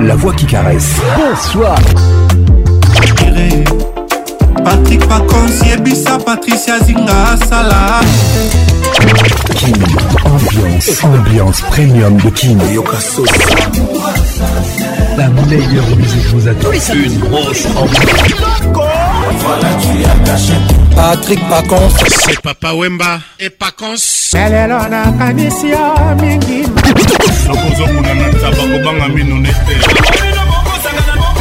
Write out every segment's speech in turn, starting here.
La voix qui caresse. Bonsoir. Patrick Pacons, Yebisa, Patricia Zinga, Salah. King, ambiance, ambiance premium de King. La meilleure musique vous attend. Une grosse ambiance. Voilà, tu as caché. Patrick Pacons. C'est Papa Wemba et Pacons. lelo nakanisi yo mingi nakozomona na taba kobanga mino nete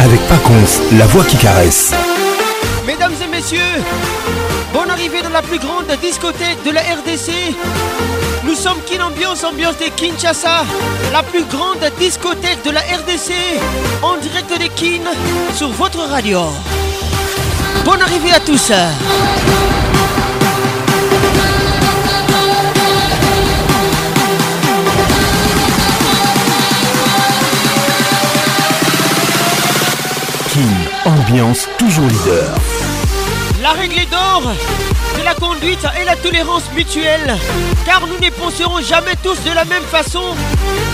Avec Pacons, la voix qui caresse. Mesdames et messieurs, bonne arrivée dans la plus grande discothèque de la RDC. Nous sommes Kin Ambiance, ambiance de Kinshasa, la plus grande discothèque de la RDC, en direct de Kin sur votre radio. Bonne arrivée à tous. Toujours leader. La règle est d'or de la conduite et la tolérance mutuelle, car nous ne penserons jamais tous de la même façon.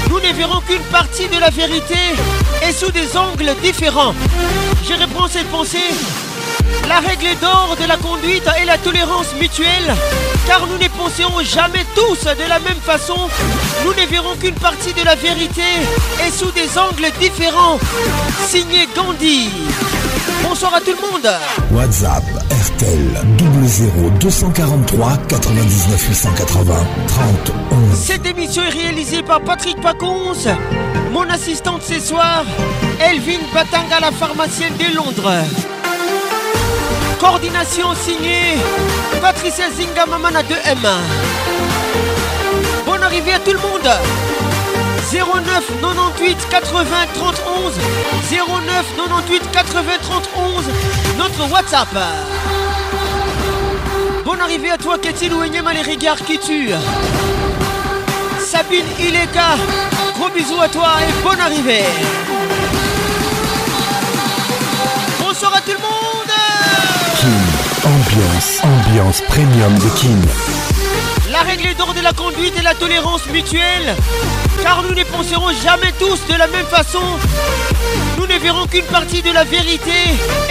Nous ne verrons qu'une partie de la vérité et sous des angles différents. Je reprends cette pensée. La règle d'or de la conduite et la tolérance mutuelle, car nous ne penserons jamais tous de la même façon. Nous ne verrons qu'une partie de la vérité et sous des angles différents. Signé Gandhi. Bonsoir à tout le monde. WhatsApp RTL 00 243 99 880 30 11. Cette émission est réalisée par Patrick Pacons. Mon assistante ce soir, Elvin Batanga, la pharmacienne de Londres. Coordination signée Patricia Zinga Mamana 2M. Bonne arrivée à tout le monde. 09 98 80 30 11 09 98 80 30 11 notre WhatsApp. Bonne arrivée à toi Kétil Ouenyema les regards qui tuent. Sabine Ileka Gros bisous à toi et bonne arrivée. Bonsoir à tout le monde. King, ambiance, ambiance premium de King. La règle d'or de la conduite et la tolérance mutuelle. Car nous ne penserons jamais tous de la même façon. Nous ne verrons qu'une partie de la vérité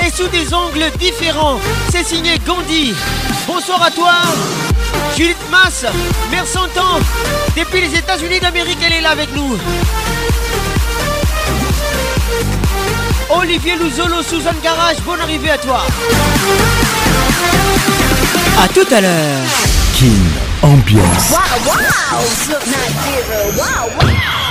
et sous des angles différents. C'est signé Gandhi. Bonsoir à toi. Judith Mass, mère 100 ans. Depuis les États-Unis d'Amérique, elle est là avec nous. Olivier Luzolo, Suzanne Garage, bonne arrivée à toi. À tout à l'heure. King, ambiance. Wow, wow! Wow, wow!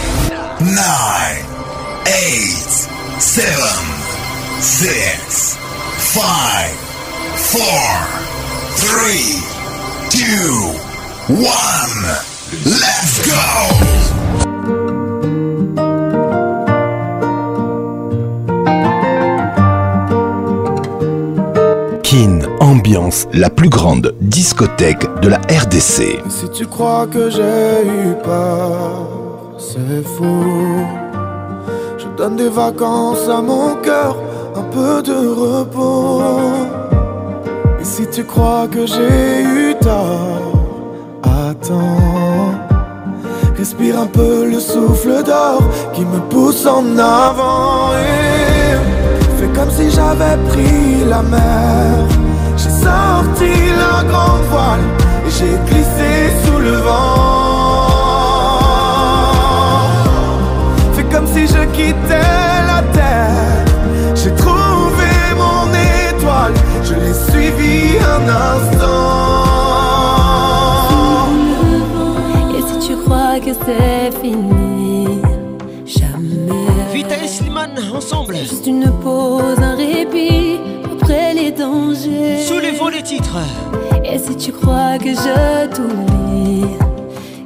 9, 8, 7, 6, 5, 4, 3, 2, 1. Let's go! Kin, ambiance, la plus grande discothèque de la RDC. Si tu crois que j'ai eu peur, c'est faux. Je donne des vacances à mon cœur, un peu de repos. Et si tu crois que j'ai eu tort, attends. Respire un peu le souffle d'or qui me pousse en avant. Et fais comme si j'avais pris la mer. J'ai sorti la grande voile et j'ai glissé sous le vent. J'ai trouvé mon étoile, je l'ai suivi un instant. Et si tu crois que c'est fini, jamais. Vita et Slimane ensemble. Juste une pause, un répit après les dangers. Les titres. Et si tu crois que je t'oublie,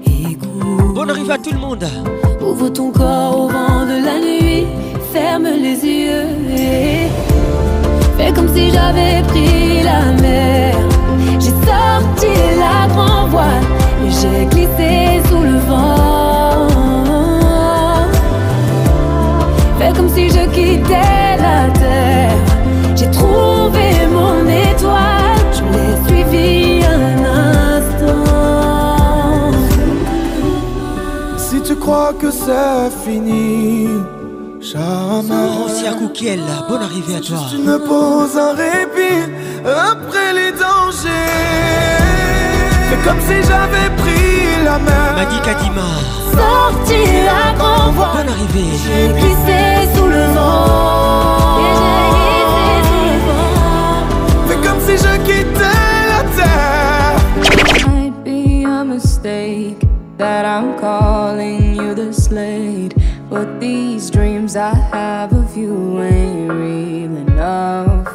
écoute. Bonne arrivée à tout le monde. Ouvre ton corps au vent de la j'avais pris la mer. J'ai sorti la grand voile et j'ai glissé sous le vent. Fais comme si je quittais la terre. J'ai trouvé mon étoile, je l'ai suivi un instant. Si tu crois que c'est fini. Rosia Koukiel, bonne arrivée à toi. Tu me poses un répit après les dangers. Fais comme si j'avais pris la mer. Madi Kadima. Sorti à grand voile. Bonne arrivée. J'ai glissé sous le vent. Et j'ai glissé sous le vent. Fais comme si je quittais la terre. Might be a mistake that I'm slate. But these dreams I have of you ain't real enough.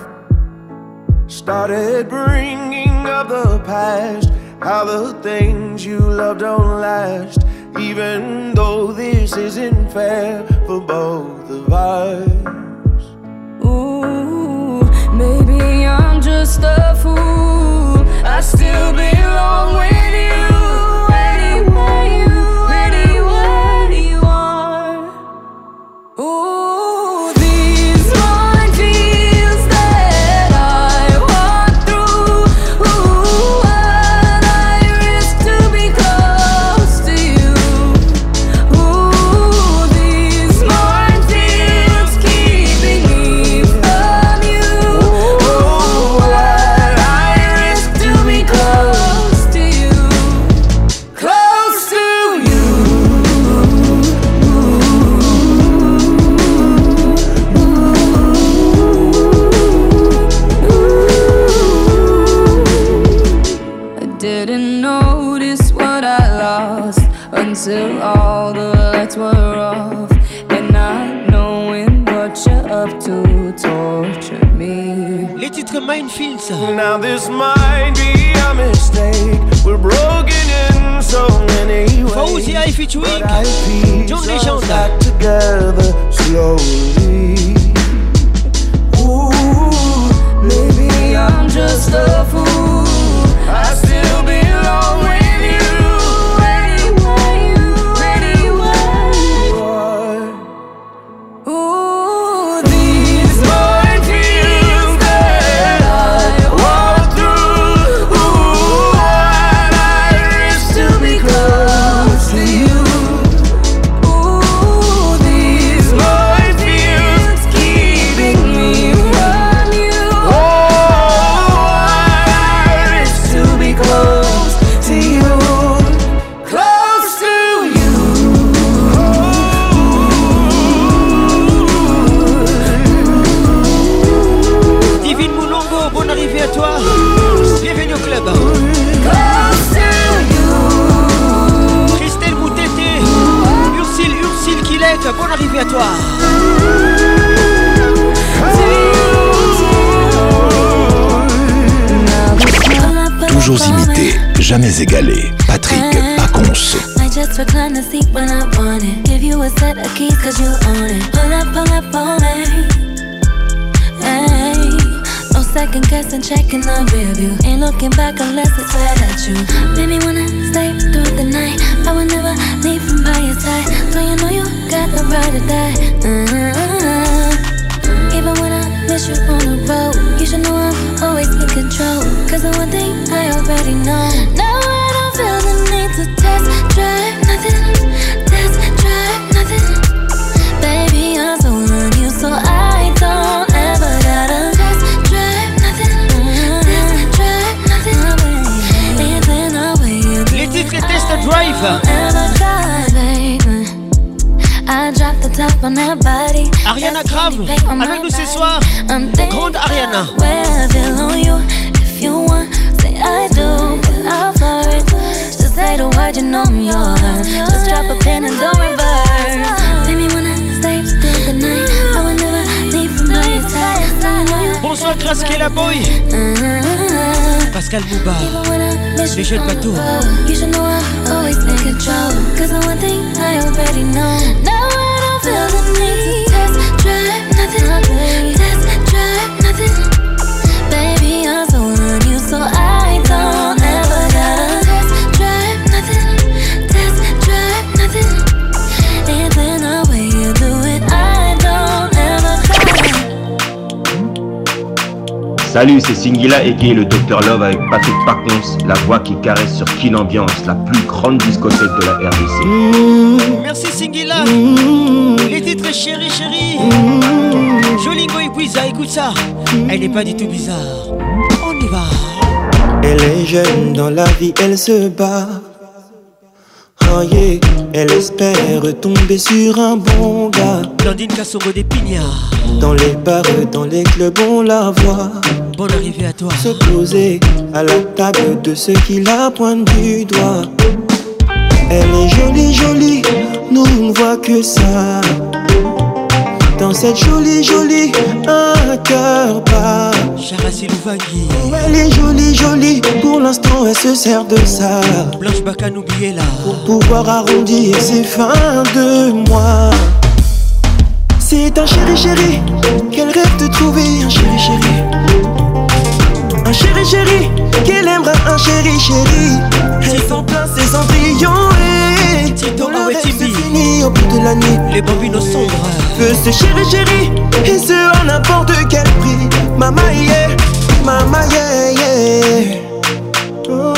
Started bringing up the past. How the things you love don't last. Even though this isn't fair for both of us. Ooh, maybe I'm just a fool. I still belong with each week. Tune in back together slowly. Ooh, maybe I'm just a Toujours jamais égalé. Patrick Pacons. I just recline the seat when I want it. Give you a set of keys cause you own it. Me. Ain't looking back unless it's at you. Maybe wanna stay through the night. I will never leave from by your side. So you know you got the right die. Uh-huh. Miss you on the road, you should know I'm always in control. Cause the one thing I already know. Now I don't feel the need to test drive nothing. Test drive nothing. Baby, I'm so on you, so I don't Ariana Graham, avec nous ce soir. Grande Ariana. Where on you if you want. Say I do, but I'll flirt. Just say the word, you know I'm yours. Just drop a then and don't reverse. Baby, wanna stay through the night. I will never leave from by your side. Bonsoir, Kraske la boy. Pascal Mouba. Les jeunes bateaux. You should know I'm always in control. Cause the one thing I already know. Now I don't feel the need test drive nothing. Test drive nothing. Salut, c'est Singila et le Dr Love avec Patrick Pacons, la voix qui caresse sur Kin Ambiance, la plus grande discothèque de la RDC. Merci Singila. Les titres chéri chéri. Jolingo Ibiza, écoute ça. Elle n'est pas du tout bizarre. On y va. Elle est jeune dans la vie, elle se bat. Elle espère tomber sur un bon gars. Blandine Kassongo des Pignards. Dans les bars, dans les clubs, on la voit. Bonne arrivée à toi. Se poser à la table de ceux qui la pointent du doigt. Elle est jolie, jolie, nous on ne voit que ça. Dans cette jolie, jolie, un cœur bat. Charassi Louvagui. Elle est jolie, jolie, pour l'instant elle se sert de ça. Blanche là. Pour pouvoir arrondir ses fins de mois. C'est un chéri, chéri, qu'elle rêve de trouver un chéri, chéri. Un chéri, chéri, qu'elle aimerait un chéri, chéri. Elle s'en plein ses et Tito Awetimi. se finit au bout de la nuit. Les bambinos sombres. Veut ce chéri, chéri, et ce à n'importe quel prix? Mama, yeah, mama, yeah, yeah. Oh.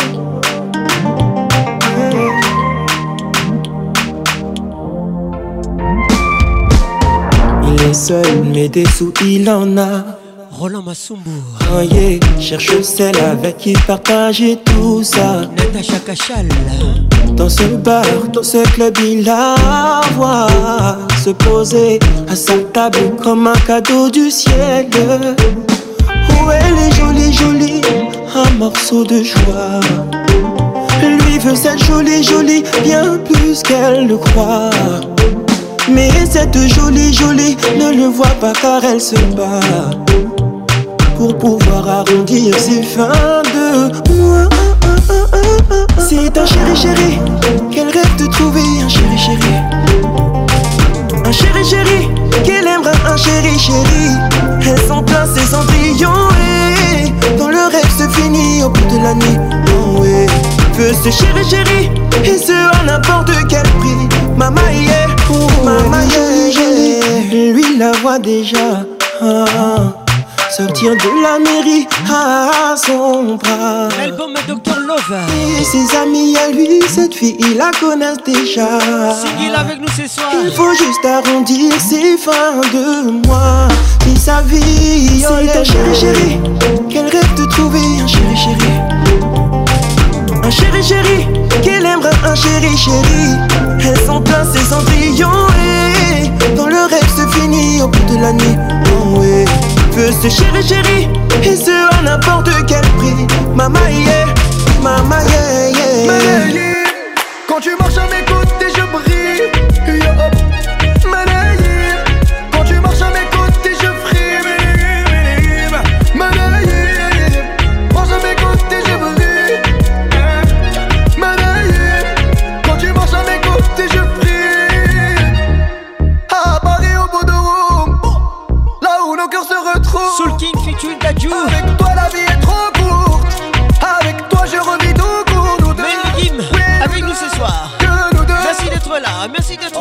Il est seul, mais des sous il en a. Roland Massumbo. Oh yeah, cherche celle avec qui partager tout ça. Natacha Cachal. Dans ce bar, dans ce club, il la voit se poser à sa table comme un cadeau du ciel. Oh, elle est jolie, jolie, un morceau de joie? Lui veut cette jolie, jolie, bien plus qu'elle le croit. Mais cette jolie, jolie ne le voit pas car elle se bat pour pouvoir arrondir ses fins de mois. C'est un chéri chéri qu'elle rêve de trouver un chéri chéri. Un chéri chéri qu'elle aimerait un chéri chéri. Elle s'en plein ses embryons et dans le rêve se finit au bout de la nuit. Oh ouais. Ce chéri chéri et ce à n'importe quel prix. Mama yeah, oh, mama yeah, yeah. Lui la voit déjà. Ah. Sortir de la mairie à son bras. L'album Dr Love. Et ses amis à lui, cette fille, ils la connaissent déjà. Avec nous ce soir. Il faut juste arrondir ses fins de mois. Puis sa vie, c'est un chéri chéri. Qu'elle rêve de trouver un chéri chéri. Un chéri chéri, qu'elle aimerait un chéri chéri. Elle s'en plein ses embryons et dans le rêve se finit au bout de la nuit. Oh ouais. Veut ce chéri chéri et ce à n'importe quel prix. Mama yeah, mama yeah yeah. Mama, yeah. Quand tu marches à Uh, Merci de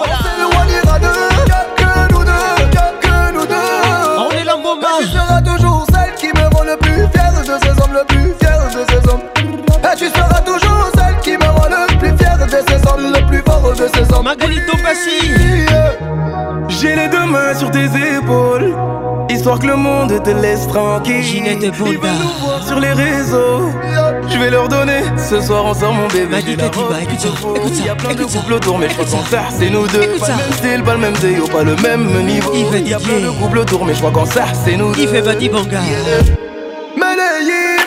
le plus fort de ces hommes. Magalito Passy. J'ai les deux mains sur tes épaules, histoire que le monde te laisse tranquille. Ginette veulent Bonda. sur les réseaux. Je vais leur donner ce soir on sort mon bébé. La Kadiba, robe écoute ça, écoute ça, Il y a plein de couples autour, mais je crois qu'en ça. c'est nous deux. Écoute Pas le même style, pas le même déo, pas le même niveau. Il y a plein de couples autour, mais je crois qu'en ça c'est nous deux. Yves Evadi Banga. Malayim,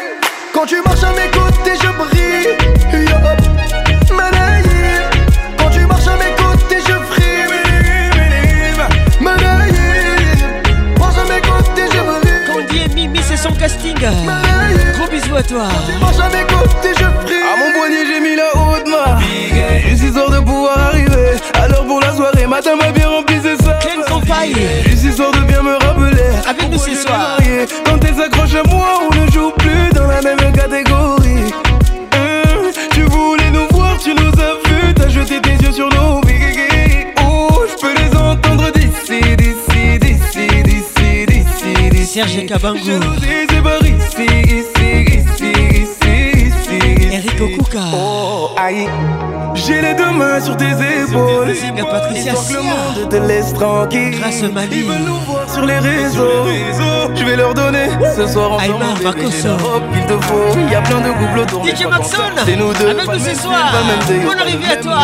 quand tu marches à mes côtés, je brille. Gros bisous à toi. Quand tu avec tes je prie. À mon poignet, j'ai mis la haute main. Juste histoire de pouvoir arriver. Alors pour la soirée, matin m'a bien rempli, c'est ça. Clem campagne. Juste histoire de bien me rappeler. Avec nous ce soir. Quand elles s'accrochent à moi, on ne joue plus dans la même catégorie. Hum, tu voulais nous voir, tu nous as vu. T'as jeté tes yeux sur nous. Serge ici, ici, ici, ici, ici. Eric Okuka. Oh, aïe. J'ai les deux mains sur tes épaules. Patricia que le monde te laisse tranquille. Grâce Mali. Ils veulent nous voir sur les réseaux. Je vais leur donner ce soir ensemble. Aymar qu'il te faut. Il y a plein de couples autour. DJ Maxon, C'est nous deux. avec Pas nous ce soir. pas Bonne pas arrivée à toi.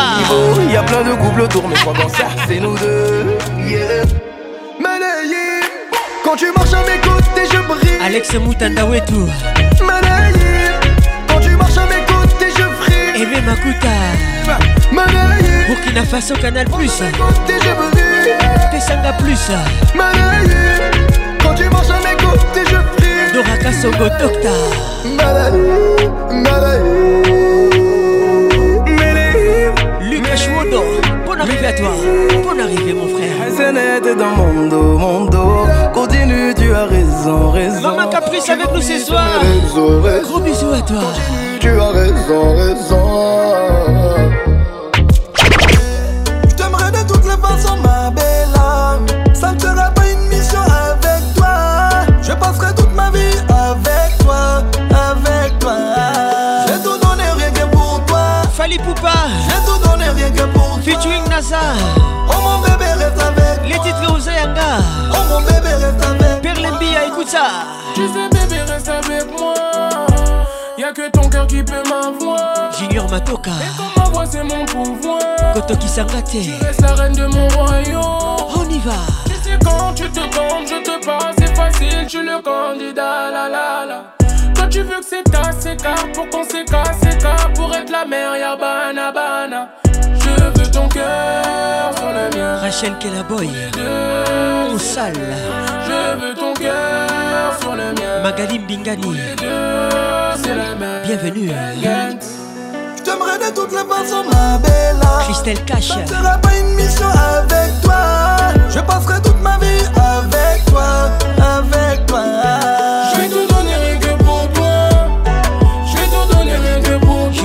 Il y a plein de couples autour, mais crois qu'en ça, c'est nous deux. Yeah. Quand tu marches à mes côtés, je brille. Alex Moutanda Wetu. Malayé. Quand tu marches à mes côtés, je brille. Aimé Makuta. Malayé. Burkina Faso Canal Plus. Côté, je brille. Plus. Malayé. Quand tu marches à mes côtés, je brille. Doraka Songo Docta. Malayé. Malayé. Chouodo. Bonne arrivée à toi. Bonne arrivée, mon frère. SNET est dans mon dos, mon dos. Continue, tu as raison, raison. Maman Caprice avec nous ce soir. Raison, raison, Gros bisous à toi. tu as raison, raison. Oh mon bébé reste avec Les titres Ozayanga. Oh mon bébé reste avec Perlembia, écoute ça. Tu sais, bébé, reste avec moi. Y'a que ton cœur qui peut m'avoir. Junior Matoka. Et comme ma voix, c'est mon pouvoir. Kotoki Sangate. Tu restes la reine de mon royaume. On y va. Tu sais, quand tu te comptes, je te passe, c'est facile, tu le candidat, la la la. Toi, tu veux que c'est ta s'écart pour qu'on s'écarte, s'écarte pour être la mère, y'a bana bana. Je veux ton cœur sur le mien. Rachel Kelaboy. On sale? Je veux ton cœur sur le mien. Magali Mbingani. C'est la même. Bienvenue. Je t'aimerais de toutes les façons, ma belle âme. Christelle Cash. Ça ne sera pas une mission avec toi. Je passerai toute ma vie avec toi, avec toi.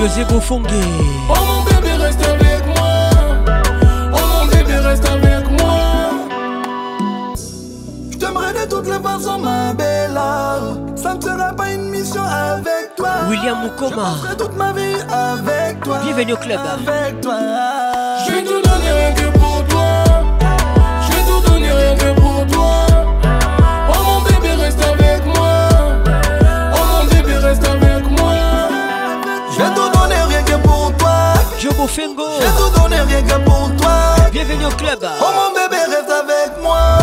Oh mon bébé reste avec moi. Oh mon bébé reste avec moi. Je t'aimerais de toutes les façons, ma belle. Ça ne sera pas une mission avec toi. William Je Mukoma. passerai toute ma vie avec toi. Bienvenue au club. Avec toi. Je vais Fengo. Je vais tout donner rien que pour toi. Bienvenue au club. Oh mon bébé reste avec moi.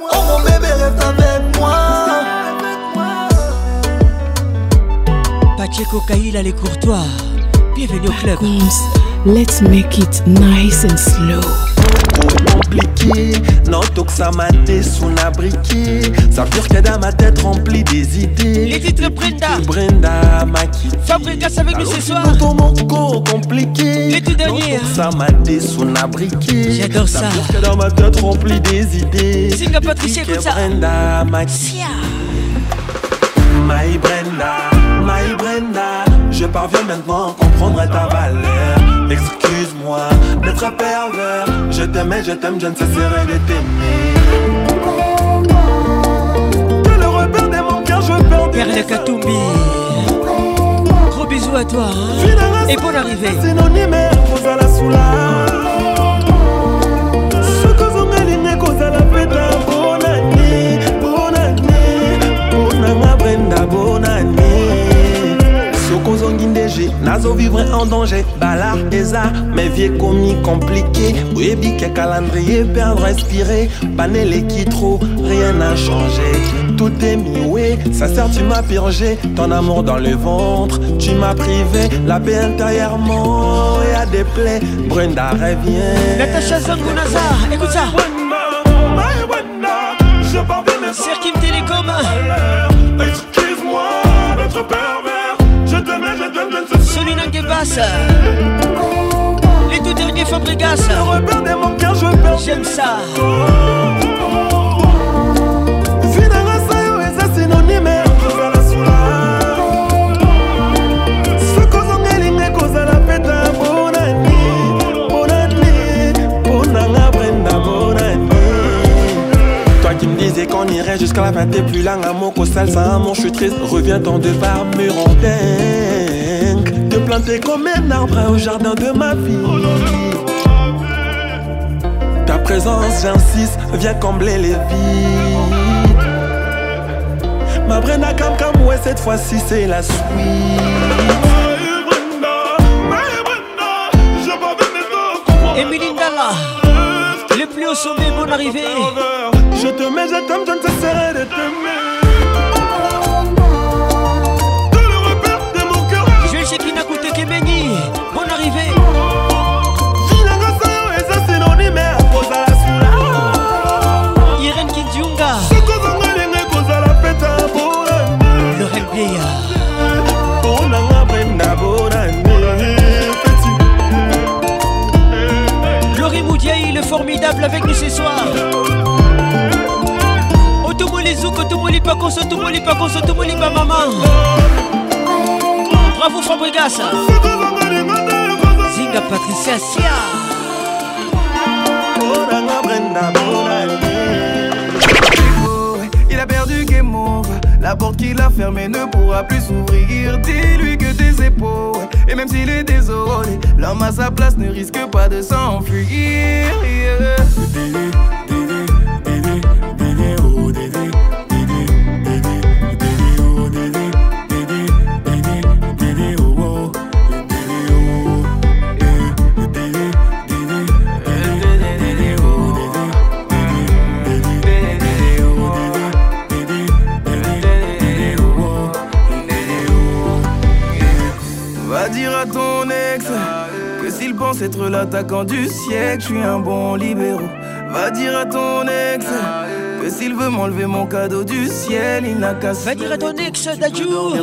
Oh mon bébé reste avec moi. Pacheco Kaila les courtois. Bienvenue au club. Let's make it nice and slow. Compliqué Non, ça m'a sous briqué Ça pure qu'il y a dans ma tête remplie des idées Les titres Brenda. Brenda m'a quitté Fabrikas avec nous ce soir. Dans mon corps compliqué Les tout derniers. Ça m'a sous briqué J'adore ça. dans ma tête remplie des idées Zinga Patricia, Que écoute ça. Brenda. My Brenda, my Brenda, je parviens maintenant à comprendre ta valeur. Excuse-moi d'être pervers, je t'aimais, je t'aime, je ne cesserai de t'aimer. Que le repère de mon cœur, je perds des Perle Katumbi. Gros bisous à toi. hein. Et bonne arrivée. synonyme kozala sula soki ozongalinga kozala peta bonani bonani bonanga brenda bonani soki ozongi ndege nazovivre en danger bala eza mes vie ekomi compliqué oyebi ke calendrier perdre inspiré baneleki trop rien n'a changé. Tout est mioué, ça sert, tu m'as purgé. Ton amour dans le ventre, tu m'as privé. La paix intérieurement, y a des plaies, Brenda revient. Natacha Zango Nazar, écoute ça. Serkim Télécom. Excuse-moi d'être les tout derniers Fabregas Le mon cœur je perds J'aime ça. Disais qu'on irait jusqu'à la fin T'es plus là, un mot qu'au ça mon je suis triste. Reviens dans deux me planter comme un arbre au jardin de ma vie. Ta présence j'insiste Viens combler les vides. Ma brena cam cam ouais cette fois-ci c'est la suite. Emilie Ndala Le plus haut sommet, bonne arrivée. Je te mets, je t'aime, je ne cesserai de t'aimer kebengi bon arrivé linanga sayo eza synonyme ya kozala sula. Irene kidiunga sokozanga ndenge kozala peta bolande lorel bieya mponanga brem na bolande Laurie Moudiaï, le formidable avec nous ce soir. Oh, Otomoli Zouk, Otomoli Pacos, Otomoli Pacos, Otomoli Bamama Zinga Patricia Sia. Il a perdu game over La porte qu'il a fermée ne pourra plus s'ouvrir. Dis-lui que tes épaules Et même s'il est désolé L'homme à sa place ne risque pas de s'enfuir. Du siècle, je suis un bon libéraux. Va dire à ton ex que s'il veut m'enlever mon cadeau du ciel, il n'a qu'à se Va dire à ton ex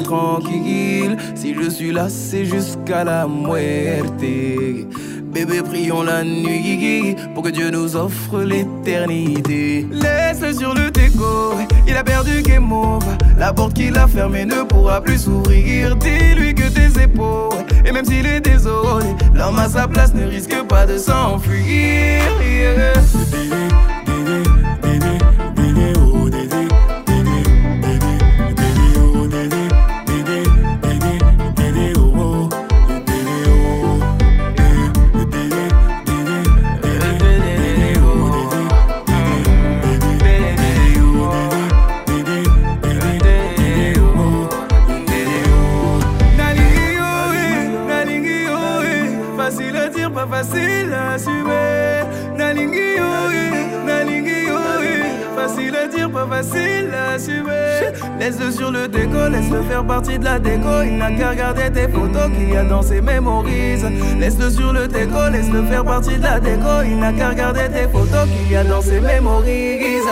tranquille. Si je suis là, c'est jusqu'à la muerte. Bébé, prions la nuit pour que Dieu nous offre l'éternité. Laisse sur le déco, il a perdu game over. La porte qu'il a fermée ne pourra plus s'ouvrir. Dis-lui que tes épaules, et même s'il est désolé, l'homme à sa place ne risque pas de s'enfuir. N'a qu'à regarder tes photos qu'il y a dans ses mémorises. Laisse-le sur le déco, laisse-le faire partie de la déco. Il n'a qu'à regarder tes photos qu'il y a dans ses mémorises.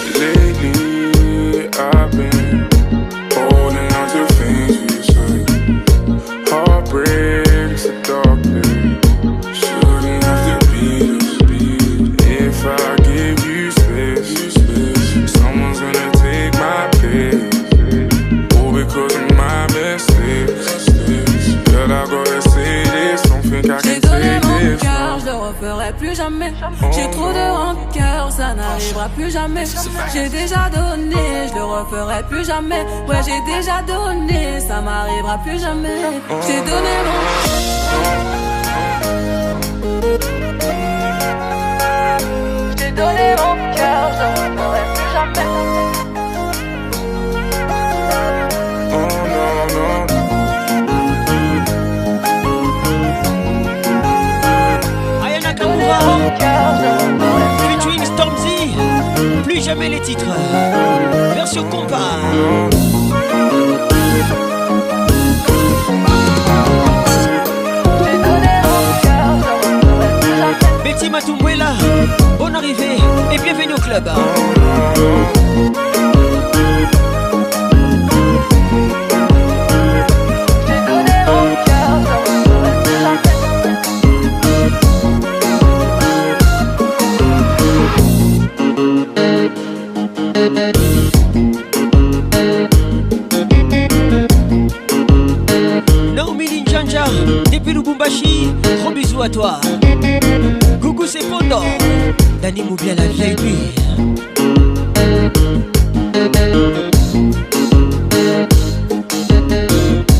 Plus jamais. J'ai déjà donné, je le referai plus jamais. Ouais, j'ai déjà donné, ça m'arrivera plus jamais. J'ai donné mon J'ai donné mon cœur, je referai plus jamais. Jamais les titres. Version compas. Betty Matumbwela Bonne arrivée et bienvenue au club depuis Lubumbashi. Gros bisous à toi. Coucou, c'est Pondo. Dani Moubia, la vieille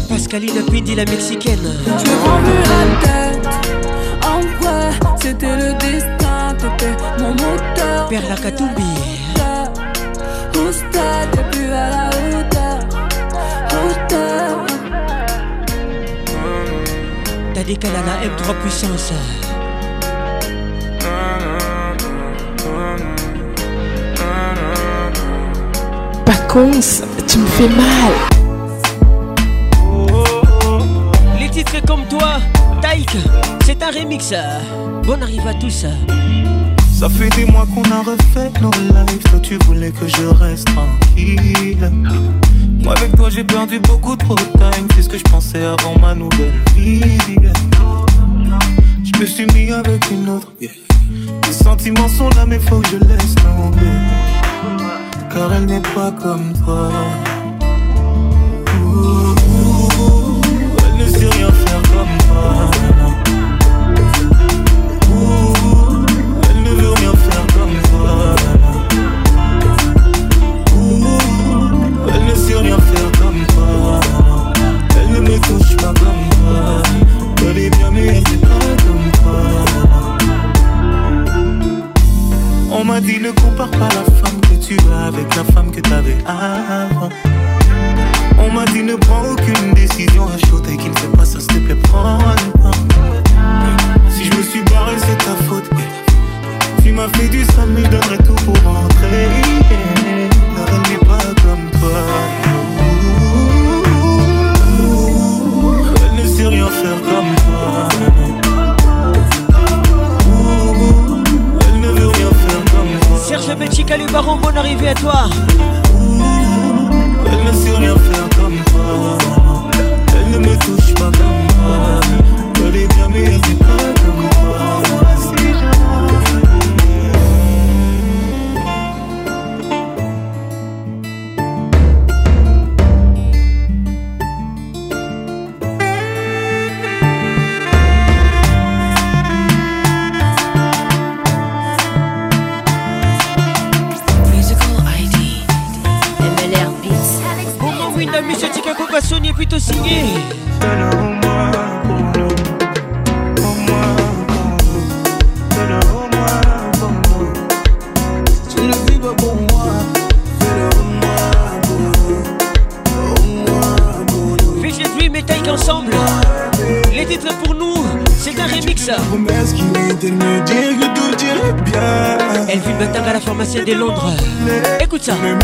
Pascaline Pindi, la mexicaine. Je me la tête. En quoi c'était le destin? Mon moteur. Perla Katumbi. américaine à la M3 puissance. Tu me fais mal. Les titres comme toi, Taïk, c'est un remix. Bonne arrive à tous. Ça fait des mois qu'on a refait nos lives, toi tu voulais que je reste tranquille. Moi avec toi j'ai perdu beaucoup trop de time. C'est ce que je pensais avant ma nouvelle vie. Je me suis mis avec une autre. Les sentiments sont là mais faut que je laisse tomber. Car elle n'est pas comme toi. Tu m'as fait du sale, mais je tout pour rentrer. L'heure n'est pas comme toi. Elle ne sait rien faire comme toi. Elle ne veut rien faire comme toi. Serge Petit Calubaron, bonne arrivée à toi. Elle ne sait rien faire comme toi. Elle ne me touche Twitter.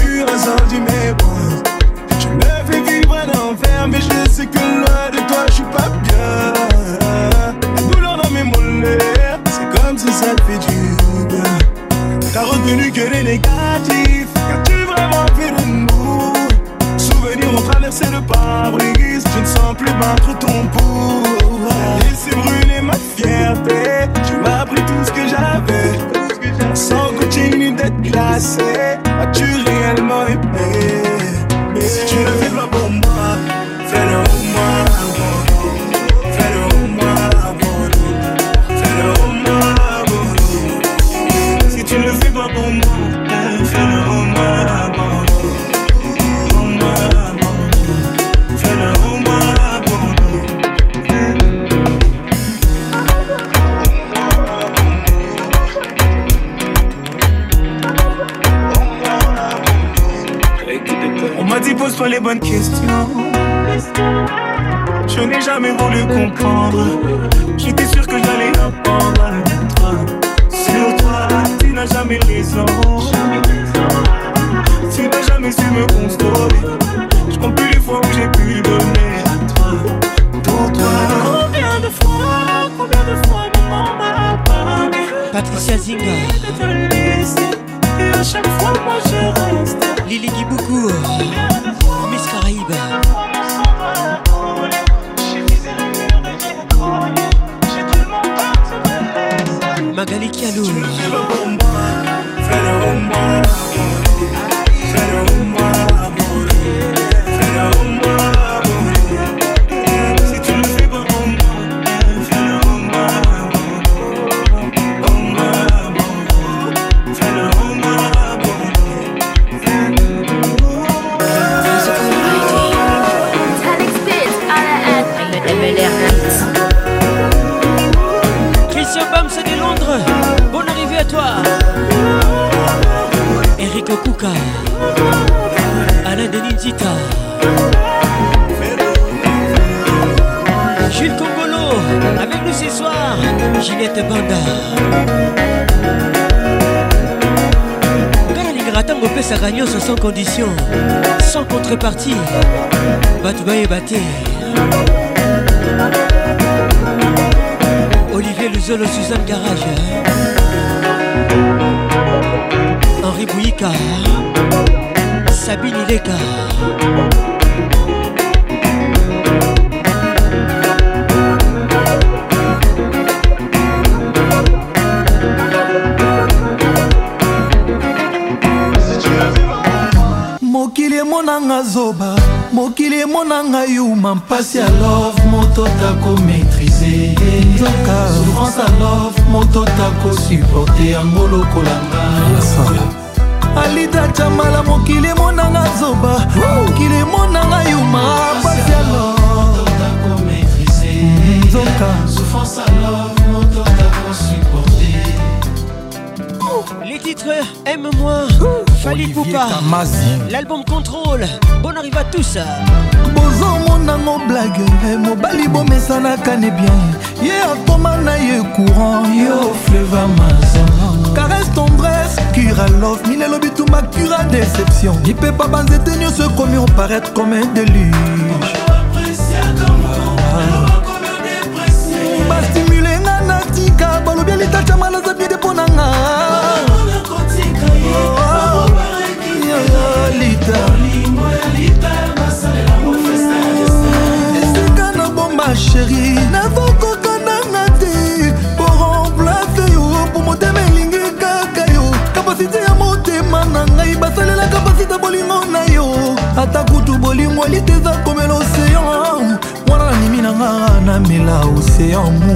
Bolingo alite eza komela osean mwana na nimi na nga namela osean mu.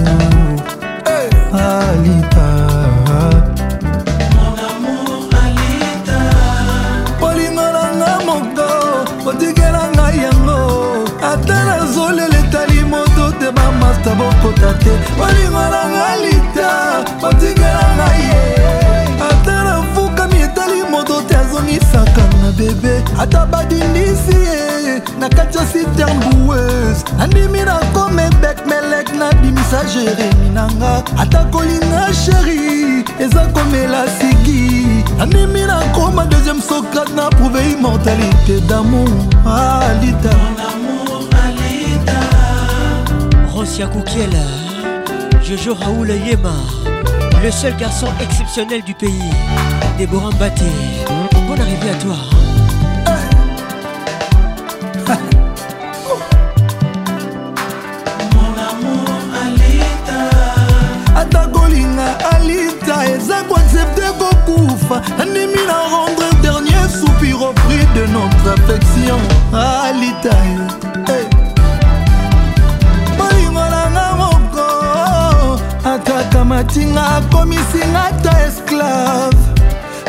Alita. Bolingo nanga moko otikela ngai yango. Ata nazolela etali moto te bamasta bokota te. Bolingo nanga lita otikela ngai ye. Ata nafukami etali moto te azongisaka na bebe. Ata badindisi na kati ya citerne boueuse nandimi nakome bek melek nabimisa jeremi nanga ata kolinga sheri eza komela siki nandimi nakoma deuxième socrate na prouve immortalité d'amour alita Rosia Koukiel, Jojo Raoul Yema, le seul garçon exceptionnel du pays, Déborah Mbaté. Bonne arrivée à toi. Kokufa nandimi na rendre dernier soupir au prix de notre affection alita hey. bolingo nanga moko ataka matinga akomisinga ata esclave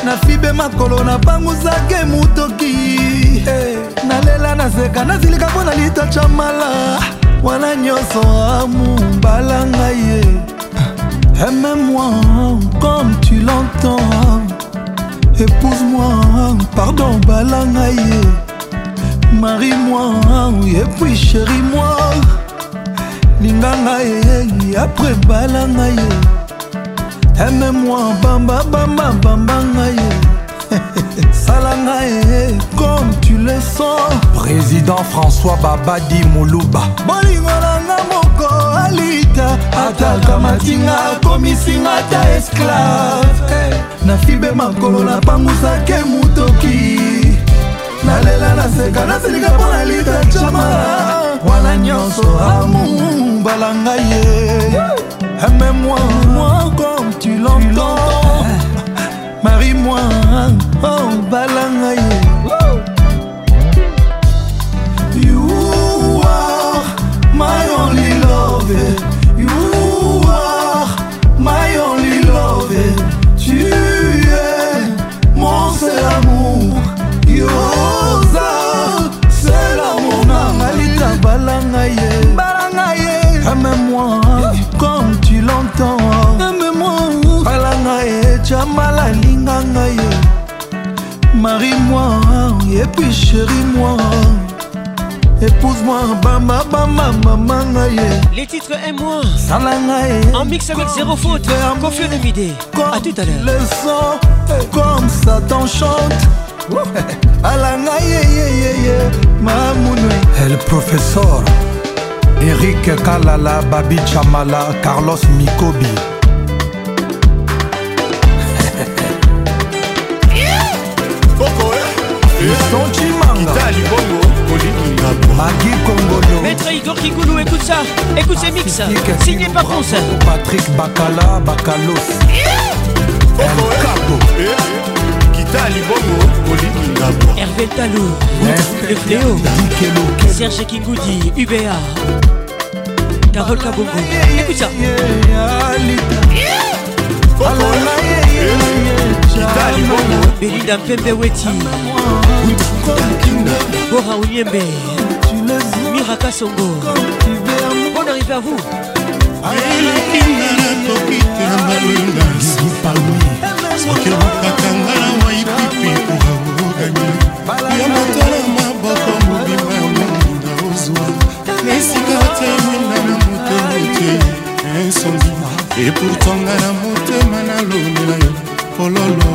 na fibe makolo napanguzake mutoki hey. nalela naseka nazilika mpo na litacha mala wana nyonso amu balanga ye Aime-moi comme tu l'entends. épouse moi pardon bala ngai ye marie moi epuis chéri moi. Linga ngai apres bala ngai ye aime moi bamba bamba bamba ngai ye sala ngai comme tu le sens. Président françois babadi moluba bolingo nanga moko ali. Ataka matinga akomisinga ata esclave. Na fibe makolo napangusake mutoki. Nalela naseka nasilika mpo na lita cama wana nyonso amu balanga ye. Aime-moi moi comme tu l'entends. Marie-moi oh balanga ye. You are my only love. You are my only love. Tu es mon seul amour. Yoza, seul amour. Nangalita balanga ye. Balanga ye. Aime-moi comme tu l'entends. Aime-moi. Balanga ye. Chamala linganga ye. et puis chéri moi épouse-moi mama ngai Les titres et moi sala En mix avec zéro faute. Confie le midi À tout à l'heure. le son comme ça t'enchante. Ala ngai yeyeyeye mamunwe El professeur Eric Kalala, Babi Chamala, Carlos Mikobi. Chimanga Magui Maître Igor Kikoulou, écoute ça. Écoute ces mix. Signé par France Patrick Bakala, Bakalos. El Cabo kitali bongo Hervé Talou. Le Fléau. Serge Kingoudi UBA Carole Kabongo. Écoute ça. Belinda Mpembe Weti. Bora Ouliembe Miraka Songo. Bonne arrivée à vous. Elekinga nakoki te na balwenga soki olukaka nga na waipipi kuramogani yo moto na maboko mobima ya moninga ozwa na esika te mwinda na motema te nsongi epourtanga na motema nalonela yo pololo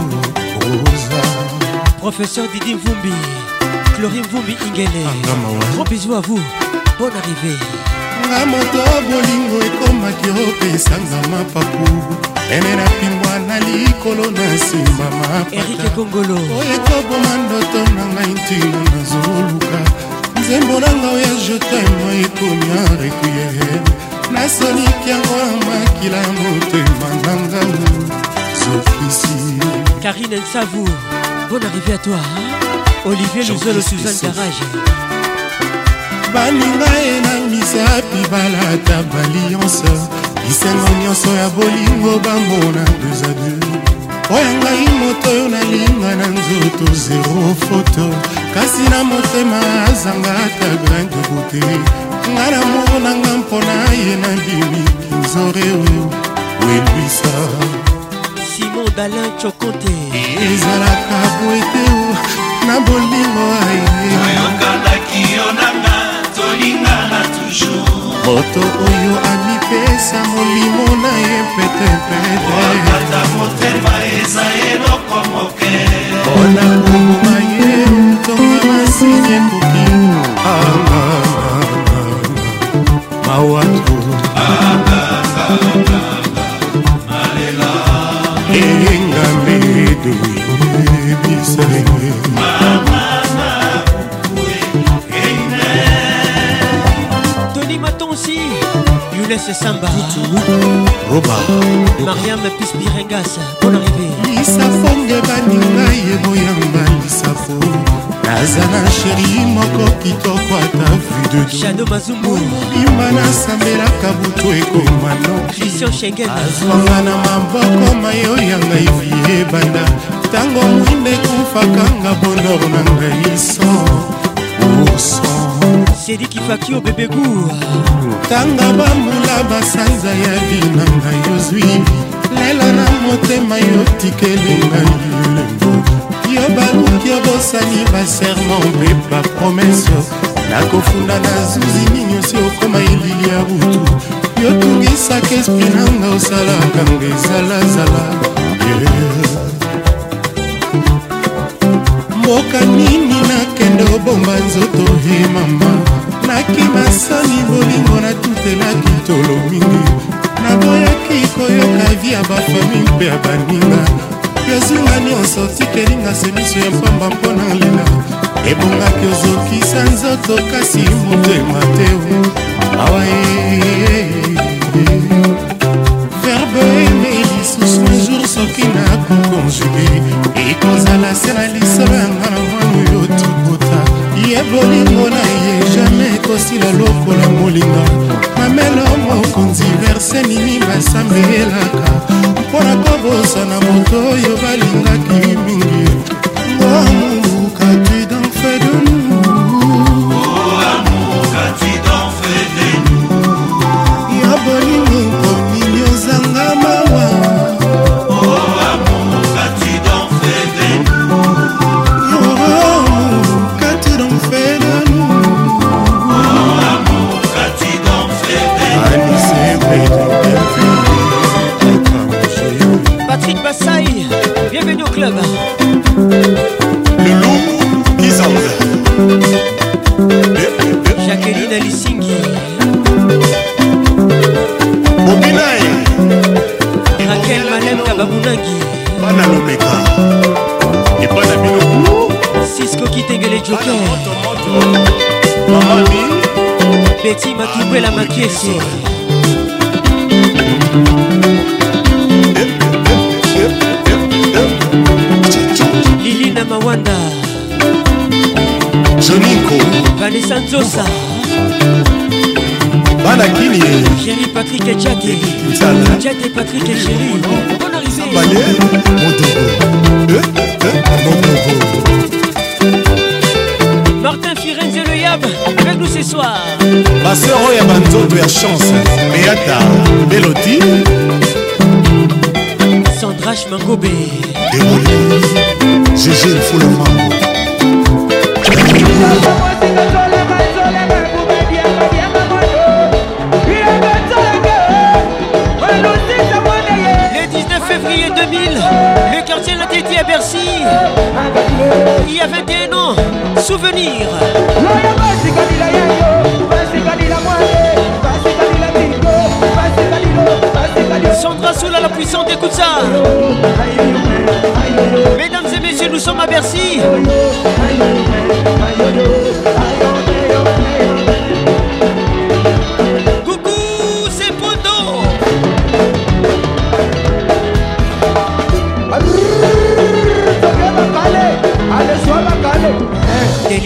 oza Professeur Didi Mvumbi Chlorine Mvumbi Ingele Gros bisous à vous. Bonne arrivée. Nga moto bolingo ekomaki opesanga mapapu ene napimbwa na likolo na nsima Eric Kongolo oyo ekoboma ndoto na ngai ntina nazoluka. Nzembo na nga oya jetema ekomi arequiere nasoliki yango ya makila ya motema na ngai zokisi Karine Nsavou. Bonne arrivée à toi hein? Olivier Luzolo Suzanne Garage. Baninga ye na misapi balata balionse bisengo nyonso ya bolingo bamona deux a deux. Oya ngai moto oyo nalinga na nzoto zero foto kasi na motema azanga ata grain de beauté. Nga na moko na nga mpona ye na bimiki nzore oyo welwisa Simon Dalin Chokote ezalaka boete na bolingo oyokandaki yo nanga tolingana toujours. Moto oyo amipesa molimo na ye petepete pis birengas bon arrivé lisafo nde baninga yebo yanga lisafo naza na sheri moko kitoko ata videjado mazumbu mobimba nasambelaka butu ekoma nokiazwanga na maboko mayo ya ngai vie ebanda. Ntango mwinde ekufakanga bonor na ngai so. Urson sedikifaki o bebegour tanga bambula basanza ya binanga yozwi lela na motema yo tikeli ngai. Elengo yo baluki obosani baserment mpe bapromese nakofunda na zuzi nini osi okoma elili ya butu. Yotungisaka espri nanga osalaka nga ezalazala mboka nini nakende obomba nzoto he mama. Nakimasani bolingo natutelaki tolo mingi naboyaki koyoka vi ya bafami mpe ya baninga. Yozinga nyonso tikelinga semiso ya mpamba mpo na lela? Ebongaki ozokisa nzoto kasi motema te. Awa verbe eme lisusu jour soki nakokonjuge ekozala se na lisolo yanga na mwana oyo tobota ye bolingo na ye ekosila lokola molinga. Mamelo mokonzi verse nini basambelaka mpona kobosana moto oyo balingaki mingi kati makimbwela makiesi lili na mawanda joniko vanessa nzosa bana kini chéri patrik ejake jake patrik echéri bonarise Firenze Le Yab avec nous ce soir. Baseur oyo ya banzoto ya chance beata beloti Sandrache Mangobe demoli gg mfulamango Le février 2000 Le quartier l'a dédié à Bercy. Il y a 21 ans Souvenir. Sandra Soula la puissante écoute ça. Mesdames et messieurs nous sommes à Bercy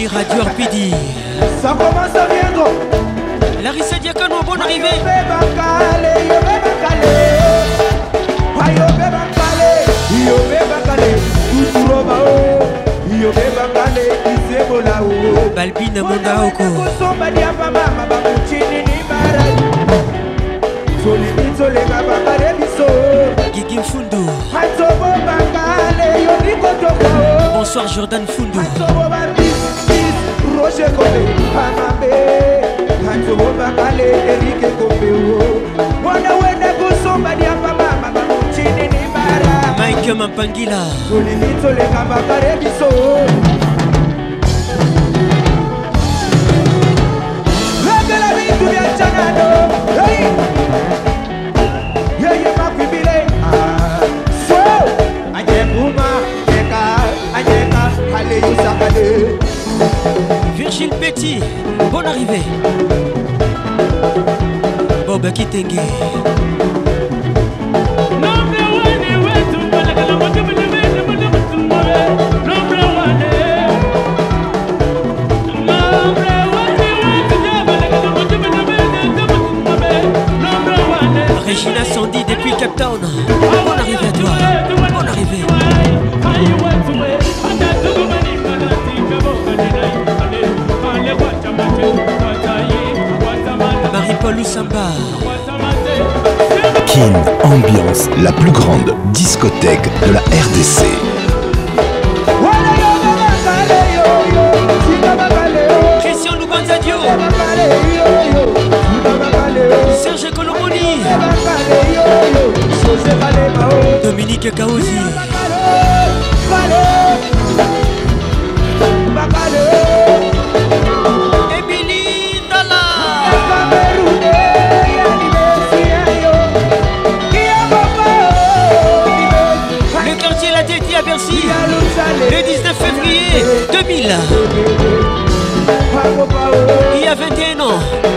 Radio Arpidi Ça commence à Larissa Diacono, bonne arrivée Balbina Mondaoko Gigi Mfundu Bonsoir Jordan Fundu Roger. Mike Mampangila. Hey. Virgile Petit, bonne arrivée. Bob Kitenge. Ambiance, la plus grande discothèque de la RDC. Christian Loubanzadio. Serge Colomoni. Dominique Kaozi. E a vendendo.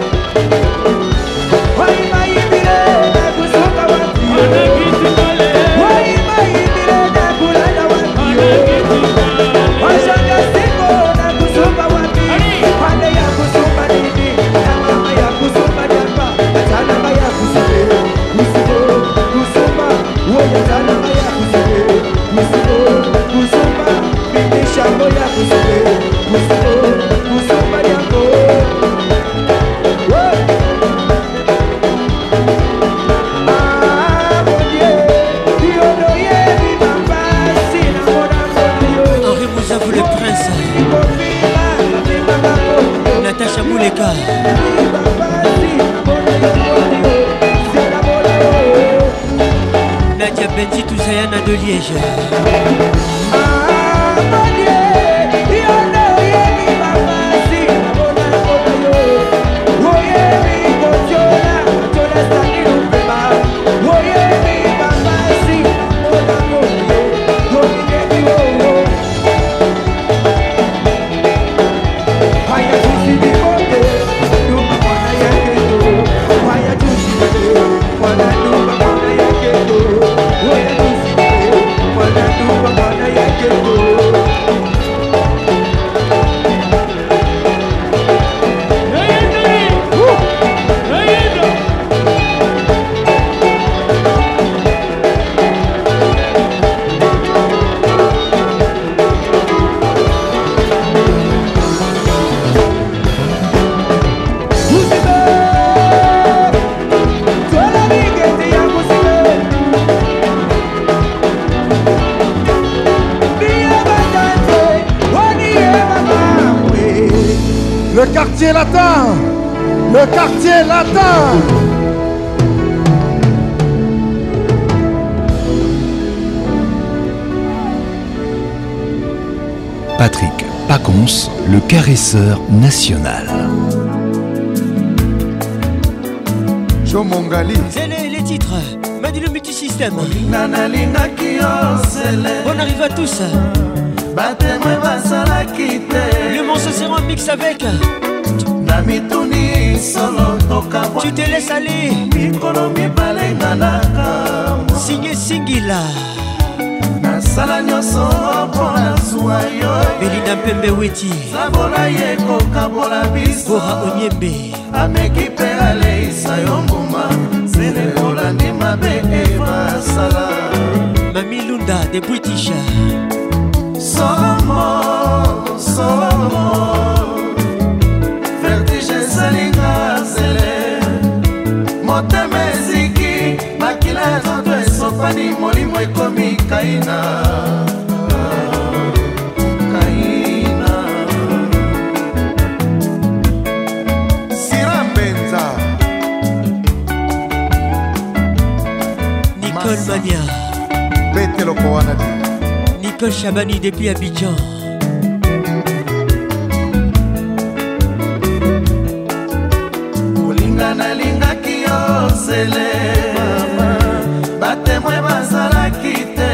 Caresseur national. Joe Mongali. C'est les, les titres. Madi le multisystème. Bonne arrivée à tous. le morceau sera un mix avec na mituni solo tokabwa tu te laisses aller mikolo mibale nganaka singe singila nasala nyonso mpona zuwa yo belinda mpembe weti. Sabola ye kokabola biso. Bora onyembe. Ameki mpe aleisa yo mbuma. Zele olandi mabe ebasala mami lunda de british. Somo somo vertige esalinga zele. Motema eziki makila ya nzoto esopani molimo ekomi kaina beteloko wana te. Nicole Chabani depuis Abidjan. kolinga nalingaki yo zele. Batemwe bazalaki te.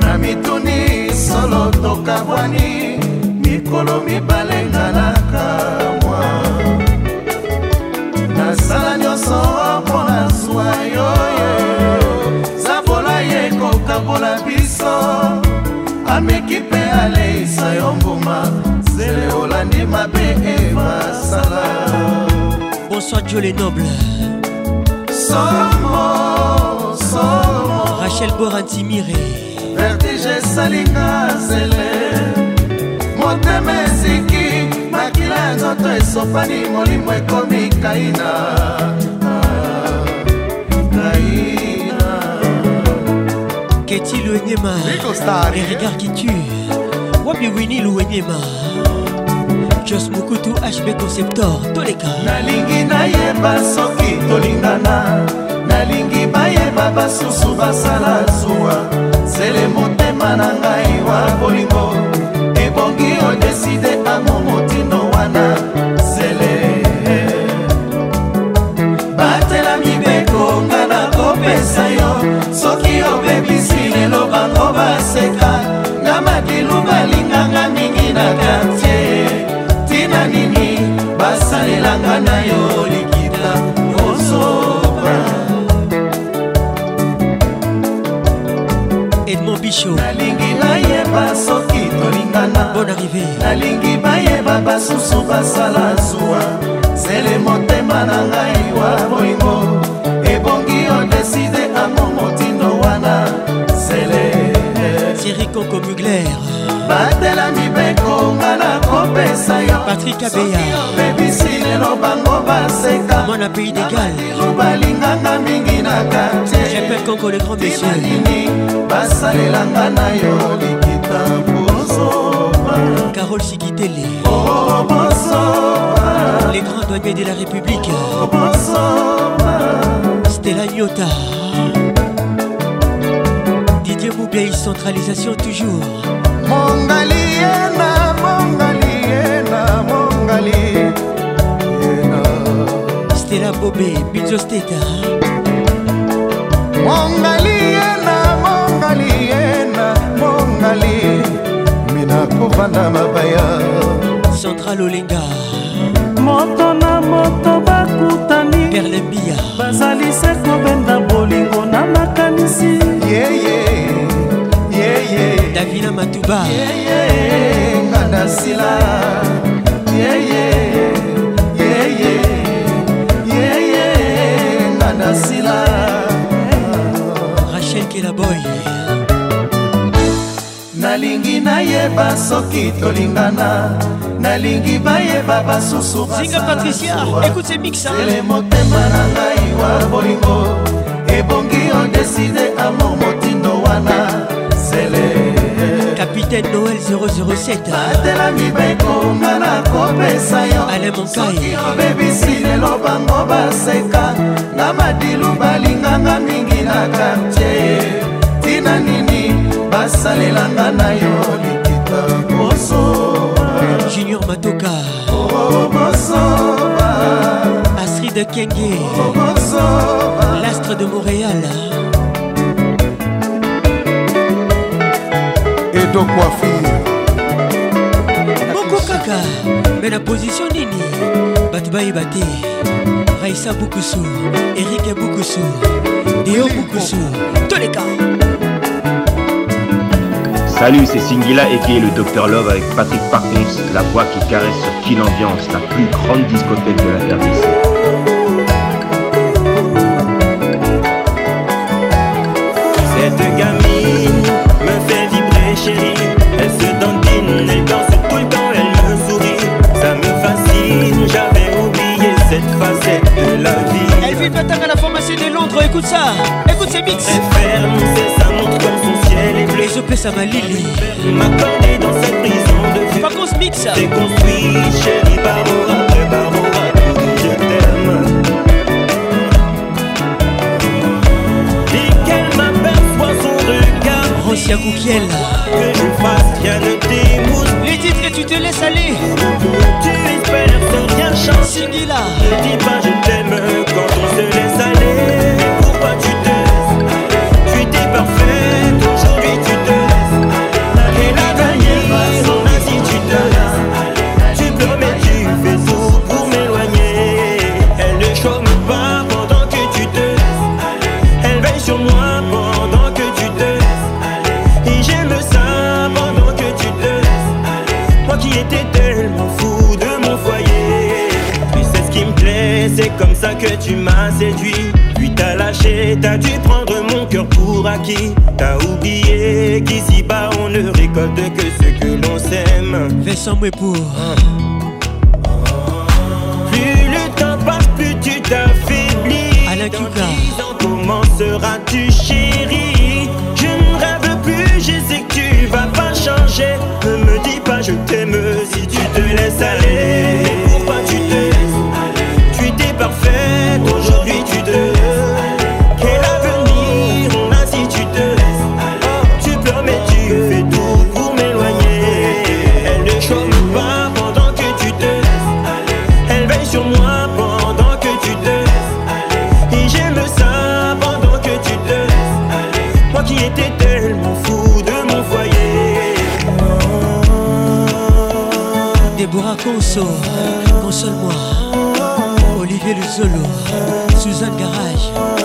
Na mituni solo tokabwani mikolo mibale nganaka aleisa yo mbuma zele olandi mabe ebasala Bonsoir Joe les nobles. somo somo Rachel Borantimire. vertige esalinga zele motema eziki makila ya nzoto esopani molimo ekomi kaina Ah, kaina Keti Louenyema. Les regards qui tuent. Wabi Winnie Louenyema. Jos Mukutu HB Conceptor. Toleka. nalingi nayeba soki tolingana nalingi bayeba basusu basala zuwa sele motema na ngai wa bolingo ebongi odeside amo motindo wana sele batela mibeko nga nakopesa yo soki obebisi lelo bango baseka Bichot. nalingi nayeba soki tolingana Bonne arrivée. nalingi bayeba basusu basala zuwa sele motema na ngai wa bolingo ebongi odeside ango motindo wana sele Thierry Conco Mugler. Batela mibeko nga nakopesa yo Patrick Abeya. bebisi lelo bango baseka Mon pays d'égal. balinganga mingi na kartier J'appelle Conco le grand monsieur. nini basalelanga na yo likita bozoba Carole Sigitele. Oh, bozoba Les grands douaniers de la République. bozoba Stella Nyota. Didier Moubiaï, centralisation toujours. stela bobe bizo steka mongali yena mongali yena mongali mina kovanda mabaya. Central olinga moto na moto bakutani. Perlebia bazali se kobenda bolingo na makanisi. Yeye yeah, yeah. davina matuba. Nganda sila. Nganda sila. Rachel kelaboy. Nalingi nayeba soki tolingana. Nalingi bayeba basusu basele motema na ngai wa bolingo. Ebongi odeside amo motindo wana. Sele capitaine noël 007 batelami bekonga na kopesa yo. Soki obebisi lelo bango baseka na madilu balinganga mingi na kartier tina nini basalelanga na yo likita boso. Junior matoka. Bosoba astrid kenge. Bosoba l'astre de montréal edo coiffure moko kaka me na position nini? Bato bayeba te. Raisa bukusu erike bukusu deo bukusu toleka. Salut, c'est Singila et qui est le Dr Love avec Patrick Parkons, la voix qui caresse sur Kin Ambiance, la plus grande discothèque de la RDC. Cette gamine de Londres, écoute ça Écoute ces Très ferme, c'est sa montre comme son ciel est bleu. Et je peux ça ma Lily. M'accorder dans cette prison de vue Vacances mix C'est construit, chérie, par aura après par aura Je t'aime. Et qu'elle m'aperçoit son regard Rosia Koukiel Que je fasse bien le démousse Et tu te laisses aller. Tu espères sans rien changer Ne dis pas je t'aime quand on se laisse aller. Pourquoi tu te laisses Tu étais parfaite, que tu m'as séduit. Puis t'as lâché, t'as dû prendre mon cœur pour acquis. T'as oublié qu'ici bas on ne récolte que ce que l'on sème. Vincent Mouepour Plus le temps passe, plus tu t'affaiblis. Alain Dans Kouka. dix ans, comment seras-tu chérie? Je ne rêve plus, je sais que tu vas pas changer. Ne me dis pas je t'aime si tu te laisses aller Rosso, console-moi. Olivier Luzolo, Suzanne Garage.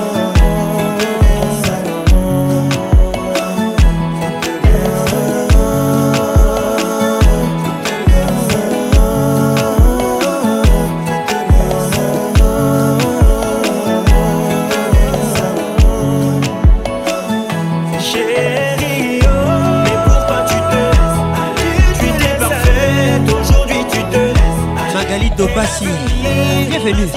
temiz.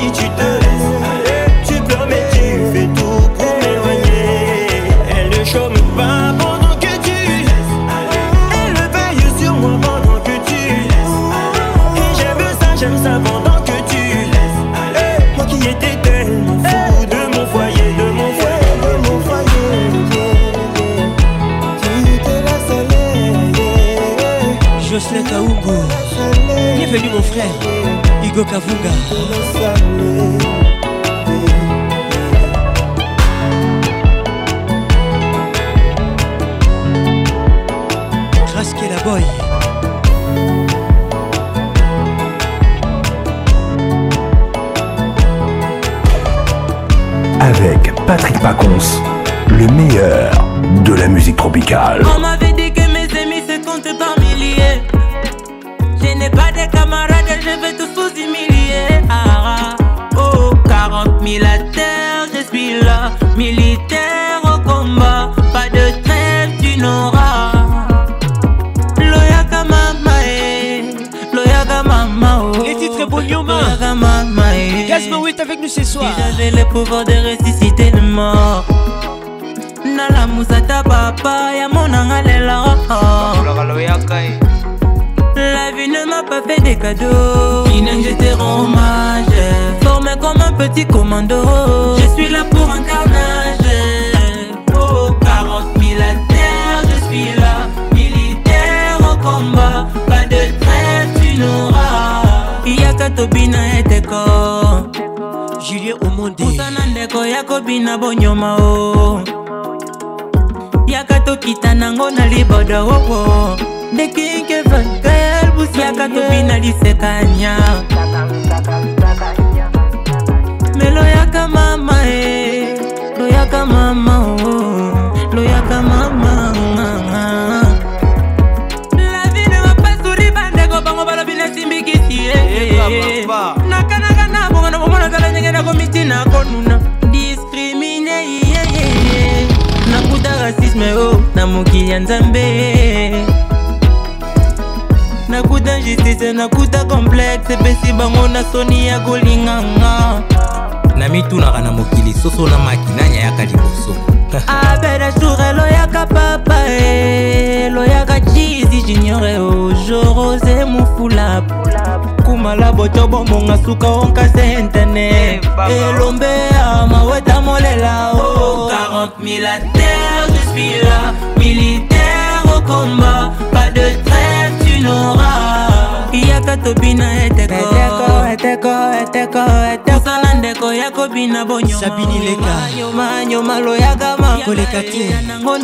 kobina bonyomayoma loyaga makoleka te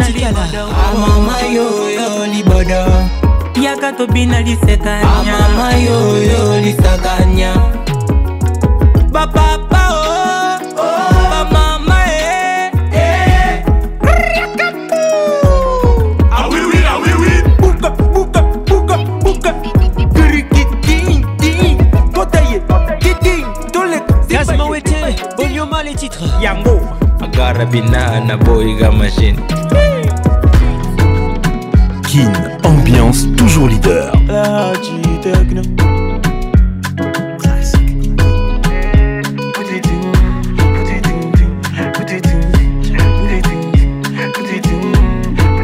tikala. Amama yoyo libodo. Yaka tobina lisekanya amama yoyo lisakanya papa agarabina na machine Kin, ambiance toujours leader. La G-Techno.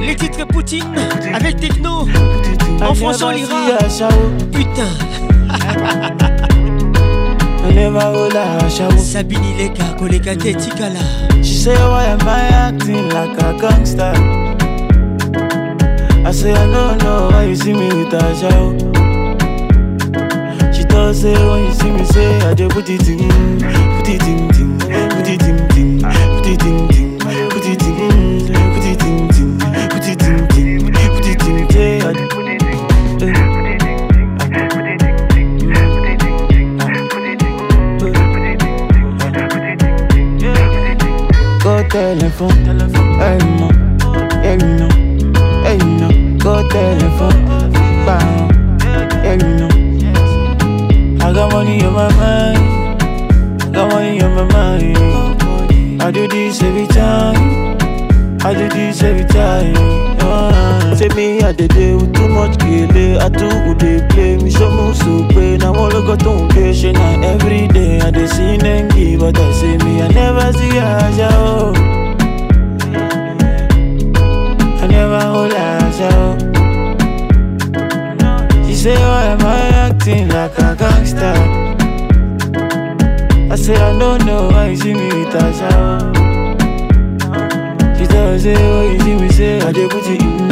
Les titres Poutine avec Techno. En français, on lira. Putain. Sabini Leka, Koleka Te, Tikala. She say, why am I acting like a gangster? I say, I don't know why you see me with a show. She does say, when you see me, say, I just put it in, put it in, put it in, put it in, kele, I too would they play me so much so pay. Now all I got to patient, now every day I dey see Nengi, but I say me I never see Aja. Oh. I never hold Aja. Oh. She say why am I acting like a gangster? I say I don't know why you see me with Aja. Oh. She tell say oh you see me say I dey put it in,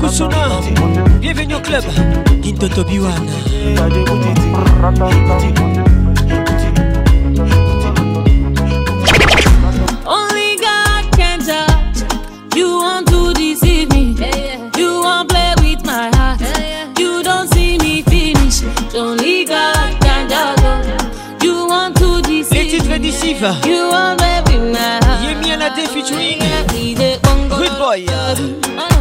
Kusuna Bienvenue au club Kintoto Biwana. Only God can You want to deceive me. You want play with my heart. You don't see me finish. Only God can touch You want to deceive Les You want play with my heart. À Good boy.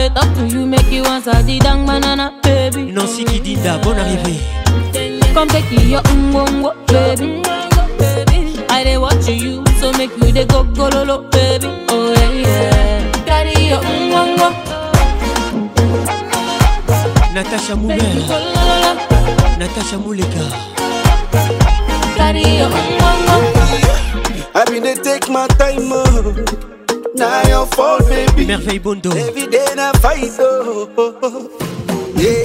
Dey talk to you, make you answer the dang banana, baby. Nancy bonne arrivée. Come take your umbongo, baby. I dey watch you, so make you dey go go lo lo, baby. Oh yeah yeah. Carry your umbongo. Natacha Mouler. Natacha Mouleka. Carry your umbongo. I been dey take my time, oh. Now your fault, baby. Merveille Bondo. Every day na fight, oh. Yeah.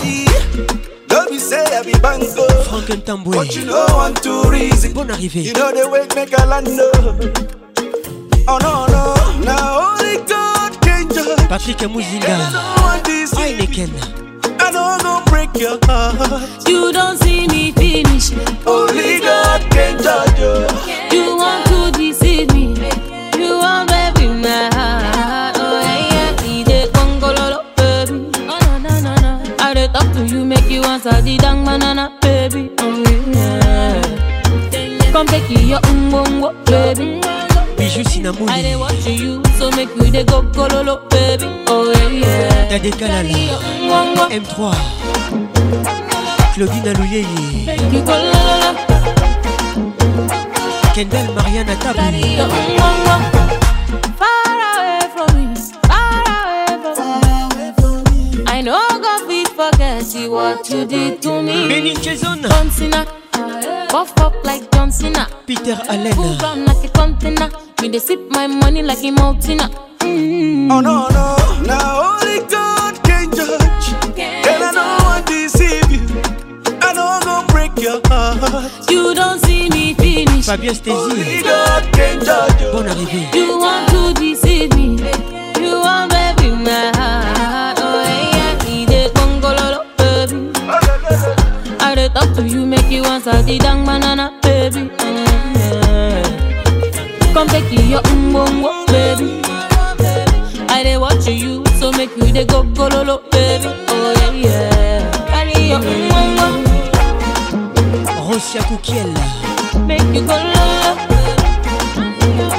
Don't be say I be bango. Franken Tamboué. But you know I'm too easy. Bonne arrivée. You know the way make a land, oh. Oh no, no. Now only God can judge. Patrick Mouzinga. Heineken. I know go break your heart. You don't see me finish. Only God can judge you. You want answer the dang banana, baby. Oh yeah. Come take your umbongo, baby. Bijou I dey Sinamouli. watch you, so make you dey go gololo, baby. Oh yeah yeah. Tadé Kalala. Umbongo, M3. Claudine Alouyeye. make you gololo. Kendall Mariana Tabu. What you did to me. Benin Jason. John Cena, puff up like John Cena. Peter Allen. Move on like a container. Me dey sip my money like a mountain. Mm. Oh no, no. Now only God can judge. Can and I know I deceive you. I I'm gonna break your heart. You don't see me finish. Fabien Only Stézy. God can judge you. Arrivée. You want to deceive me. You want baby my heart. I dey talk to you, make you answer the dang banana, baby. Mm, yeah. Come take your umbongo, baby. I dey watch you, so make you dey go gololo, baby. Oh yeah, yeah. Carry your umbongo, Rosia Koukiel. make you go lolo.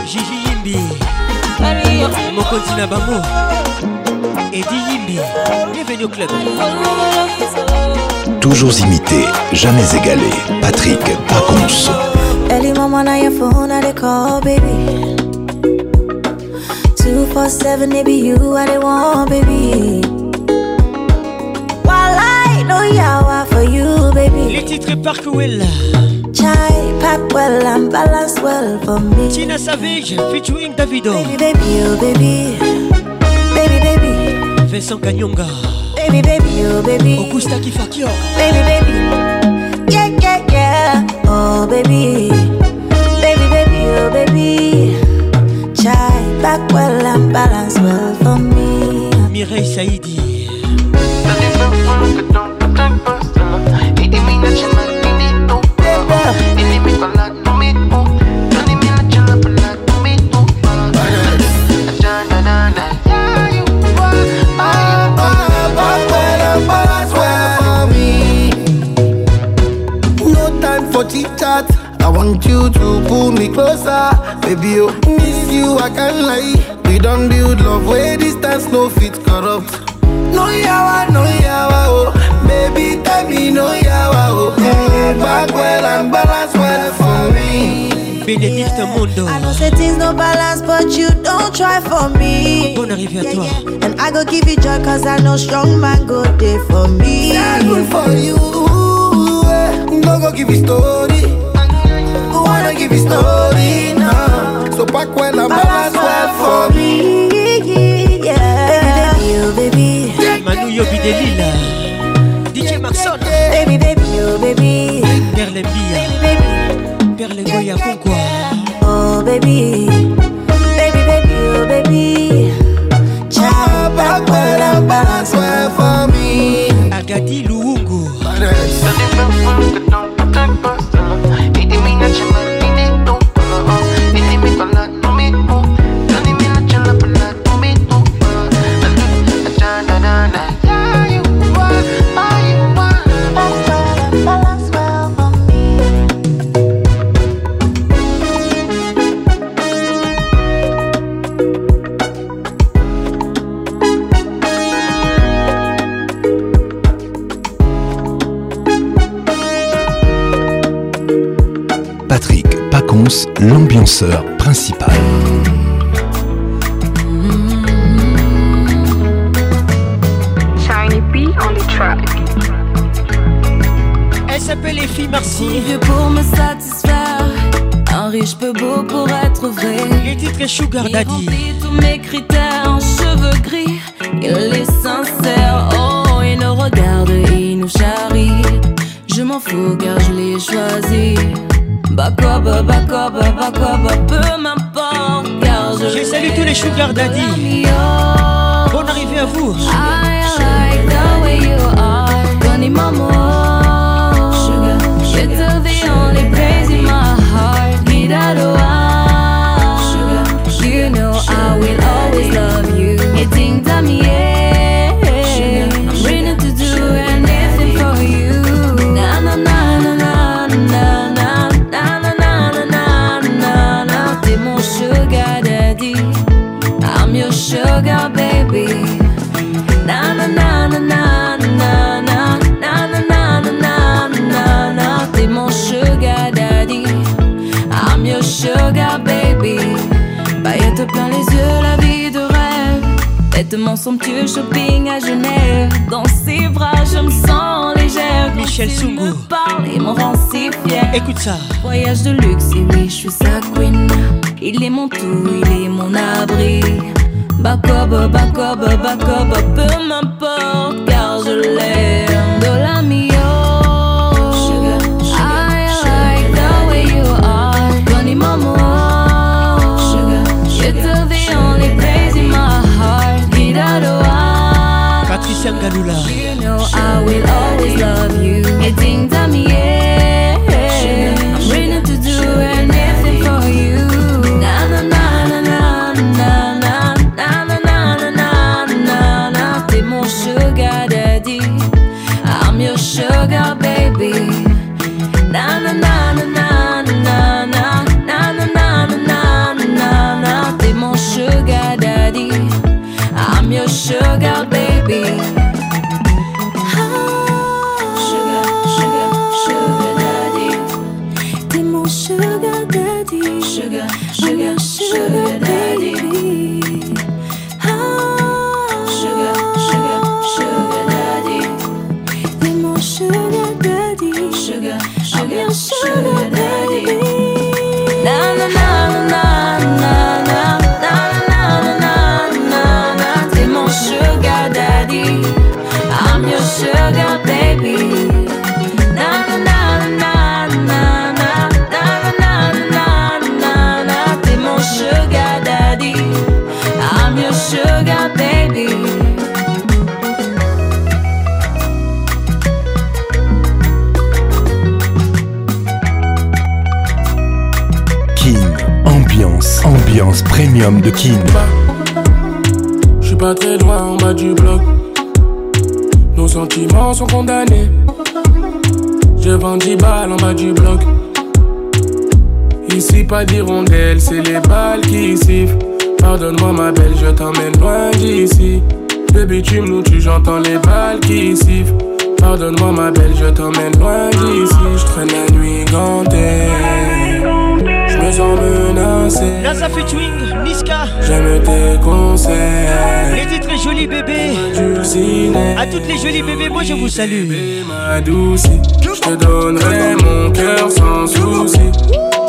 Gigi Yimbi. Carry your Nabamo. Eddie Yimbi. Bienvenue au club. Toujours imité, jamais égalé. Patrick Pacons. Early mama on your phone, I they call, baby. Two four seven, it be you, I they want, baby. While I know yawa for you, baby. Les titres Parkwell. Chai, pack well and balance well for me. Tina Savage featuring Davido. Baby, baby, oh baby. Baby, baby. Vincent Kanyonga. Baby, baby, oh baby. Augusta Kifakio. Baby, baby. Yeah, yeah, yeah. Oh, baby. Baby, baby, oh, baby. Chai, back well and balance well for me. Mireille Saïdi. Want you to pull me closer, baby. Oh, miss you, I can't lie. We don't build love where distance no fit corrupt. No yawa, no yawa, oh, baby, tell me no yawa, oh. Mm, back well and balance well for me. Bénédicte Mondo. I know say things no balance, but you don't try for me. Bonne arrivée à toi. And I go give you joy, cause I know strong man go there for me. Yeah, good for you. eh. No go give you story. Who wanna give you story now? So back well and balance well for me. Yeah. Baby, baby, oh baby. Manu Yobi Delila. DJ Maxon. Baby, baby, oh baby. Perle Mbia. Baby, Perle Goya Konkwa. oh baby. Baby, l'ambianceur principal. Shiny on the track. Elle s'appelle les filles Marcy. vieux pour me satisfaire. Un riche peu beau pour être vrai. Les titres est Sugar Daddy. Il tous mes critères, cœur d'Adi. Plein les yeux, la vie de rêve. Vêtements somptueux, shopping à Genève. Dans ses bras, je me sens légère. Quand Michel Sougou. me parle et me rend si fière. Écoute ça. Voyage de luxe, et oui, je suis sa queen. Il est mon tout, il est mon abri. Bakoba, bakoba, bakoba, peu m'importe, car je l'aime. Patricia You know I will always love you. Premium de Kin. Je suis pas très loin en bas du bloc. Nos sentiments sont condamnés. Vends 10 balles en bas du bloc. Ici, pas d'hirondelle, c'est les balles qui sifflent. Pardonne-moi, ma belle, je t'emmène loin d'ici. Le bitume nous tue, j'entends les balles qui sifflent. Pardonne-moi, ma belle, je t'emmène loin d'ici. Je traîne la nuit gantée. Je me sens menacé. Naza featuring Niska. J'aime tes conseils. Les titres est joli bébé. À toutes les jolies bébés, moi je vous salue. ma douce, je te donnerai mon cœur sans souci.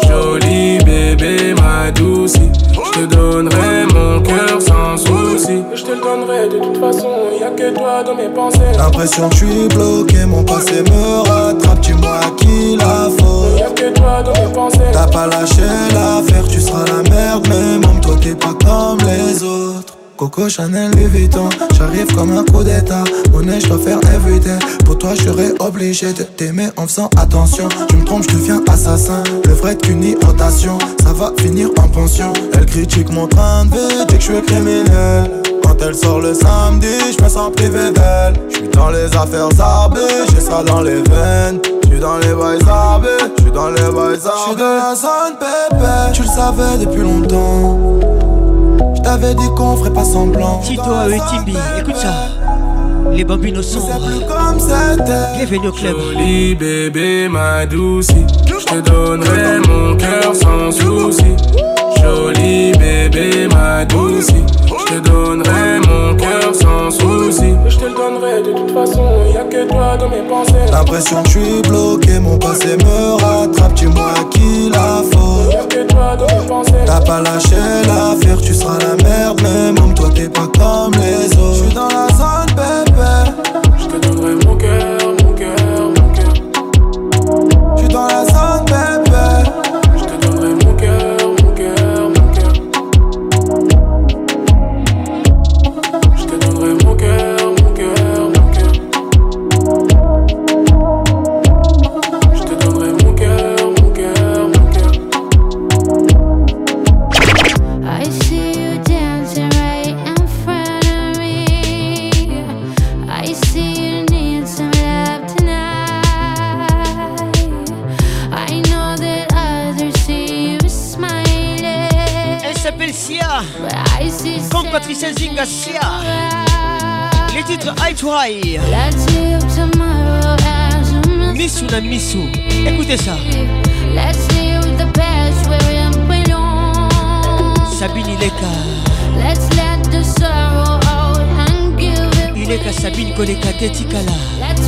Joli bébé, ma douce, je te donnerai mon cœur sans souci. Je te le donnerai de toute façon, y a que toi dans mes pensées. L'impression que je suis bloqué, mon passé me rattrape, dis-moi à qui la faute. T'as pas lâché l'affaire, tu seras la merde, mais même toi t'es pas comme les autres. Coco Chanel Louis Vuitton, j'arrive comme un coup d'état. Monnaie, je dois faire everyday. Pour toi, je serais obligé de t'aimer en faisant attention. Tu me trompes, je deviens assassin. Le vrai qu'une rotation, ça va finir en pension. Elle critique mon train de vie, dit que je suis criminel. Quand elle sort le samedi, je me sens privé d'elle. Je suis dans les affaires zarbées, j'ai ça dans les veines. Je suis dans les bails zarbés, je suis dans les bails zarbés. Je suis de la zone pépé, tu le savais depuis longtemps. Je t'avais dit qu'on ferait pas semblant. Tito et Timbi, écoute ça. Les bambinos sont plus comme c'était. Bienvenue au club. Joli bébé, ma douce. Je te donnerai mon cœur sans souci. Joli bébé, ma douce. Je te donnerai mon cœur sans souci. De toute façon, y a que toi dans mes pensées. L'impression que je suis bloqué, mon passé me rattrape. Dis-moi qui la faute. Y'a que toi dans mes pensées. T'as pas lâché l'affaire, tu seras la merde. Même homme, toi t'es pas comme les autres. Je suis dans la zone, bébé. Je te donnerai mon cœur, mon cœur, mon cœur. Je suis dans la zone, Eye to Eye. Let's live tomorrow as a Missou na Missou. Écoutez ça. Let's live the best where we belong. Sabine Ileka. Let's let the sorrow out and give it. Ileka Sabine Koleka Tetikala. Let's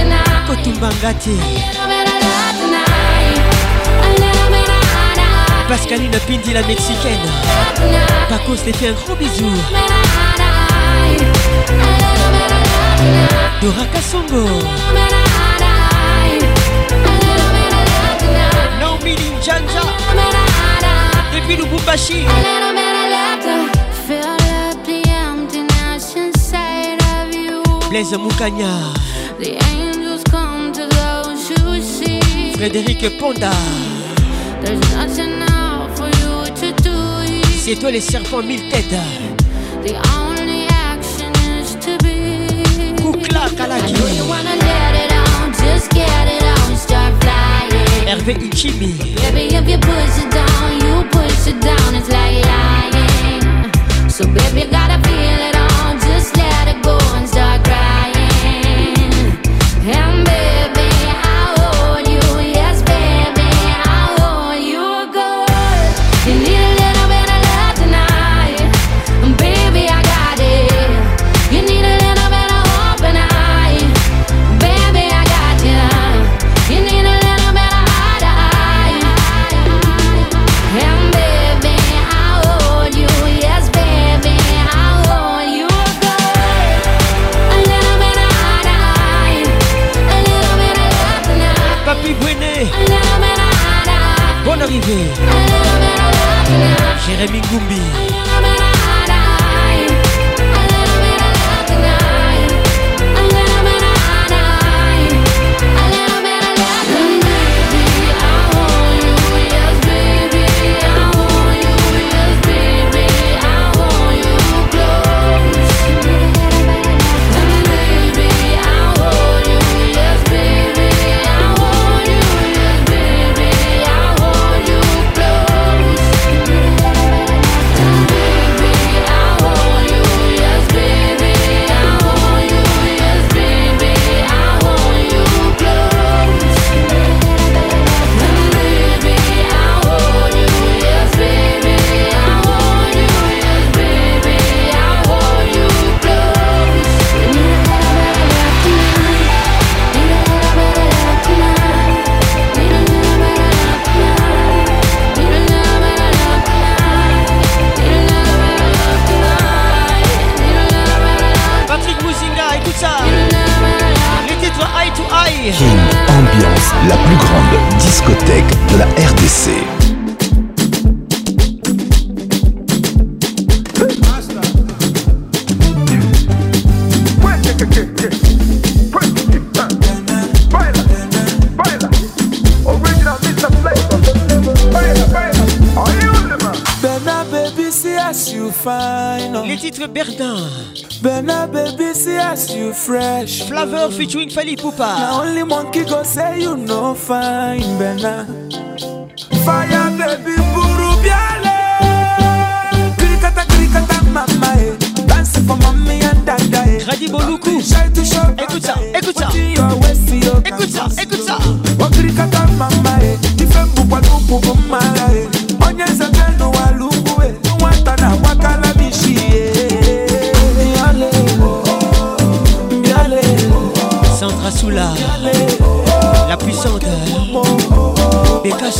Little bit of love tonight, Kotumba Ngati. little bit of love tonight, a little bit of eye to eye. Pascaline Pindi la mexicaine. Paco te fait un gros bisou. Dora Kassongo. Naomi Ninjanja. Depuis Lubumbashi. Blaise Moukanya. Frédéric Ponda. There's nothing out for you to do. C'est toi les serpents mille têtes. The only action is to be. Koukla Kalaki. know you wanna let it out, just get it out and start flying. Hervé Ichimi. Baby, if you push it down, you push it down, it's like lying. So, baby, you gotta feel it Jérémy Goumbi. Cause you fresh. Flavor featuring Fali Poupa. Now only monkey go say you no fine, Bella. Fire baby, buru biale. Krikata krikata mama eh. Dance for mommy and dada eh. Radi Boluku. Eh. Écoute ça, écoute ça. Écoute ça, écoute ça. Oh krikata mama eh. Difem bubwa no bubwa mala eh.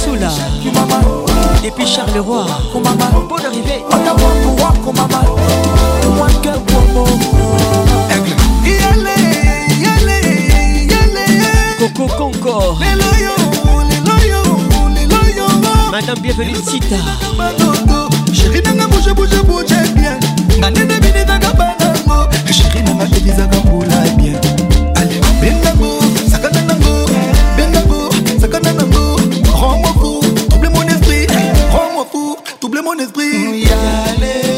Soula Depuis Charleroi. Bonne arrivée. Coco Concord Madame bienvenue Sita. Chérie nanga bouge bouge bouge bien. Banene bine nanga banango. Chérie nanga elizaka mbula bien. Ale benango esprit. Oui, alléluia.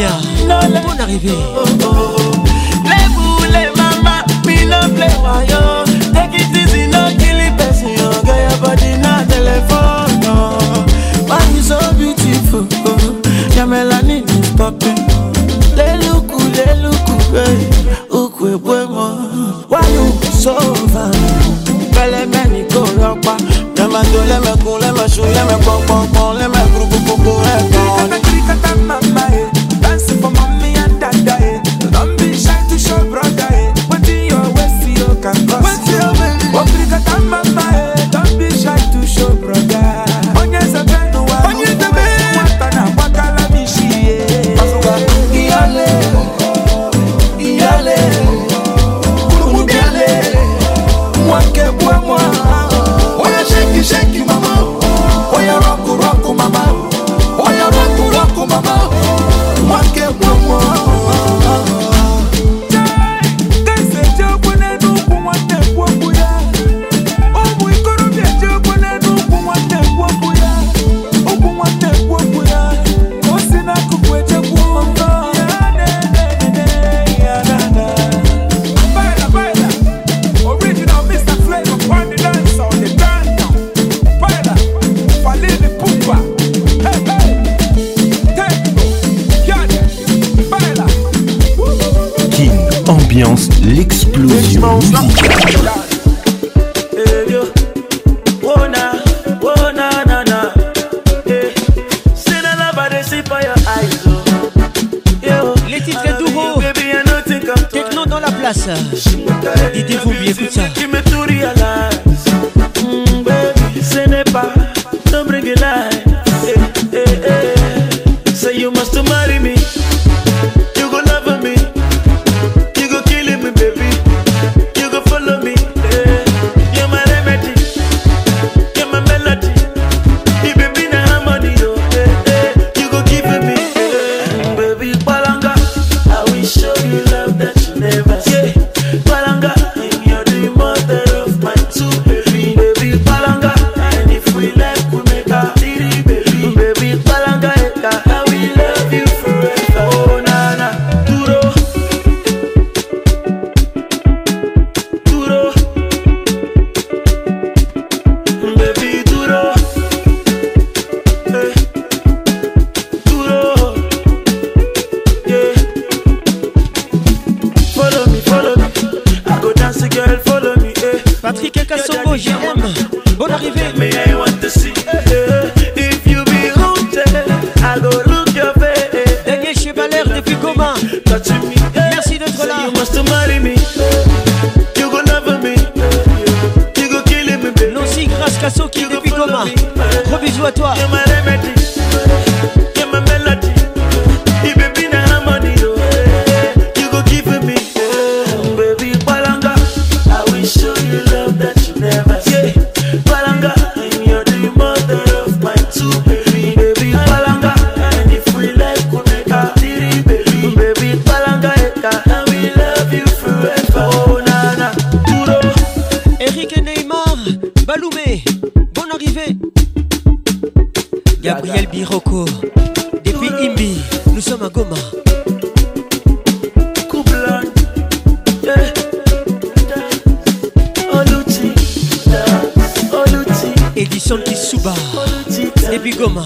Mia, bonne arrivée. Les boules, maman, me no play yo. Take it easy, no kill it, beautiful? Why. Lẹ́mẹ̀kún. Biroko, depuis Imbi, nous sommes à Goma. Edison Kisuba, depuis Goma.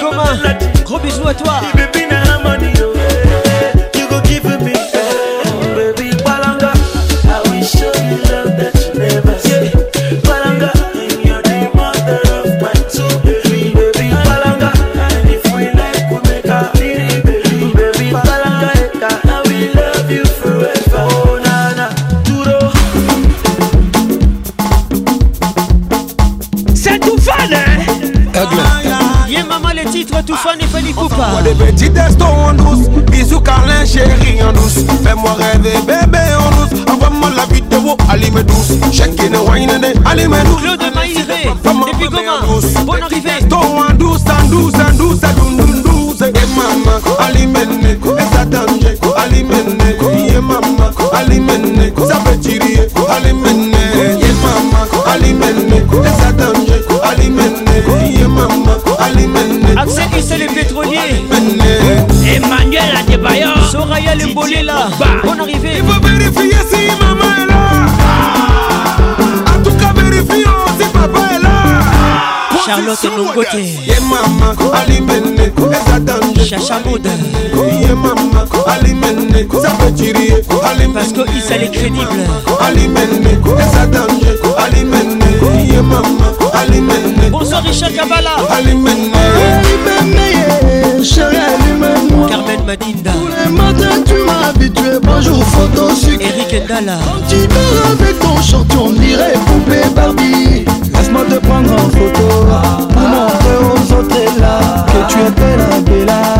Goma, gros bisous à toi. Maman, allumez ça fait tirer, allumez Yeah maman, allumez et ça tange, allumez Yeah maman, allumez Axel Issa le pétrolier. Emmanuel Adebayor. Soraya le bolé là. Bonne arrivée. Il faut vérifier si maman Charlotte Nongote. Yeah maman, alimene. Chacha. Parce que Issa est crédible. Alimene. Alimene, alimene. Bonsoir Richard Kabala. Alimene. Alimene, chérie, allume-moi. Carmen Madinda. Tous les matins, tu m'as habitué. Bonjour, photo sucré. Eric Ndala. Quand tu dors avec ton short, on dirait poupée Barbie. Laisse-moi te prendre en photo. Pour montrer aux autres là? Que tu es bella, bella.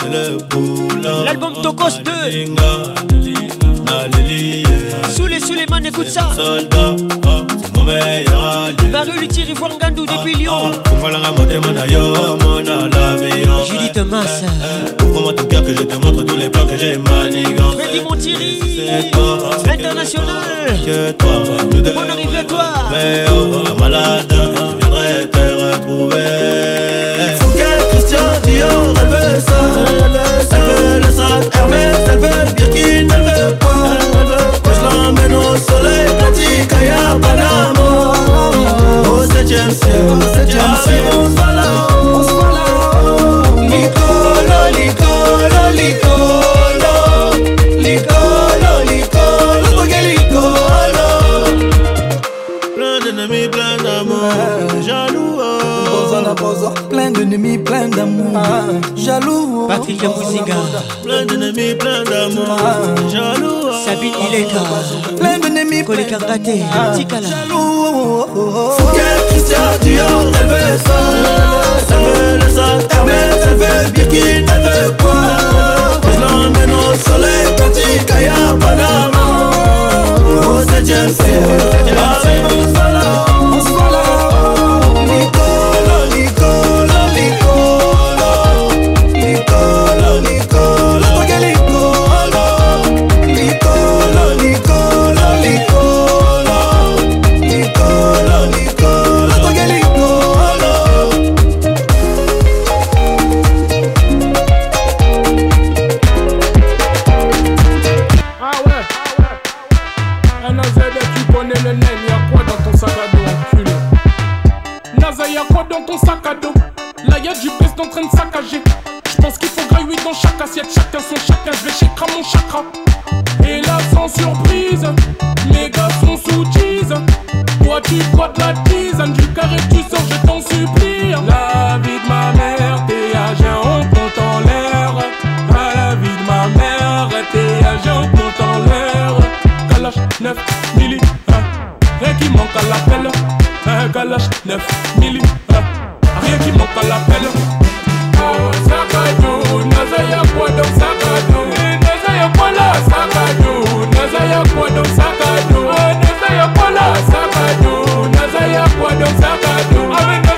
C'est le boulot. L'album Tokos 2. Alléluia. Sous les Suleiman, écoute ça. Soldat, oh, c'est mon meilleur allié. Marie Luthier Ivoire Ngandou depuis Lyon. Kumbalanga motema yo, mon avion. Julie Thomas. Ouvre-moi ton cœur que je te montre tous les plans que j'ai maniganés. Freddy Montieri. International. que toi. Bonne arrivée à toi. Mais oh, la malade, je viendrai te retrouver. Hermès, elle veut Birkin, elle veut pas. Moi je l'emmène au soleil, pratique à Panama. Au septième ciel, au septième ciel, on se voit là, on se voit là. Nicolo, Nicolo, Nicolo, Nicolo, Plein d'ennemis, plein d'amour, jaloux. Plein d'ennemis, plein d'amour, ah. jaloux. Patrick Moussiga, plein d'ennemis, plein d'amour. Jaloux. Oh. Sabine, il est là. Plein d'ennemis, plein d'amour. Jaloux. Oh, oh, Fouquet, Christian, Dior, elle veut ça. Elle veut le sang, Hermès, elle veut Birkin, elle veut quoi Je l'emmène au soleil, Petit Kaya, Panama. Oh, c'est Dieu, c'est Dieu. Rien qui manque à l'appel, un galache 9 mm. Rien qui manque à l'appel. Oh, Sakadou, Nazaya Podo, Sakadou. Nazaya Pola, Sakadou. Nazaya Podo, Sakadou. Nazaya Pola, Sakadou. Nazaya Podo, Sakadou. Nazaya Podo, Sakadou.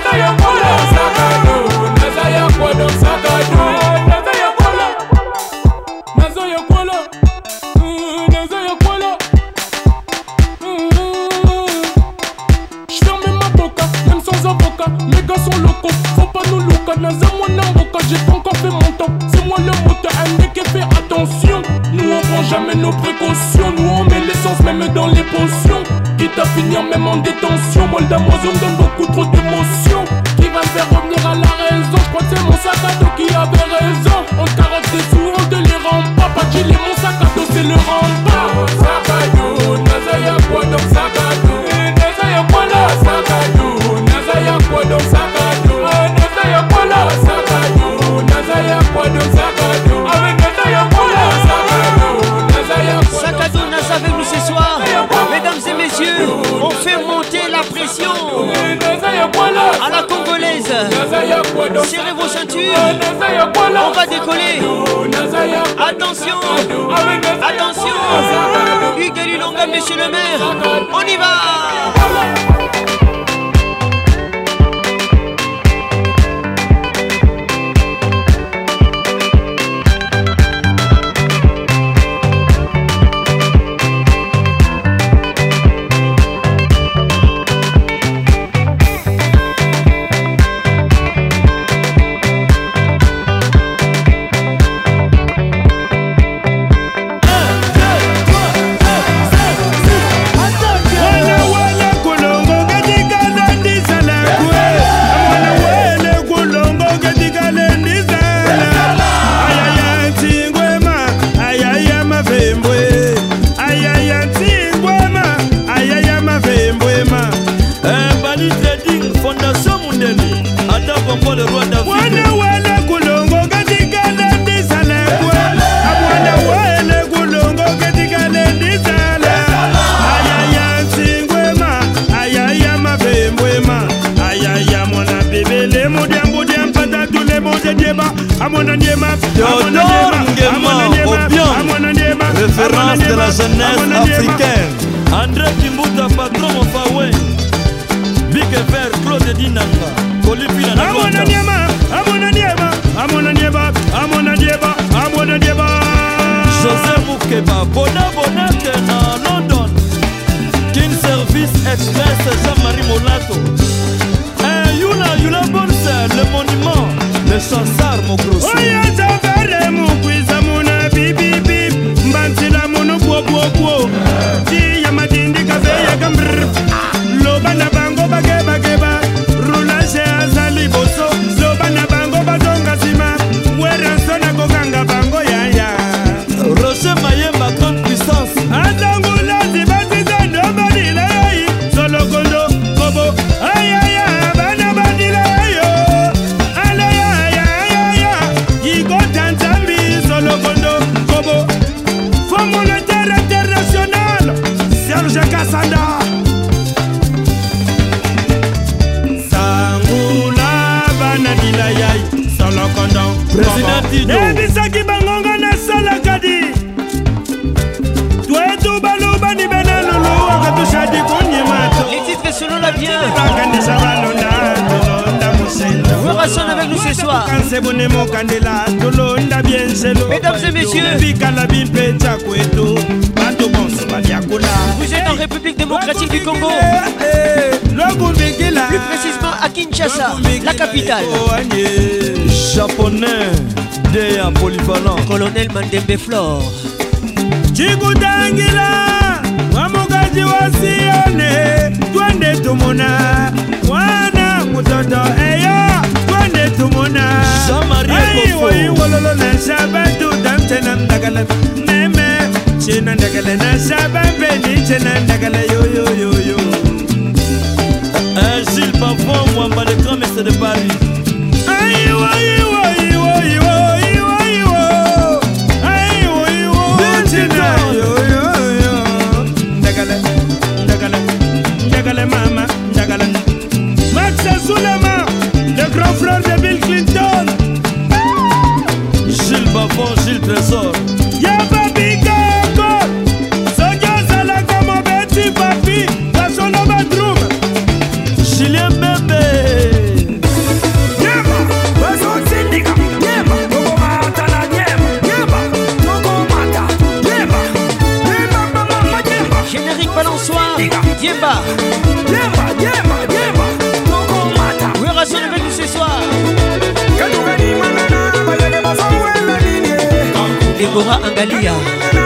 debora angalia.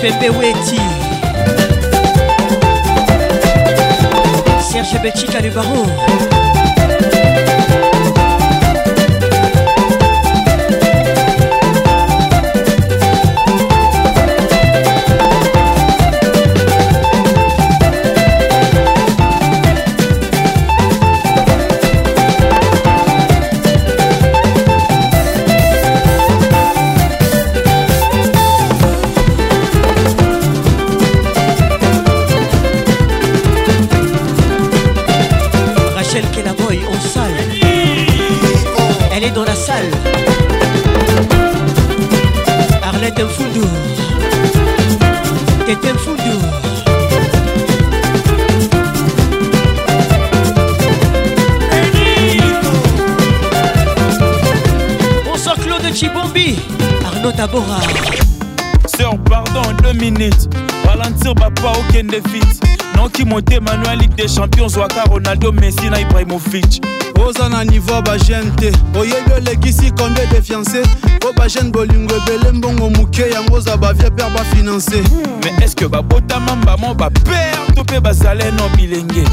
Pepe Weti. Serge Belchica le motema no ya ligue des champions zwaka ronaldo messi na ibrahimovic. Oza na niveau ya bagene te. Oyebi olekisi combien de fiancé po bagene bolingo ebele mbongo moke yango oza bavie pere bafinanse mais est ce que babotama mbamo bapere to mpe bazale no bilenge?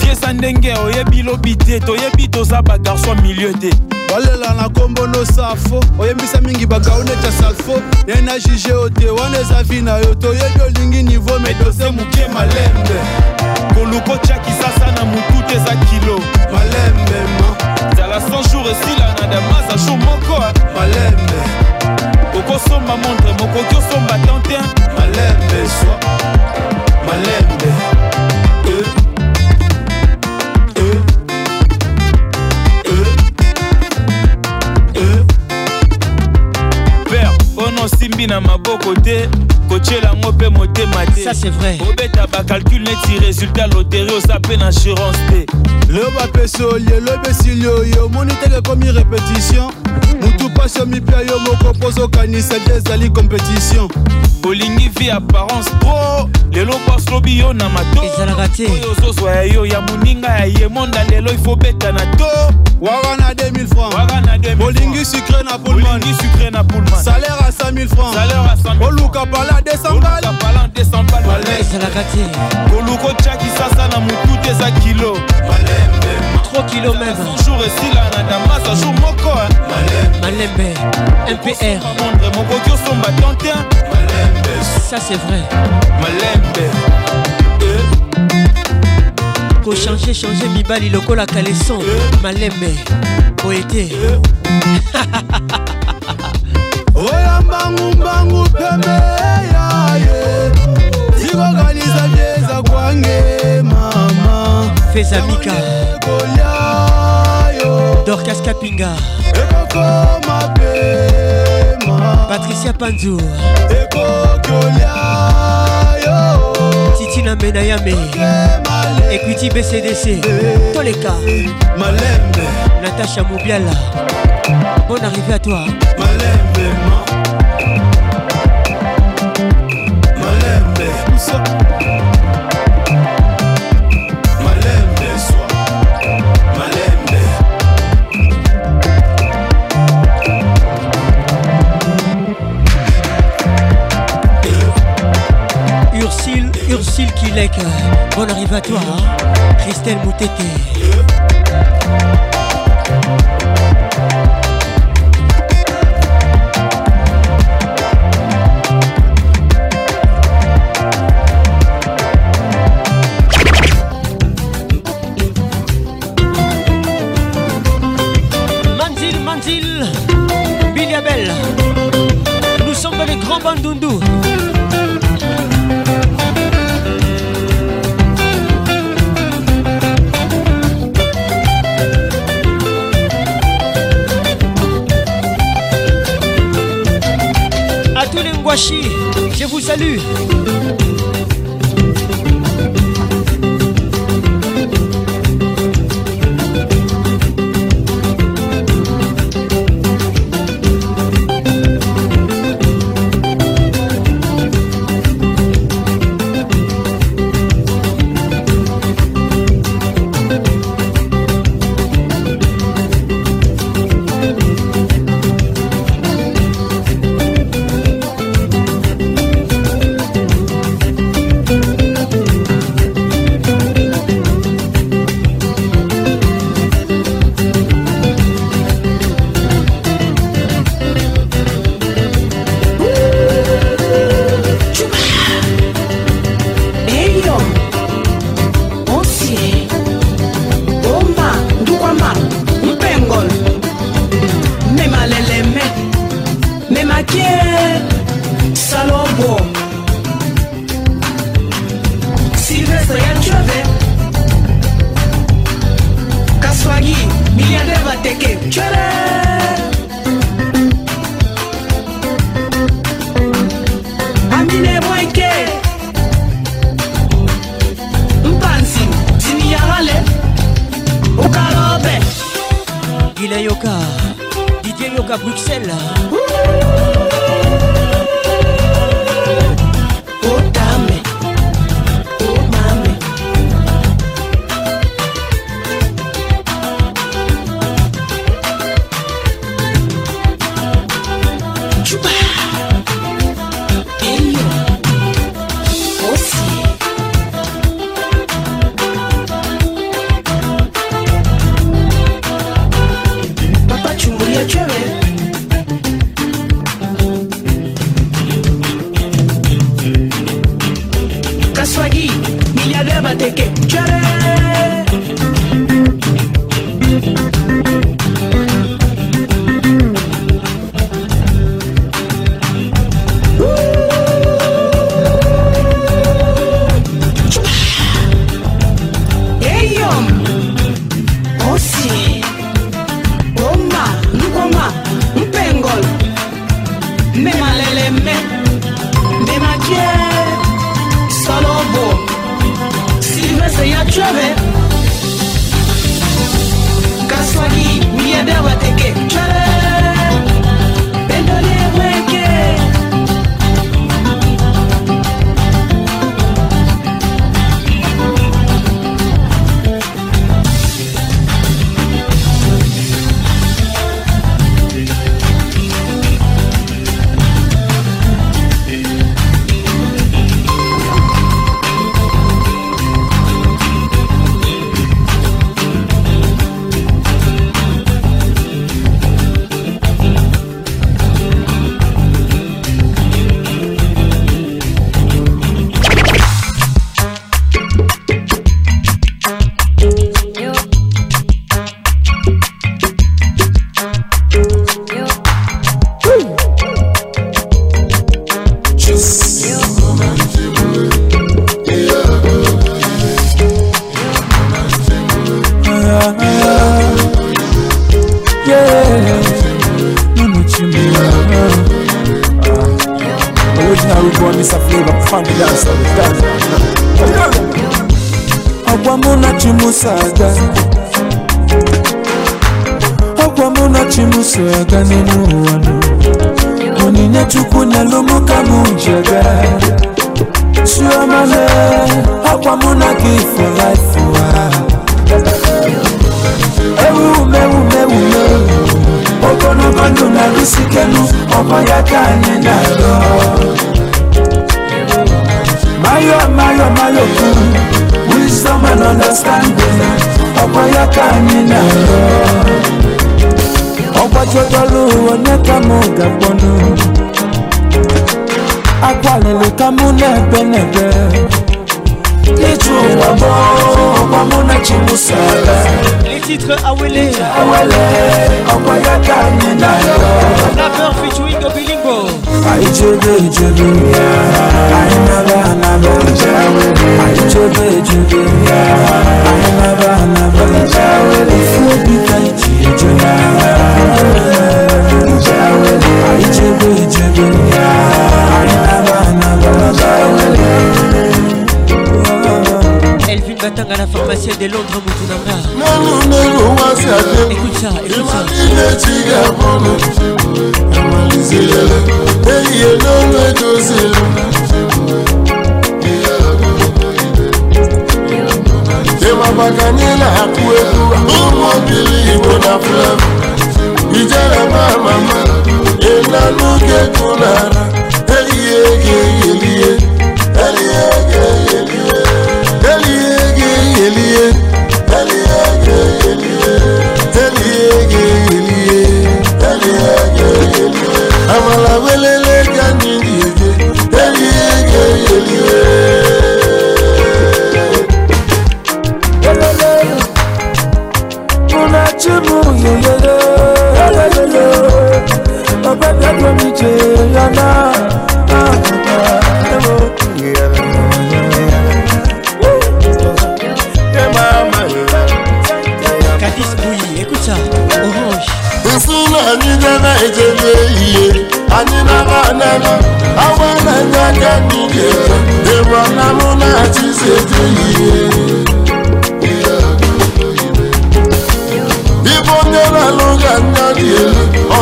Fiesa ndenge oyebi lobi te toyebi toza bagarso milieu te balela na nkombo nosafo oyebisa mingi bakau neti ya salfo. Ye na juge yo te wana eza vi na yo. Toyebi olingi niveau me dose moke malembe. Koluka otyakisasa na motu te eza kilo. Malembe ma. Zala 100 jour esila na damaza jour moko malembe. Okosomba montre mokoki osomba tantin malembe swa malembe osimbi na maboko te kotyela yango mpe motema te Ça, c'est vrai. obeta bacalcule neti résultat loterie oza mpe na assurance te lelo bapesi olie lobi esili oyo omoni teke ekomi répétition. Mutu pasio mipia yo. Moko mposo okanisa te ezali compétition. Olingi vi apparence pro lelo pasi lobi yo na mato. Ezalaka te oyo ozozwa ya yo ya moninga ya ye monda lelo ifo beta na to waka na 2000 francs. Waka na 2000 olingi sucre na pullman. Sucre na pullman. Salaire à 5000 francs. Salaire à 100 000 oluka pala 200 bal oluka pala 200 bal ezalaka te koluka otyaki sasa na motu te eza kilo 3 kilo même. Jour esila na damasa jour moko malembe mpr mondre mokoki osomba tante ça c'est vrai. Malembe kochange change mibali lokola kaleson malembe boye te oya mbangumbangu pembe yaye tikokanisa vyeza kwange mama. Fezamika dorcas kapinga. Ekokoma pema patricia panzu. Ekokolyayo titina menayame equity bcdc toleka. Malembe. Natacha mobiala bonne arrivée à toi. Malembe ma. Malembe Bonne arrivée à toi. Christelle Moutete.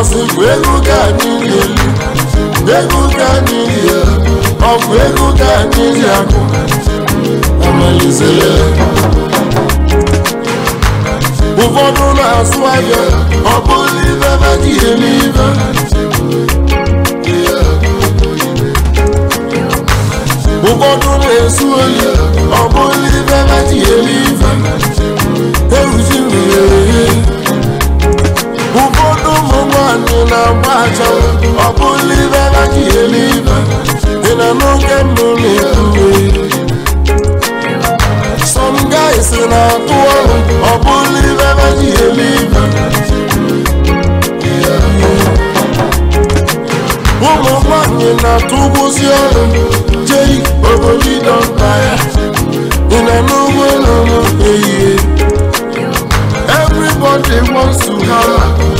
ọsị bụ ego ka anyị na-eli bụ ya ọ bụ ego ka anyị ya amalise ya ụfọdụ na-asụ ahịa ọ bụghị ibe mmadụ ihe n'ibe ụfọdụ na-esu oyi ọ bụghị ibe mmadụ ihe n'ibe eruzi m ya nwanne na mgba aja na jihele ibe ị na n'oge some guys na-atụ ọrụ ọ bụla I na jihele ibe ụmụ na-atụgwụzi ọrụ jei obodo ịdọta ya ị na n'ugbo nọ everybody wants to have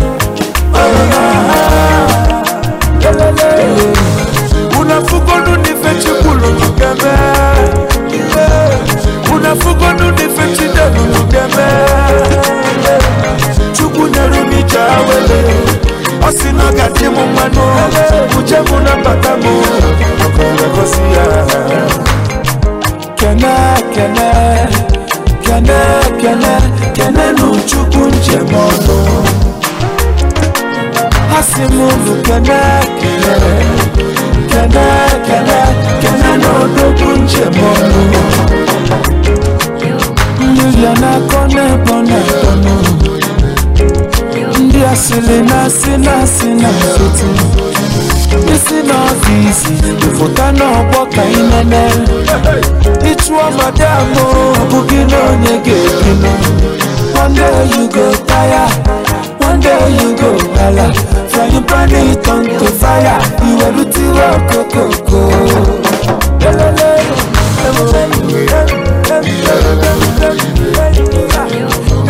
osina kati momwano kucemu na patamu okosia kene kene kene kene kene nunchuku njemono asimunu kene kene kene kene kene nodoku njemono liliana kone pone pono silina sina sina fiti isina ọfiisi ifuta na ọgbọ ka inene ịchụ ọmọdé amụ ọbụghị na onye ga-ebinu one day you go tire. One day you go lala. Frying pan it on to fire iwerutire okokoko lelele.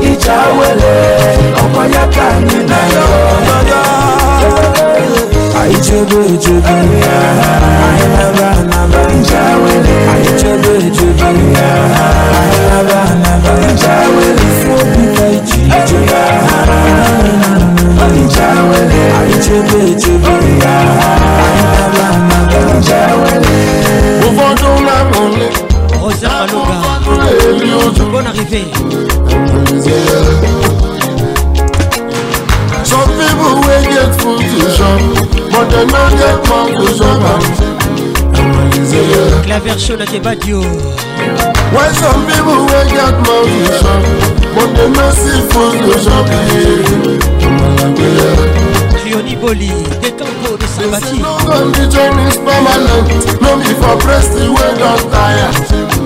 ije wele ọkwa ya ka anyị na ya anyị chebe echebe anyị naba anaba chebe echebe anyị chebe echebe anyị naba anaba ụfọdụ bonne arrivée. Some people wey get food to but dem no get mouth to. La version à Kebadio. Why some people wey get to chop, but dem no see food to? Cléonie Boli, des tampons de. Condition is permanent, no be for breast wey don tire.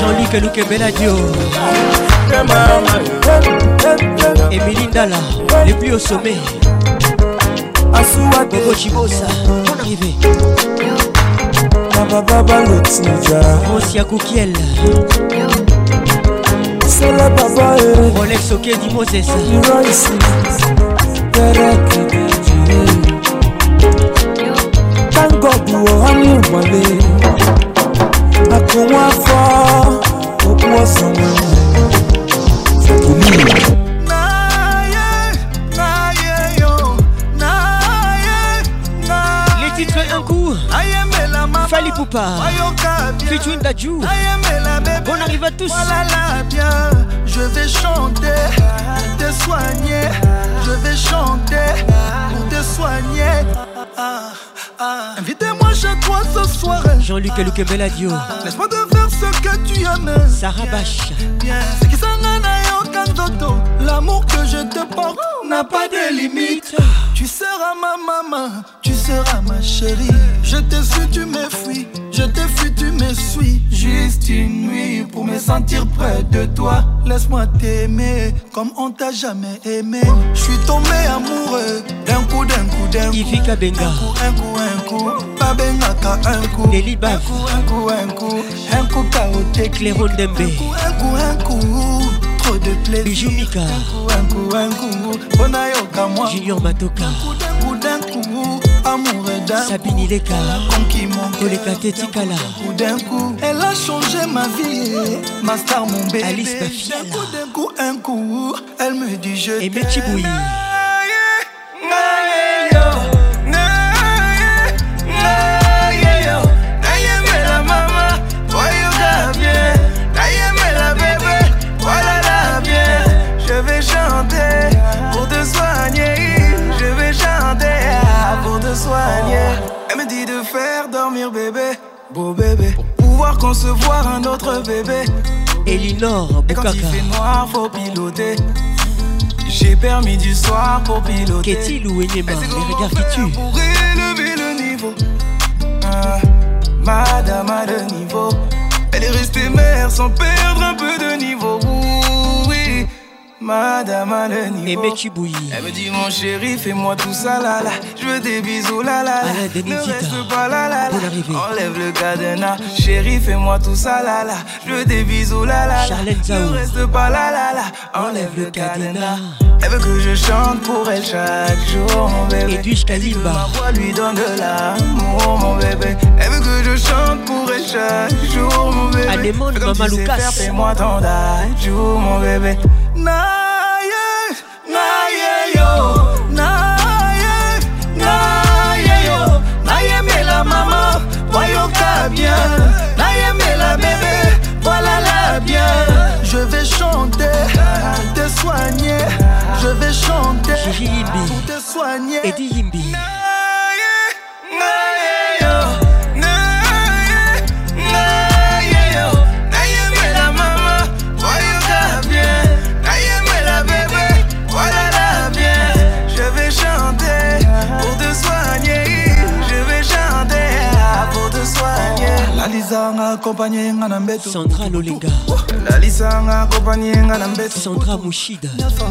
Jean-Luc Louke Beladio. Émilie Ndala, les plus au sommet. Gogo Chibosa, bonne arrivée. Rosia Koukiel. Rolex Okedi Moses. thank god wọ ha ní ìwọlé àkùnwọ́n un coup. Fali Poupa. Featuring Dadju. Bonne arrivée à tous. Voilà bien, je vais chanter, te soigner, je vais chanter pour te soigner. Ah, ah. Invitez-moi chez toi ce soir. Jean-Luc Louke Beladio. Laisse-moi te faire ce que tu aimes. Sarah Bache. C'est qui ndoto. L'amour que je te porte n'a pas de limite. Tu seras ma maman, tu seras ma chérie. Je te suis, tu me fuis. Je te fuis, tu me suis. Juste une nuit pour me sentir près de toi. Laisse-moi t'aimer comme on t'a jamais aimé. Je suis tombé amoureux d'un coup, d'un coup, d'un coup. Ivy Kabenga. Un coup, un coup, Babengaka, un coup. Nelly Baf. Un coup, un coup, un coup, chaotique. Cléron Dembe. Un coup, un coup, trop de plaisir. Bijou Mika. Un coup, un coup, Bonayoka, moi. Junior Matoka. Amour Koleka coup d'un coup, elle a changé ma vie, ma star, mon bébé. Alice Bafiala. D'un coup, d'un coup, un coup, elle me dit je t'aime. Dormir bébé, beau bébé, pour pouvoir concevoir un autre bébé. Elinor Et quand il fait noir, faut piloter. J'ai permis du soir pour piloter. Qu'est-il ou Enyema Les regards qui tuent. Pour élever le niveau. Ah, madame a de niveau. Elle est restée mère sans perdre un peu de niveau. Madame a le niveau. Chibouyi. Elle me dit mon chéri, fais-moi tout ça là là. Je veux des bisous là là là. Ne reste pas là là là. Enlève le cadenas. Chéri, fais-moi tout ça là là. Je veux des bisous là là. Ne reste pas là là là. Enlève le cadenas. Elle veut que je chante pour elle chaque jour, mon bébé. Edwige Elle dit que ma voix lui donne de l'amour, mon bébé. Elle veut que je chante pour elle chaque jour, mon bébé. Fais comme Maman Lucas. Fais-moi ton jour, mon bébé. Naye, naye bien, bien. Je vais chanter pour te soigner. Je vais chanter pour te soigner. Naye soigner. La Lisa nga accompagné nga na mbeto. Sandra Lolenga. Accompagné nga na mbeto. Sandra Mouchida.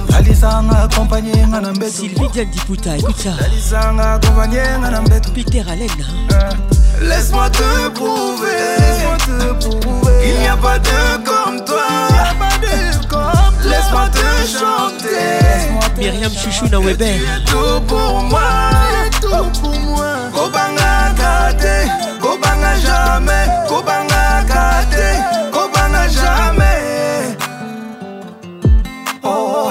La Lisa nga accompagné nga na mbeto. Sylvie Diandiputa, écoute ça. La Lisa nga accompagné nga na mbeto. Peter. Laisse-moi te prouver, laisse-moi te prouver qu'il n'y a pas de comme toi. Laisse-moi te chanter. Myriam Chouchou na Weber. Tout pour moi, tout pour moi. Kobanga kate, kobanga jamais, kobanga kate, kobanga jamais. Oh.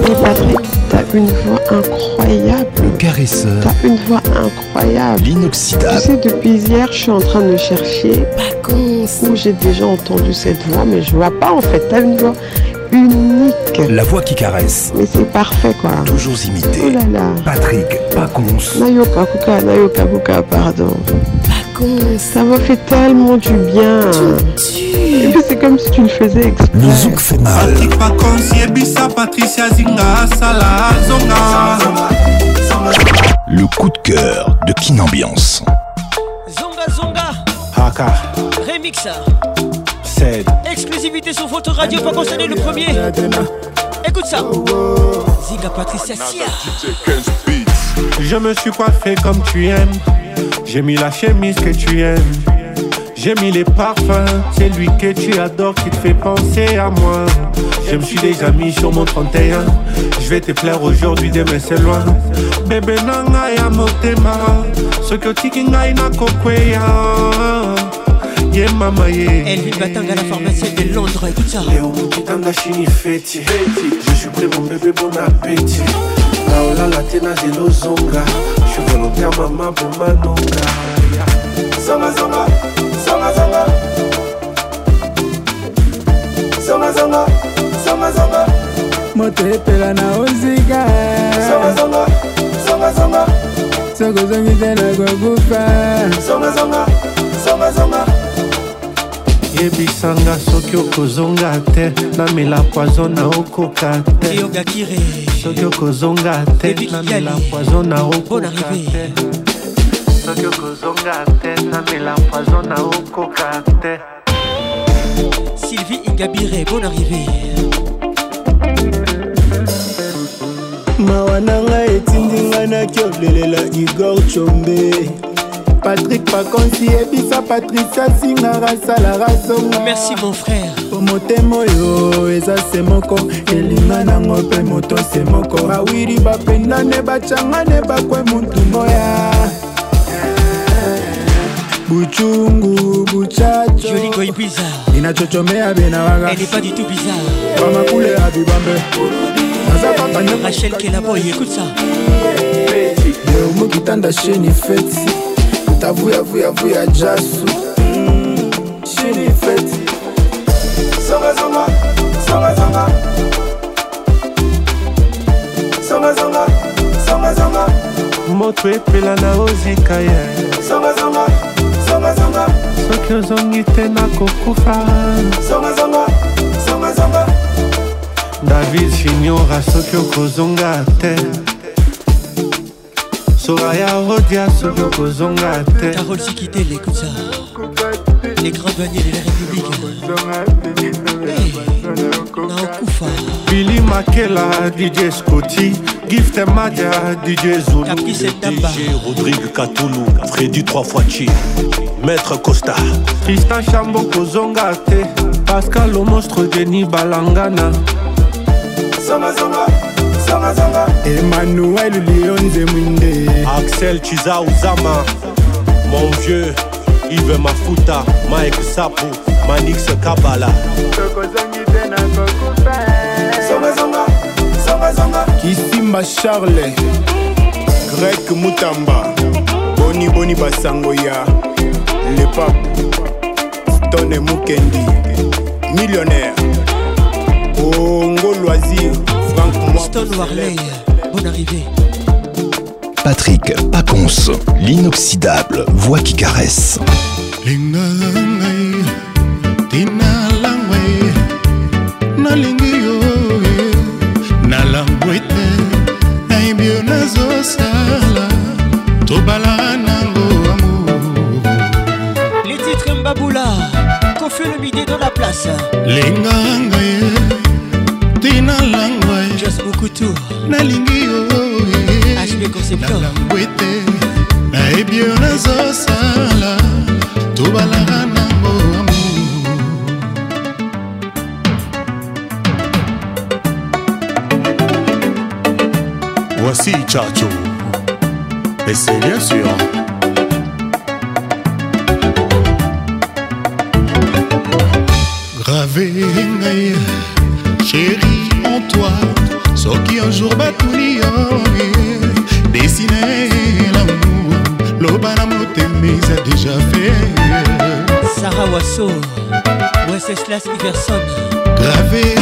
Mais Patrick, t'as une voix incroyable. Le caresseur, T'as une voix incroyable. Tu l'inoxydable, sais, depuis hier, je suis en train de chercher où j'ai déjà entendu cette voix, mais je vois pas en fait. T'as une voix unique. la voix qui caresse, Mais c'est parfait quoi. toujours Oh imité. là là. Patrick Pacons, Nayoka Kuka, Nayoka Kuka, pardon. Ça m'a fait tellement du bien. Et puis c'est comme si tu le faisais exprès. le zouk fait mal. patrick pacons yebisa patricia zinga asala zonga Le coup de cœur de Kin Ambiance. Zonga Zonga. haka Remix. Exclusivité sur votre radio, pas concerné le premier. Écoute ça. Zinga Patricia Sia. Je me suis coiffé comme tu aimes. J'ai mis la chemise que tu aimes. J'ai mis les parfums, c'est lui que tu adores qui te fait penser à moi. Je me suis déjà mis sur mon 31. Je vais te plaire aujourd'hui, demain c'est loin. Bébé nanga ya motema. Soki otiki ngai na kokweya. Ye mama ye. Elvin Batanga, la pharmacienne de Londres. Écoute ça. Leo mukitanga chini feti Je suis prêt mon bébé bon appétit naolala te na zelo zonga Je suis volontaire mama bomanonga Zonga zonga, zonga zonga. Zonga zonga, zonga zonga. moto epela na ozika Zonga zonga, zonga zonga. soki ozongi te nakokufa yebisanga soki okozonga te. Namela poison na okoka te. Soki okozonga te namela poison na okoka te. soki okozonga te namela poison na okoka te. Sylvie Ingabire, bonne arrivée. mawa na ngai etindi ngai nakiolelela igor chombe patrik pakonsi yebisa patricia singaka asalaka songa Merci mon frère. po motema oyo eza se moko. Elinga nango mpe moto se moko. Awiri bapendane bacangane bakwe muntu moya. Buchungu buchacho. Inachochomea benawaka Elle n'est pas du tout bizarre. bamakule ya bibambe. Rachel Kelaboy, écoute ça. mokitanda sheni feti tavuyavuyavuya jasu. Shiri feti songazonga songazonga songazonga songazonga moto epela na ozika ye. Songazonga songazonga soki ozongi te nakokufa songazonga songazonga david finiora soki okozonga te. Soraya rodia soki okozonga te Carole Sikitele, ça. Les grands douaniers de la République. Hey, Naokufa. Billy Makela, DJ Scotty, Gift Madia, DJ Zulu, DJ Rodrigue Katoulou, Freddy 3 fois Chi, Maître Costa. Tristan Chambo Kozonga te, Pascal le monstre Denis Balangana. Zonga zonga. Emmanuel Lyon Zemwinde. Axel Chiza Uzama, mon vieux Yves Mafuta, Mike Sapu, Manix Kabala. Kisimba charle grek mutamba. Boni boni basango ya lepap stone mukendi. Millionnaire. Ongo loisir frank Warley, bonne arrivée. Patrick Pacons, l'inoxydable voix qui caresse. Les titres Mbaboula, Kofi le midi dans la place. Just Mokutu, nalingi yo eh. HB Conceptor. nalango ete nayebi yo nazosala tobalaka nango amour Voici Chacho. Et c'est bien sûr. Wenceslas Iverson, gravé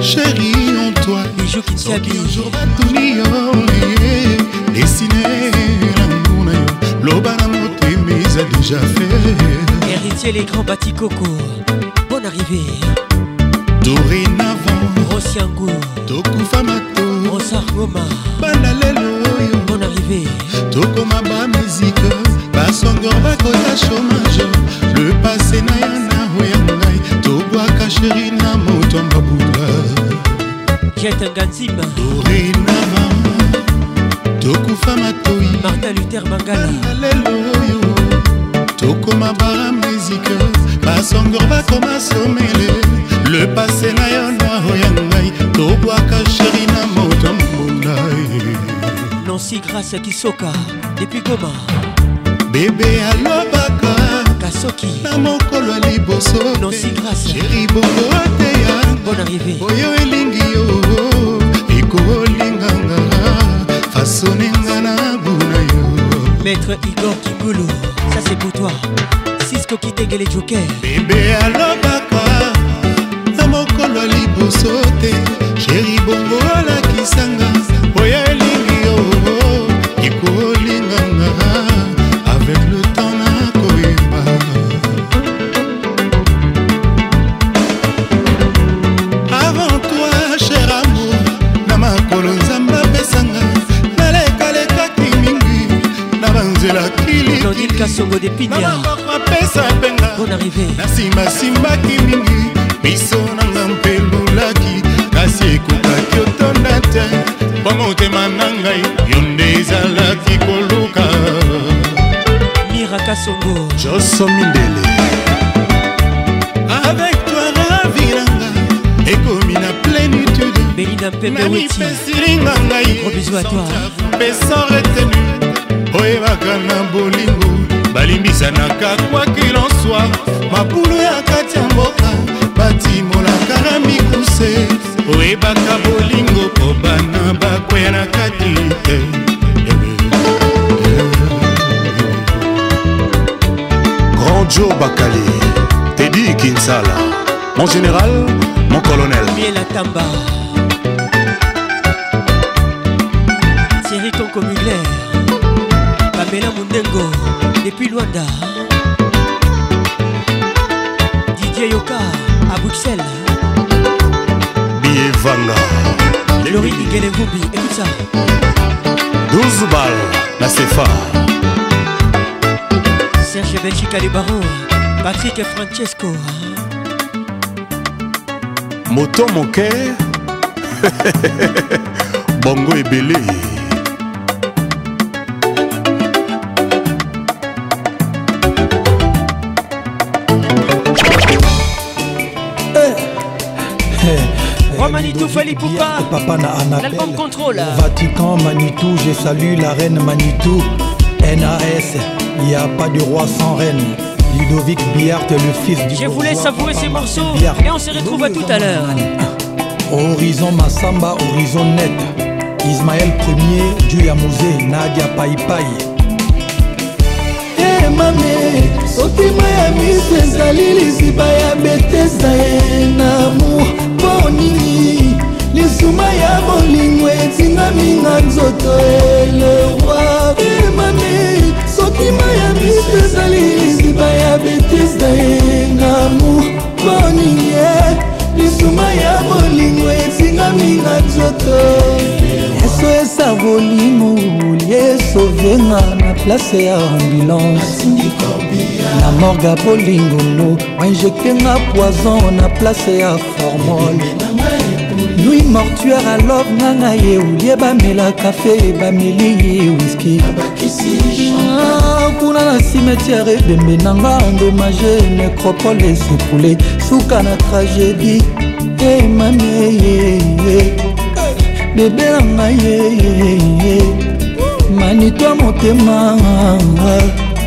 chéri en toi. Bijou yo dessine l'amour na yo loba na motema eza déjà fait. Héritier les grands Batikoko. Bonne arrivée. Grace Kisoka, depuis Goma, bebe alobaka Kasoki, na mokolo ya liboso Nancy Grace, sheri bongo ateya bonne arrivée. oyo elingi yo ekolinganga fasonenga na buna yo. Maître Igor Kingulu, ça c'est pour toi. Cisco Kitenge les Jokers, bebe alobaka na mokolo ya liboso te. Sheri bongo arrivée. nasimasimbaki mingi miso nanga mpelulaki kasi ekokaki otonda te mpo motema na ngai yo nde ezalaki koluka Mira Kassongo, joso mindele avec toi ravi nanga ekomi na plénitude Belinda Mpembe Weti, nanipesilinga ngai mpe sans retenu oyebaka na bolingo balimbisanaka kwa kilonswa mabulu ya kati ya mboka batimolaka na mikuse. Oyebaka bolingo po bana bakweya na kati te. Grand Joe Bakali, Teddy Kinsala, mon général, mon colonel. Miel Tamba, Thierry Tonko Mugler, Pamela Mundengo, depuis Luanda, Didier Yoka, à Bruxelles, Billet Vanga, Laurie Igelevumbi, écoute ça. 12 balles, la CFA. Serge Belgica les barons Patrick et Francesco. Moto moke. Bongo ebele. Roi Manitou Fali Poupa. Papa na L'album Contrôle. Vatican Manitou, je salue la reine Manitou. NAS, il n'y a pas de roi sans reine. Ludovic Biart, le fils du Je voulais savourer ces morceaux Biart. Et on se retrouve à tout à l'heure. Horizon Massamba, Horizon Net. Ismaël Premier, Dieu Nadia Pai Pai e mame soki maya miso ezali liziba ya betesa ye na amour. Mpo nini? Lisuma ya bolingo etingaminga nzoto eleroi e mame soki maya miso ezali liziba ya betesa ye na amour. Mpo nini? Lisuma ya bolingo etingaminga nzoto eso esa bolingo liesovenga na place ya ambulance. Na morga bolingono wainjektenga poison na place ya formol. Nui mortuare alove nganga ye olie bamela kafe bameli wiski Ah, kuna na cimetière ebembe nanga endommage nécropole esekule suka na tragédie emameyeye bebe na ngai ye. Manitwa motema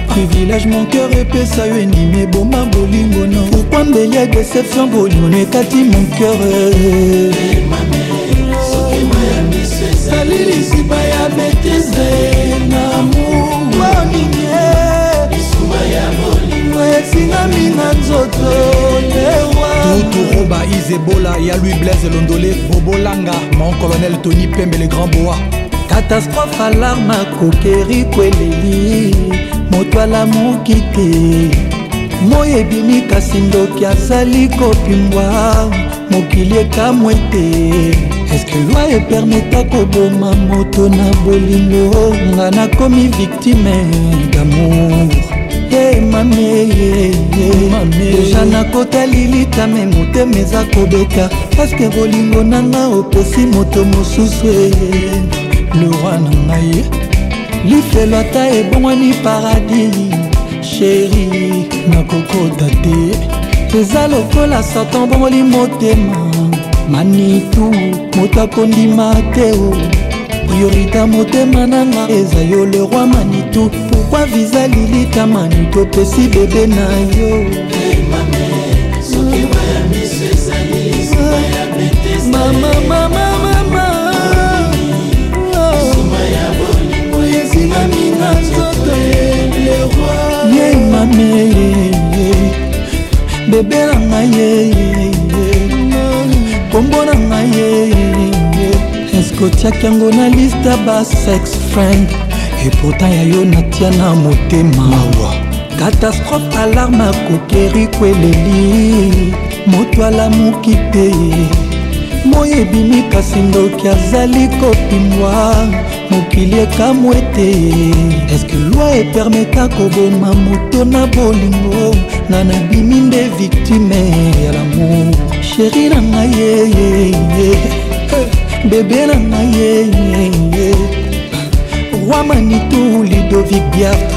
privilège mon cœur epesa yo endimi eboma bolingo no pourkui mbeli ya déception bolingo no ekati mon cœur. Sali lisiba ya betise na mowaninge esingami na nzoto lewa tuturoba izebola ya louis blaise londole bobolanga mon colonel tony pembe le grand boa. Catastrophe alarme akokeri kweleli moto alamuki te moi ebimi kasi ndoki azali kopimbwa mokili ekamwe te. Eske lwi epermeta koboma moto na bolingo nga nakomi victime damour deja nakota lilitame motema eza kobeta paske bolingo nanga opesi moto mosusu e le roi na ngai lifelo ata ebongwani paradis. Sheri nakokota te. Eza lokola satan bongoli motema. Manitu moto akondima te o priorité motema nanga eza yo le roi manitu pourkui viza lilita manitu opesi bebe na yo? Mama mama mama ezingaminga nzoto le roi. Ye mame bebe na ngai ye kombo na ngai ye eske otiaki yango na liste basex friend. Epourtant ya yo natia na motema. Mawa. Catastrophe alarme akokeri kweleli. Moto alamuki te moi ebimi kasi ndoki azali kopimbwa mokili ekamwe te. Eske lwi epermeta koboma moto na bolingo? Nga nabimi nde victime ya lamour. Sheri na ngai yeyeye bebe na ngai yeyeye roi manitu lidovic biart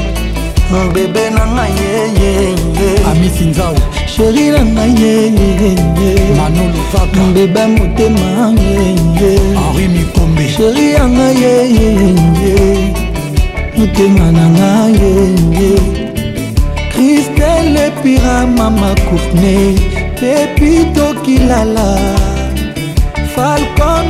bebe na ngai yeyeye amisinzao sheri na ngai yeyeye manolovaka mbeba motema henri mikombe. Sheri ya ngai yeyeye motema na ngai yeye kristele epira mama courtney pepito kilala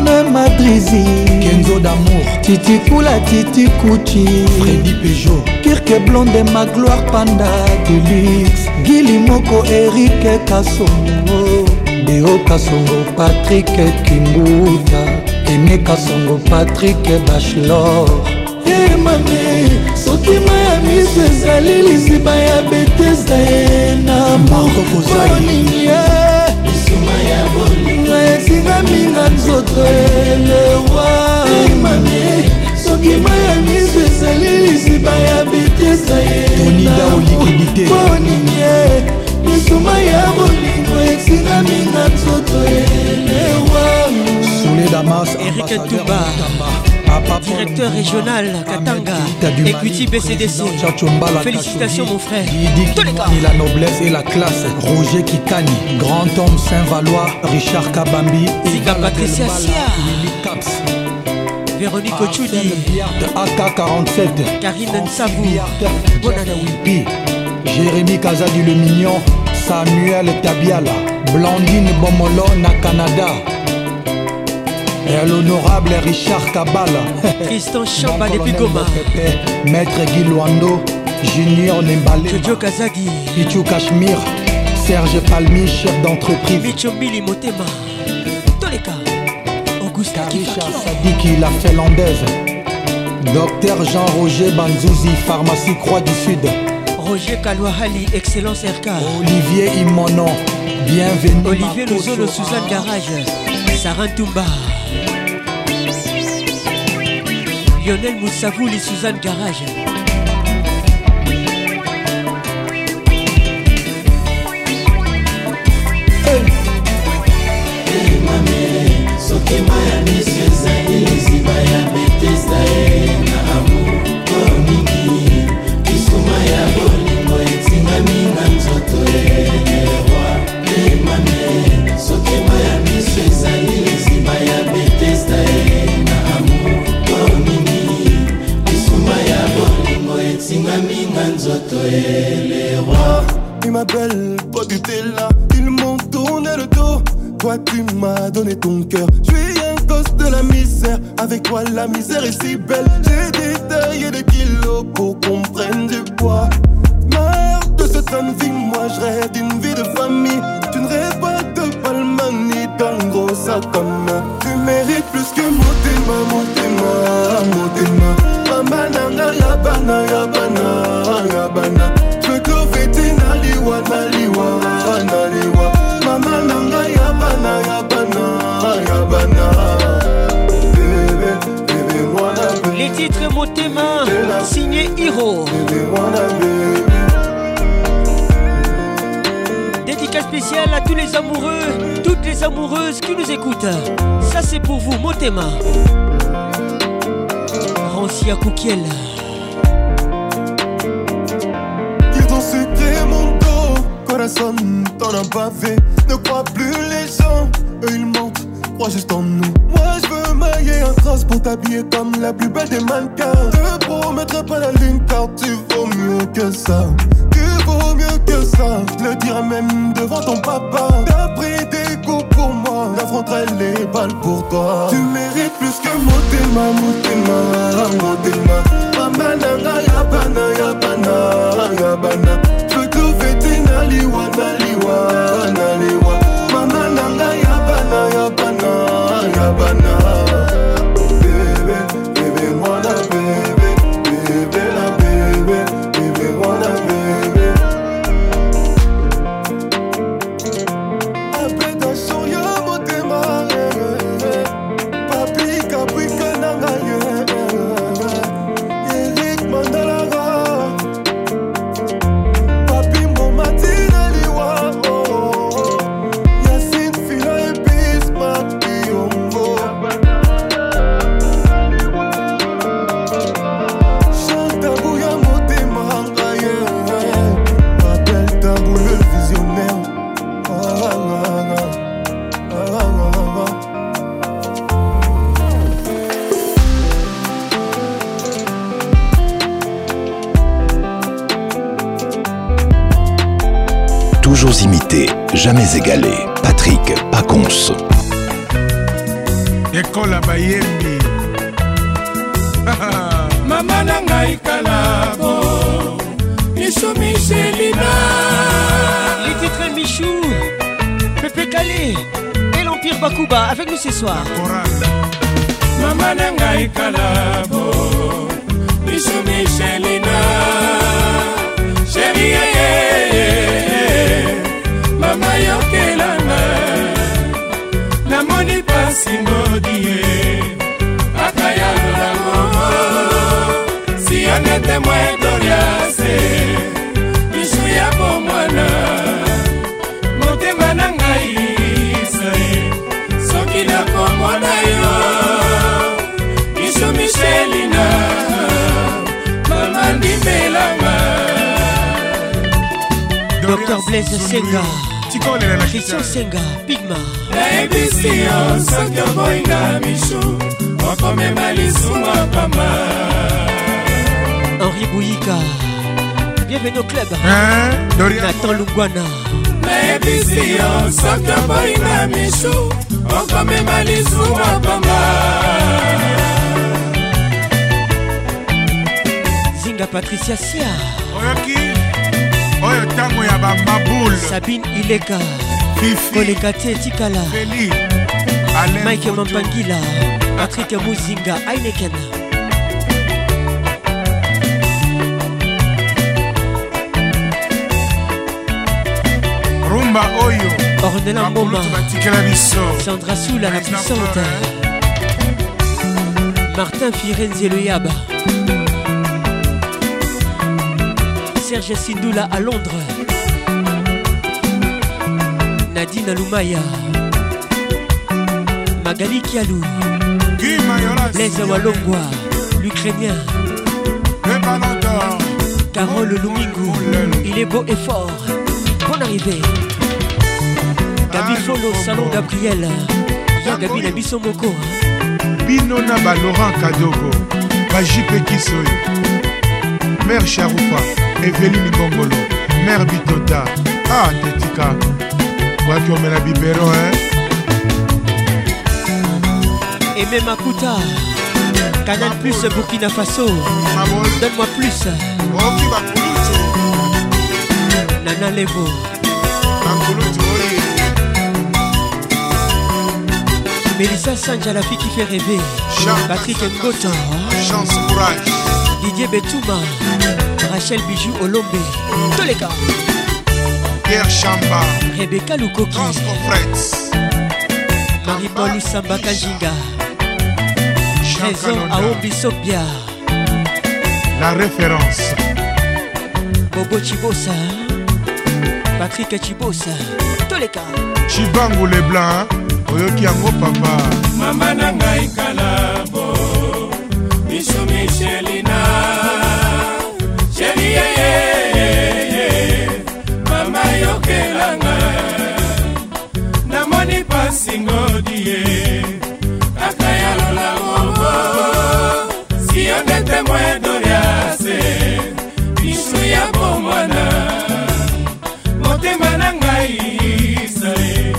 Anne Madrizi Kenzo d'amour. Titi Kula Titi Kuchi Freddy Peugeot. Kirke Blonde ma gloire panda deluxe. Gili Moko Eric Kassongo Deo Kassongo Patrick Kimbuta Aimé Kassongo Patrick Bachelor. Emame soki maya miso ezali lisiba ya betesda ye na moko kozaningie tingaminga nzoto elewa. Mami soki mai ya miso ezali liziba ya bitesa yeoninge misuma ya bolingo etingaminga nzoto elewa. Erike tuba Directeur régional Katanga. Equity BCDC Félicitations mon frère. Et la noblesse et la classe. Roger Kikani Grand homme Saint-Valois. Richard Kabambi Zika Patricia Sia. Véronique Ochudi AK47 Karine Nsabou année. Jérémy Kazadi le Mignon. Samuel Tabiala. Blandine Bomolo na Canada et l'honorable Richard Kabala. Tristan Chamba depuis Goma Maître Guy Luando Junior Nembale Jojo Kazadi Pichu Cachemire Serge Palmi chef d'entreprise. Micho Mili Motema. Cas Augusta Richard Sadiki la finlandaise. Docteur Jean-Roger Banzouzi Pharmacie Croix du Sud. Roger Kalouahali Excellence RK Olivier Imono Bienvenue Olivier Lozolo Suzanne Garage. Sarah Toumba Lionel Moussavouli Suzanne Garage. Sokema ya miso ezali liziba ya betesda ye na amour oyo mingi lisuma ya bolingo na nzoto elerwa Il m'appelle, toi tu t'es là, ils m'ont tourné le dos. Toi tu m'as donné ton cœur. Je suis un gosse de la misère. Avec toi la misère est si belle. J'ai détaillé des kilos pour qu'on prenne du poids. De cette bonne vie, moi je rêve d'une vie de famille. Tu ne rêves pas de palma ni d'un gros sac. Tu mérites plus que Naliwa, naliwa, naliwa. Mama yabana, yabana, yabana. Les titres Motema Signé Hiro. Dédicace spéciale à tous les amoureux Toutes les amoureuses qui nous écoutent. Ça c'est pour vous Motema. Rancia Koukiel corazon, t'en as pas fait. Ne crois plus les gens, eux ils mentent, crois juste en nous. Moi je veux mailler un cross pour t'habiller comme la plus belle des mannequins. Te promettrai pas la lune car tu vaux mieux que ça. Tu vaux mieux que ça, je le dirai même devant ton papa. T'as pris des coups pour moi, j'affronterai les balles pour toi. Tu mérites plus que Motema, Motema, Motema. Mama nanga yabana, yabana, yabana. Naliwa, naliwa, naliwa. Mama nanga yabana, yabana, yabana. Patrick Pacons. ekola bayembi. Mama na ngai kalabo. Michelina Les titres Michou Pepe Calé Et l'Empire Bakuba avec nous ce soir. Mama na ngai kalabo. Michelina yeye mama yokelanga namoni pasi ngodi ye ata ya lolango sianete mwa gloriase. Lishu ya bomwana motema na ngai isae soki nakomona yo. Lishu mishelina mama ndimbelanga Docteur Blaise Senga. Tikolela na Christian Senga Pigma. Nayebisi yo soki oboyinga mishu okomema lisumu pamba. Henri Bouyika Bienvenue au club. Hein, Dorian Nathan Lungwana nayebisi yo soki oboyinga mishu okomema lisumu pamba. Zinga Patricia Sia. Oyoki oyo ntango ya bamabule Sabine Ileka koleka te tikala feli Alain mike Foto. mampangila patrik muzinga aineken rumba oyo ornela mboma sandra sula la puissante. Martin firenze le yaba serge sindula à londres nadine lumaya magali kialou blaise walongwa l'ukrainien Carole Lumingu, il est beau et fort. Bonne arrivée. Gabi Folo, salon Gabriel. Gabi na biso moko. bino na balaurent kadogo bajipe kisoyo mare sharufa eveline ngongolo mare bitota ah tetika waki omela bibero hein? Aimé Makuta. Canal Plus Burkina Faso. Donne-moi plus. Nana Levo. Mélissa Sanja, la fille qui fait rêver. Patrick Ngoto. chance courage Didier Betouma. Rachel Bijou Olombe. Tous les gars. pierre chamba Rebecca Lukoki. transcofrets Marie-Paul Samba Kajinga. Trésor Aombi Sopia. la référence Bobo Chibosa. Patrick Chibosa. Tous les cas. chibangu leblanc oyoki yango papa mama na ngai kalabo miso michelina sheri yeyeyeye mama yokelanga. Namoni pasi ngodi ye. Kaka ya lola mobo. Siyo nde temo ya doriase misu ya bomwana. Motema na ngai isale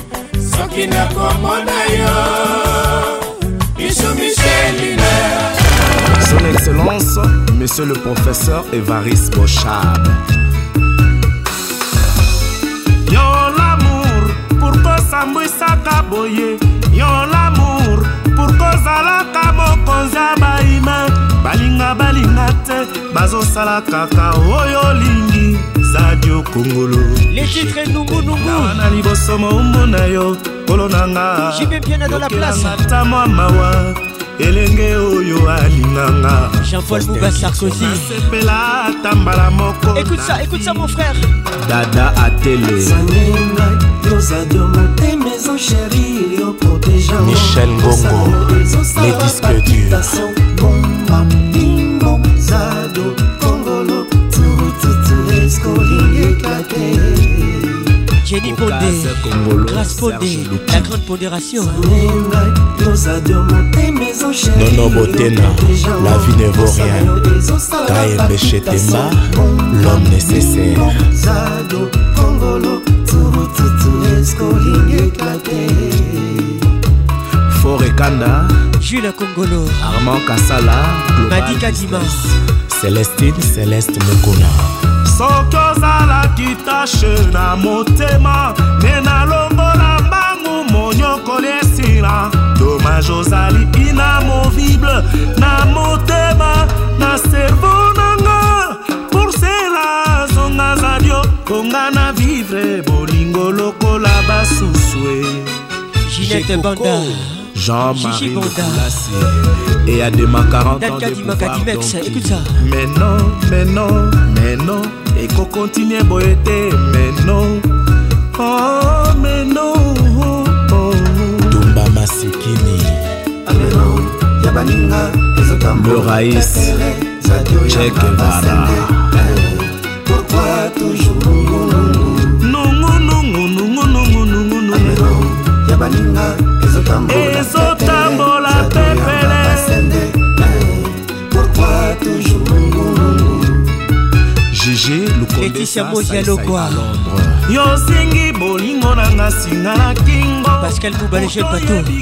soki nakomona yo. Misu mishelina Son Excellence, Monsieur le Professeur Évariste Bochab. yo lamour pourko sambwisaka boye yo lamour pourko ozalaka mokonzi ya baime balinga balinga te bazosala kaka oyo olingi zadio kongolo Les titres Nungu Nungu. awa na liboso moumbu na yo kolo na nga J'y vais bien dans la place. yokelanga ta mwa mawa elenge oyo alinganga Jean-Paul Bouba Sarkozy nasepela ata mbala moko Écoute ça, écoute ça mon frère. Dada Atele. Michel Ngongo, les disques durs. Jenny Pondé, Grâce Pondé, la grande pondération. Nono Botena, la vie ne vaut rien. Kaembe Chetema, l'homme nécessaire. Forekanda, Jules Kongolo, Armand Kassala, Madika Dima, Célestine Céleste Mukuna. Soki ozalaki tashe na motema nde nalongola mbangu monyokoli esila domage ozali inamovible na motema na servo nanga porsela zonga zadio konga na vivre bolingo lokola basusue Ginette Banda, Jean-Marie Bonda. Moulassi. Et à demain 40 ans de pouvoir écoute ça. mais non mais non mais non ekokontinue boye te meno. Oh, meno. Oh, oh. tumba masikini. Ameno ya baninga ezotambo lorais chekevara pourquoi toujours? Patricia mozi alokwa yosengi bolingo na nga singa na kingo. Pascal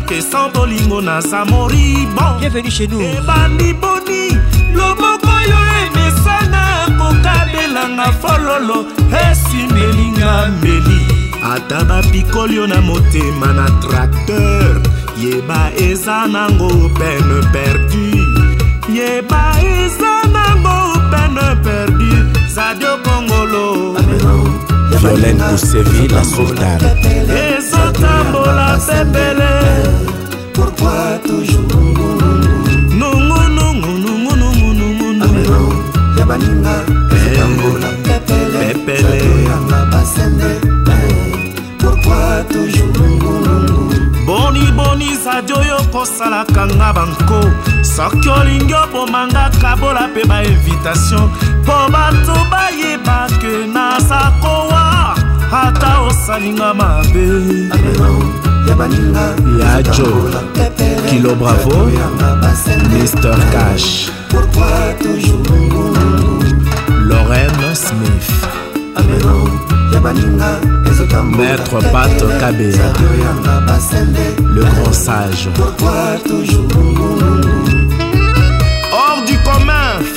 ke sans bolingo naza moribon bienvenu chez nous. Ebandi boni loboko yo emesana kokabelanga fololo. Esimelinga mbeli ata bapikoli yo na motema na tracteur. Yeba eza nango pene perdu yeba eza nango pene perdu zadio kongolo violene kusevi la sultane ezotambola pepele. pepele boni boni zadio oyo kosalaka nga banko. Soki olingi obomanga kabola mpe bainvitation mpo bato bayeba ke naza kowa. Ata osalinga mabe. Ya jo kilo bravo mr cash. Lorraine smith. Maître pat kabea le grand sage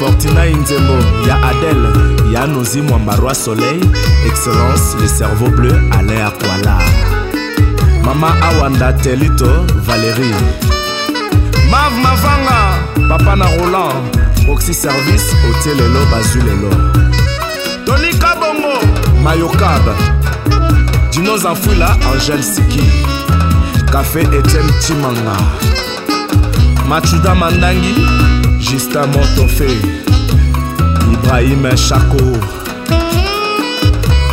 commun fortina inzembo ya adele ya nozi mwambarwa soleil excellence le cerveau bleu alain akwala. Mama awanda telito valérie. Mav mavanga papa na roland oxy service otie lelo bazwi lelo tonika bongo mayokab. Dino zanfwila angel siki. Café etienne timanga machuda mandangi justin montofe ibrahim chako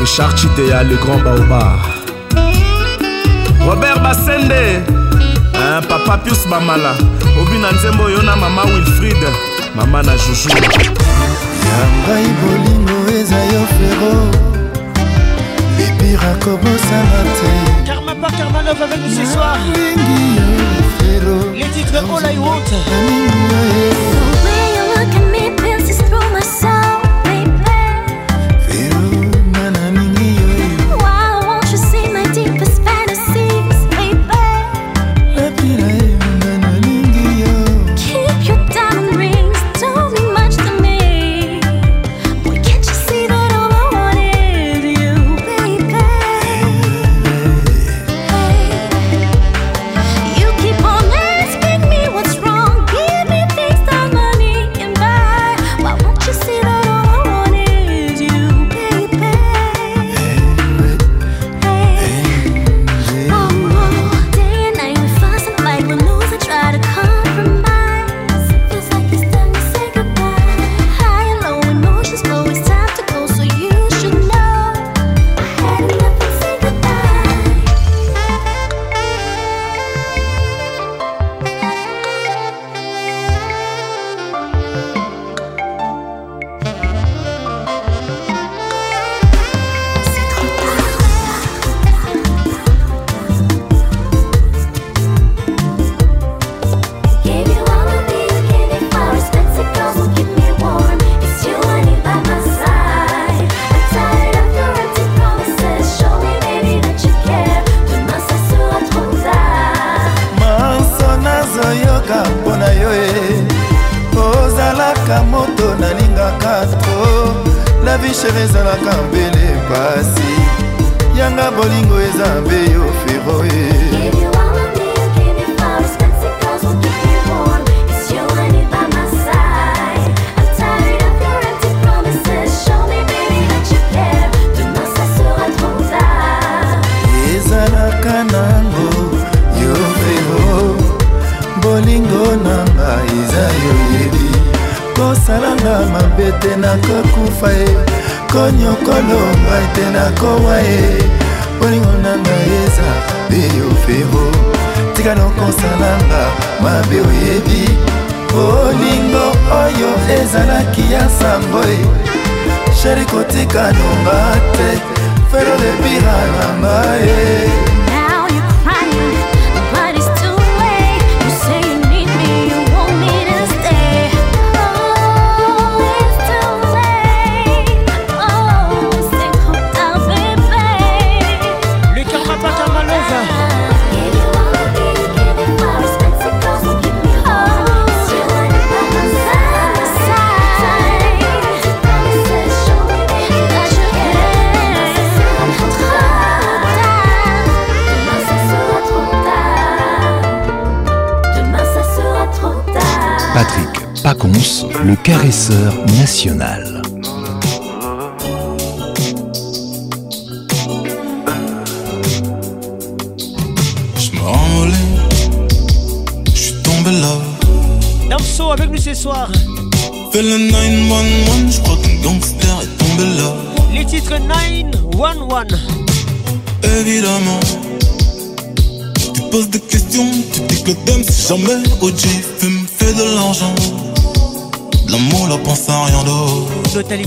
richard chideya le grand baoba robert basende hein, papa pius bamala obi na nzembo oyo na mama wilfrid mama na juju. Ya ngai bolingo eza yo fero bibira kobosana te. Karma par Karma Love avec nous ce soir. Les titres All I Want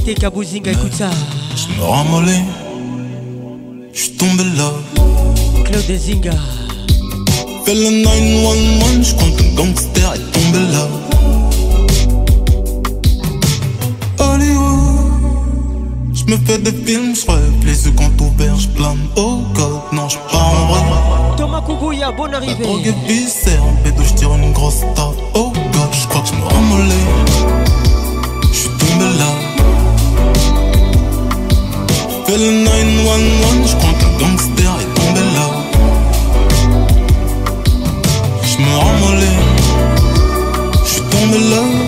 écoute ça. Je me je suis tombé là. Claude Zinga. Fais le 911, je crois qu'un gangster est tombé là. Hollywood, je me fais des films, je rêve, les yeux quand ouverts, je plane. Oh God, non, je pars en vrai. Thomas Kougouya, bonne arrivée. Drogue et viscère, en bédo, je tire une grosse tarte. Oh God, je crois que je me ramollis. Fais le 911, je crois qu'un gangster est tombé là. Je me ramollis. Je suis tombé là.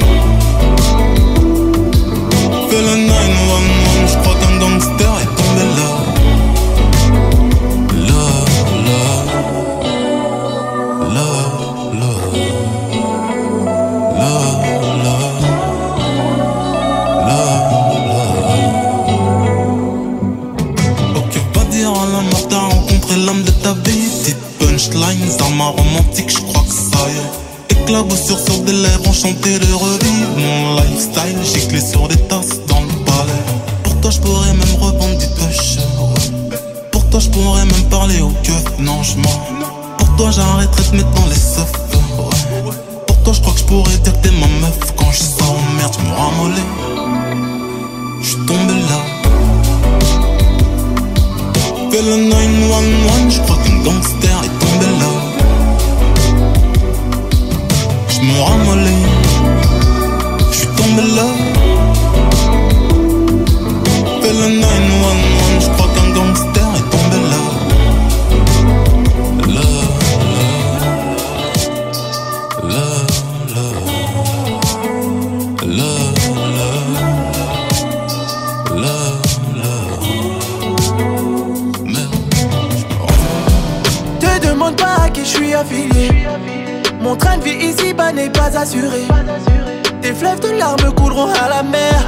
Punchline, ça m'a romantique, je crois que ça y est. Éclaboussure sur des lèvres, enchanté de revivre mon lifestyle. J'ai clé sur des tasses dans le palais. Pour toi, je pourrais même revendre du touch. ouais. Pour toi, je pourrais même parler au keuf. Non, je mens. Pour toi, j'arrêterai de mettre dans les ouais. Pour toi, je crois que je pourrais dire que t'es ma meuf. Quand je sors, merde, je me ramollis. Je tombé là. Fais le 911, je crois qu'un gangster est tombé là. Me ramollis, je suis tombé là. Fais le 911, je crois qu'un gangster Mon train de vie ici-bas n'est pas assuré. Des fleuves de larmes couleront à la mer.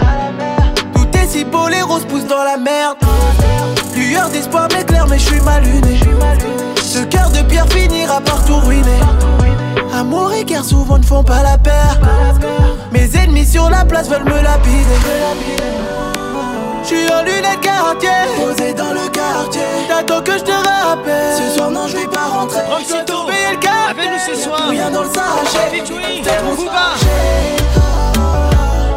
Tout est si beau, les roses poussent dans la merde. Lueur d'espoir m'éclaire, mais je suis mal luné. Ce cœur de pierre finira par tout ruiner. Amour et guerre souvent ne font pas la paire. Mes ennemis sur la place veulent me lapider. J'suis en lunettes quartier Posé dans le quartier T'attends que je te rappelle Ce soir non je vais pas rentrer Avec nous ce soir Rien dans le sachet.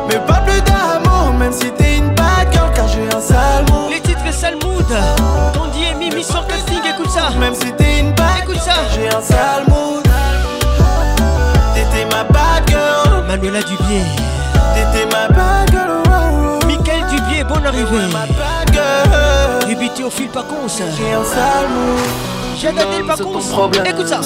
Mais pas plus d'amour Même si t'es une bad girl Car j'ai un sale mood Les titres Salmoud. Tandy et Mimi sur casting, écoute ça. Même si t'es une bad Écoute ça. J'ai un sale mood T'étais ma bad girl Manuela Dubier. T'étais ma bad girl oh, oh, oh. Michael Dubier, bonne arrivée. Ma bad girl Débité au fil Pacons. J'ai un sale mood J'ai adapté le Pacons. Écoute ça.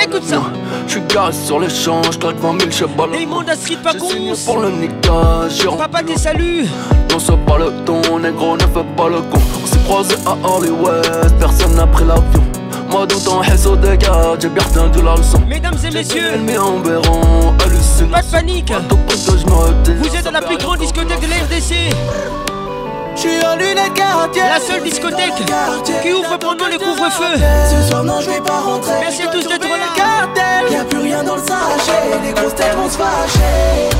Écoute ça. Je suis garé sur les champs, je claque 20 000 chevals. Les mondes à Street Pacons. Pour le niquage, j'ai Papa tes saluts. Non, c'est pas le ton, négro, ne fais pas le con. On s'est croisés à Hollywood, personne n'a pris l'avion. Moi, dans ton réseau de gars, j'ai bien retenu la leçon. Mesdames et messieurs, Mais en béron, hallucinant. pas de panique. Vous êtes dans la plus grande discothèque de la RDC. J'suis en lunettes quartier La seule discothèque qui ouvre pendant le couvre-feu. Ce soir non je vais pas rentrer Merci à tous d'être là. Cartel Y'a plus rien dans le sachet Les grosses têtes vont se fâcher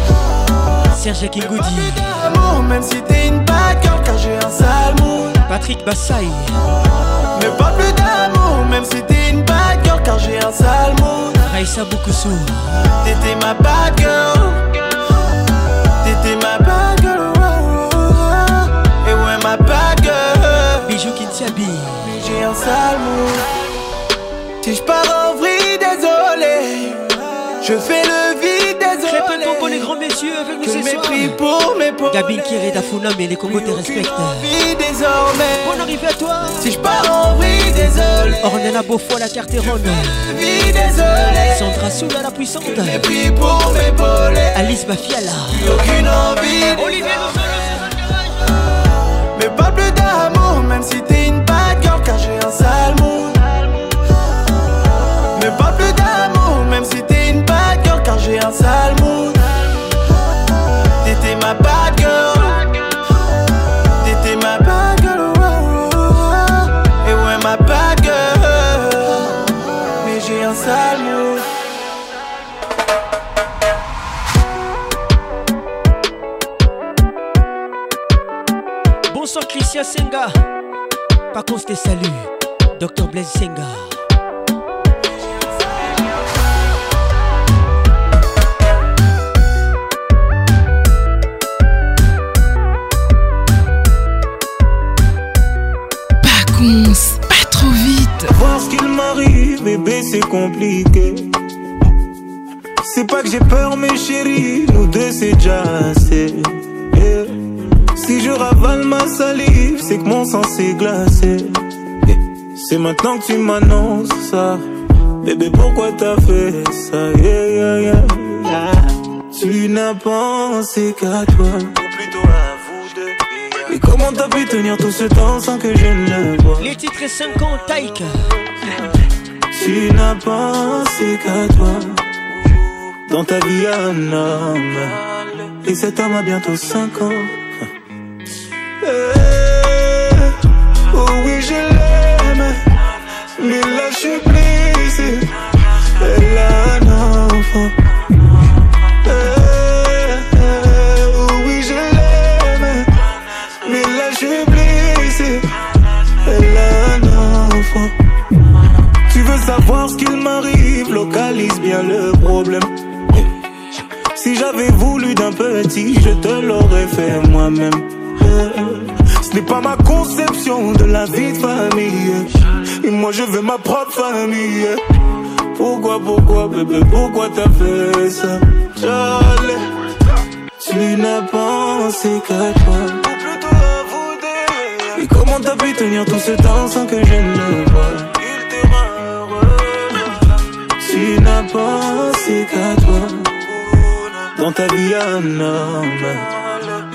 Serge Kingoudi. Même si t'es une bad girl Car j'ai un sale mood Patrick Bassaï. Mais pas plus d'amour Même si t'es une bad girl Car j'ai un sale mood Raissa Boukoussou. T'étais ma bad girl T'étais ma bad un sale mood Si je pars en vrille désolé Je fais le vide désolé Répétons pour les grands messieurs. avec nous ce soir. pour m'épauler. Gabin Kiri Dafuna, mais les Congos te respectent. Vie désormais. Bonne arrivée à toi. Si je pars en vrille, désolé. Ornella Beaufoy, la Carteronne. Vie désolé. Sandra Soula, la puissante. Mépris pour m'épauler. Alice Bafiala. Aucune envie. Olivier Mais pas plus d'amour, même si t'es une Senga. Par contre, je te salue. Dr Blaise Senga. Pas con, pas trop vite. Voir ce qu'il m'arrive, bébé, c'est compliqué. C'est pas que j'ai peur, mes chéris, nous deux c'est déjà assez. Yeah. Si je ravale ma salive, c'est que mon sang s'est glacé. Yeah. C'est maintenant que tu m'annonces ça. Bébé, pourquoi t'as fait ça? Yeah, yeah, yeah, yeah. Tu n'as pensé qu'à toi. Ou plutôt à vous deux. Et comment t'as pu tenir tout ce temps sans que je ne le vois? Les titres 5 ans, Taïk. Tu n'as pensé qu'à toi Dans ta vie un homme Et cet homme a bientôt 5 ans Eh, Oh oui je l'aime. Mais là je suis blessé. Elle a un enfant. Eh, Oh oui je l'aime. Mais là je suis blessé. Elle a un enfant. Tu veux savoir ce qu'il m'arrive, localise bien le problème. Si j'avais voulu d'un petit, je te l'aurais fait moi-même. Ce n'est pas ma conception de la vie de famille. Et moi je veux ma propre famille. Pourquoi, pourquoi, bébé, pourquoi t'as fait ça? Charlie, tu n'as pensé qu'à toi. Et comment t'as pu tenir tout ce temps sans que je ne le voie? Tu n'as pensé qu'à toi Dans ta vie un homme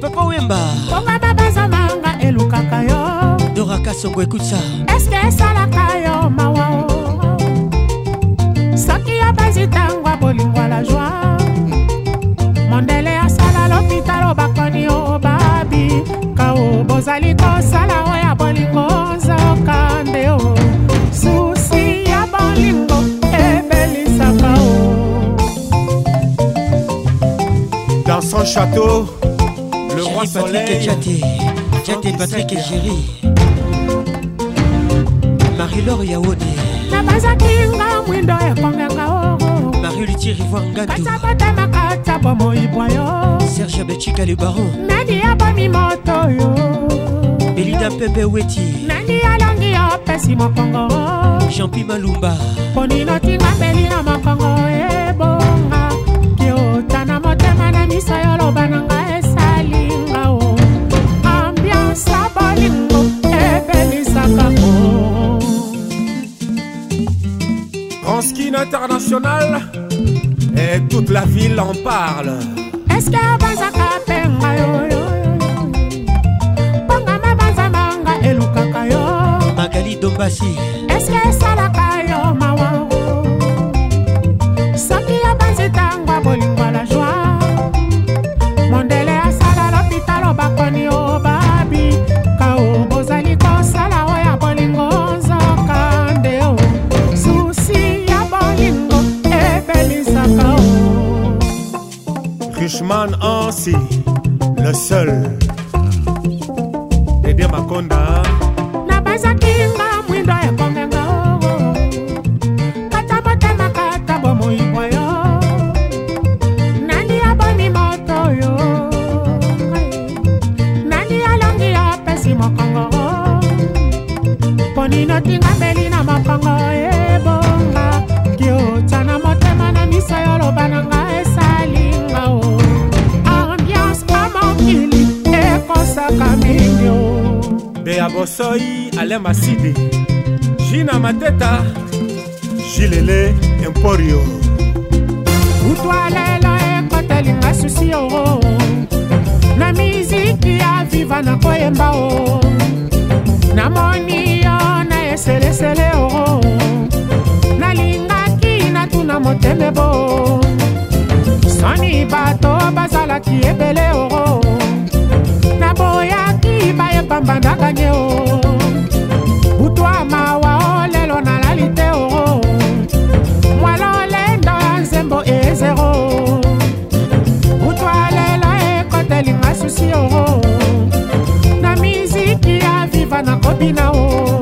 Papa Wemba bongama bazamanga elukaka yo. Dora Kassongo écoute ça. Eske esalaka yo mawa soki yo bazi ntango ya bolingo ya la joi mondele asala lopitalo bakoni o babi. Kao bozali kosala oyo ya bolingo nzokande o susi ya bolingo ebelisaka o. Dans son château, Géry, Patrick Tchaté. Tchaté, Patrick et Géry. Marie-Laure Yaoudé. nabazaki-nga mwindo ekongaka oo marie-luti rivoir ngandu basabatamaka ta bomoibwa yo serge becika le baron nani abomi moto yo. Belida pepe weti nani alongi opesi mokongo. Jeanpi malumba. Ponino tinga mbeli na mokongo ebonga kiota na motema na miso yoloba na ngai e scène internationale et toute la ville en parle. Est-ce que Magali Dombassi. Est-ce que ça la alain masidi. Jina mateta jilele emporio. Utwalela ekotelinga susi o na miziki ya viva na koyemba o namoni yo na eselesele o nalingaki natuna moteme bo. Soni bato bazalaki ebele o naboyaki bayebambandakanye o napesi yo na miziki ya viva nakobina o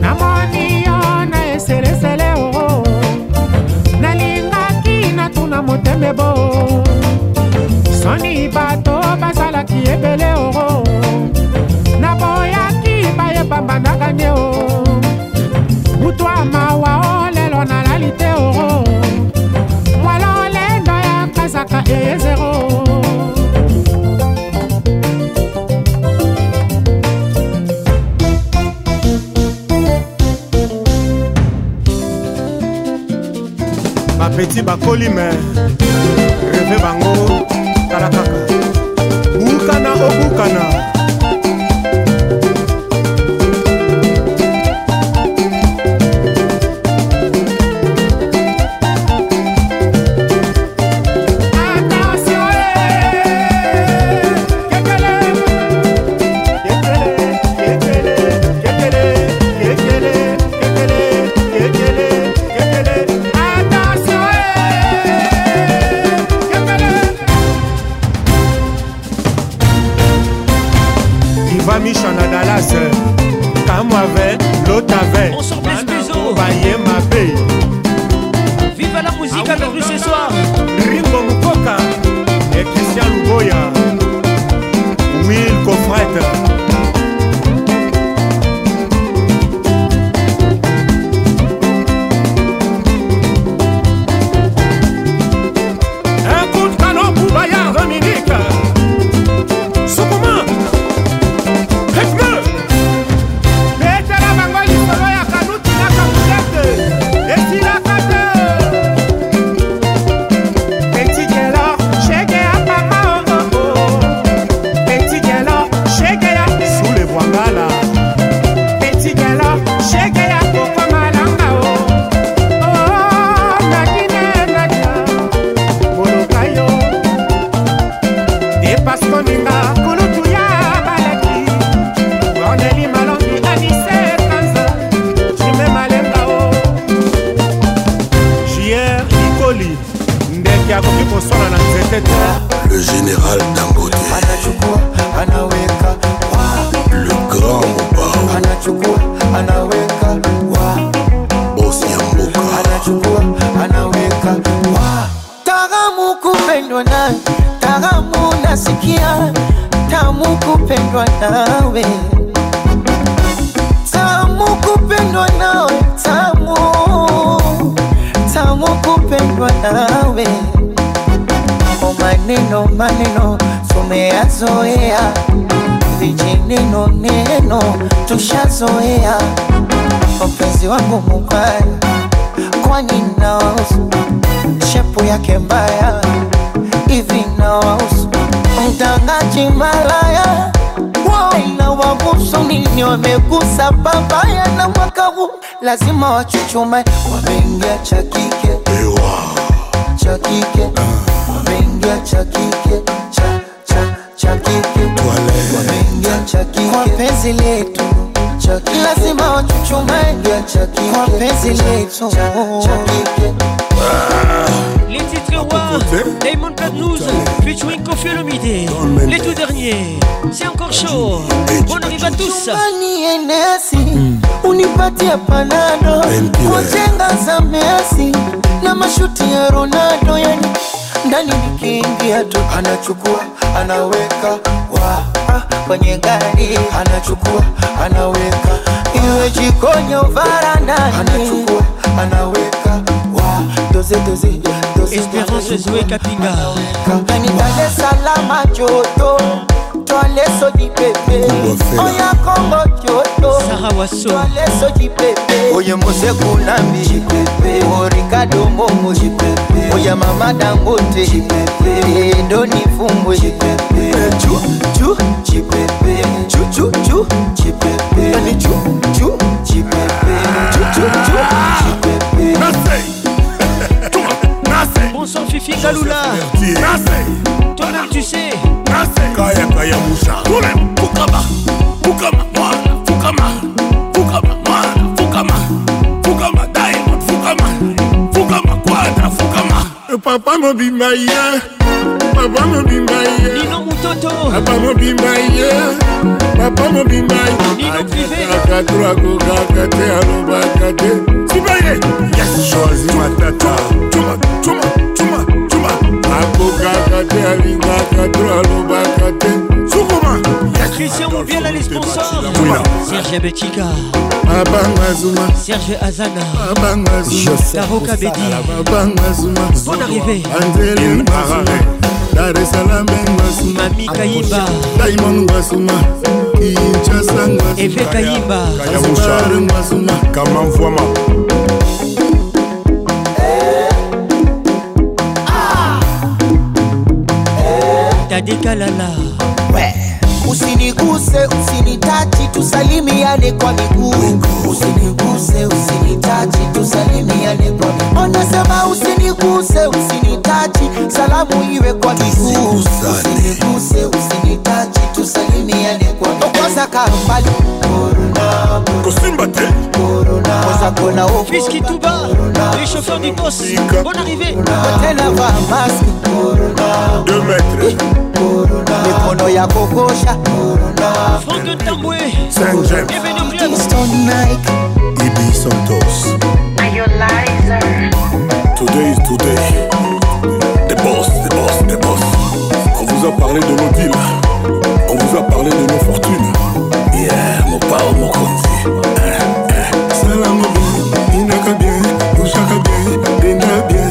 namoni yo na eselesele o. Nalingaki natuna moteme bo. Soni bato bazalaki ebele o. Naboyaki bayebamba nagane o. Butu amawa o lelo nalali te o. Mwalolendo ya kazaka eyezero bapeti bakoli me reve bango tala kaka. Bukana obukana. chanson. Ah. Les titres rois, Diamond Platnous, featuring Kofi Olomide. Les tout derniers, c'est encore chaud. On arrive à tous. Hmm. unipatia panado. Kwa za Messi. Na mashuti ya Ronaldo, yani. Ndani nikiingia tu. Anachukua anaweka wa. Ah, kwenye gari. Anachukua anaweka iwe jikoni varandani anachukua anaweka. Wa doze doze Esperance Zoe Kapinga Kanitale salama joto. Jọlé sójì pépé. Oya kọ́mọ jòjò. Sahawa so. Jọlé sójì pépé. Oye Moseku Lambi. Jì pépé. O Ricardo Momo. Jì. Oya Mama Dangote. Jì pépé. Edoni Fungo. Jì pépé. Ju ju. Jì pépé. Ju ju ju. Jì pépé. Ani ju ju. Jì pépé. Ju ju ju. Jì Fifi Kaloula. Toi-même tu sais. Kaya kaya musha. Fukama, fukama, mwana, fukama, fukama, mwana, fukama, fukama, diamond, fukama, fukama, quadra, fukama. Papa mobimba ye, papa mobimba ye. Nino Mutoto. Papa mobimba ye, papa mobimba ye. Nino privé. Kakatura kukaka te alobaka te. Sibaye, yes. Choisi matata. Chuma, chuma. akokaka te alingaka to alobaka te. Sukuma patricia mobiela les sponsors serge betika. Abanga zuma. Serge azana. Abanga zumaroka bedi. Abanga zuma. Bon arrivé. Anzele marare dar es salam ngasuma mami kayimba. Diamond ngasuma kinshasa ngasuma eve kayimba. Kasumar ngasuma kamamvwama Tade Kalala. Usiniguse, usinitachi, tusalimiane kwa miguu. Usiniguse, usinitachi, tusalimiane kwa miguu. Onasema usiniguse, usinitachi, salamu iwe kwa miguu. Usiniguse, usinitachi, tusalimiane kwa miguu. Kwanza kaa mbali. Corona, Kosimba te. Corona. Kwanza kona hofu. Fiski tuba, Les chauffeurs du boss. Bonne arrivée. Tena va maski. Corona. Deux mètres. Mikono ya. Today is today. The boss, the boss, the boss. On vous a parlé de nos deals. On vous a parlé de nos fortunes. Yeah, mon pao, mon konzi. Salam bien, inaka bien, ushaka bien, denda bien.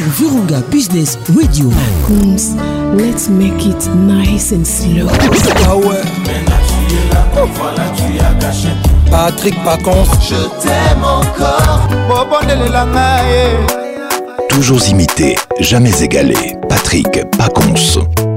Sur Virunga Business Radio. Coons, let's make it nice and slow. Ah ouais. Patrick Pacons. Je t'aime encore. Toujours imité, jamais égalé. Patrick Pacons.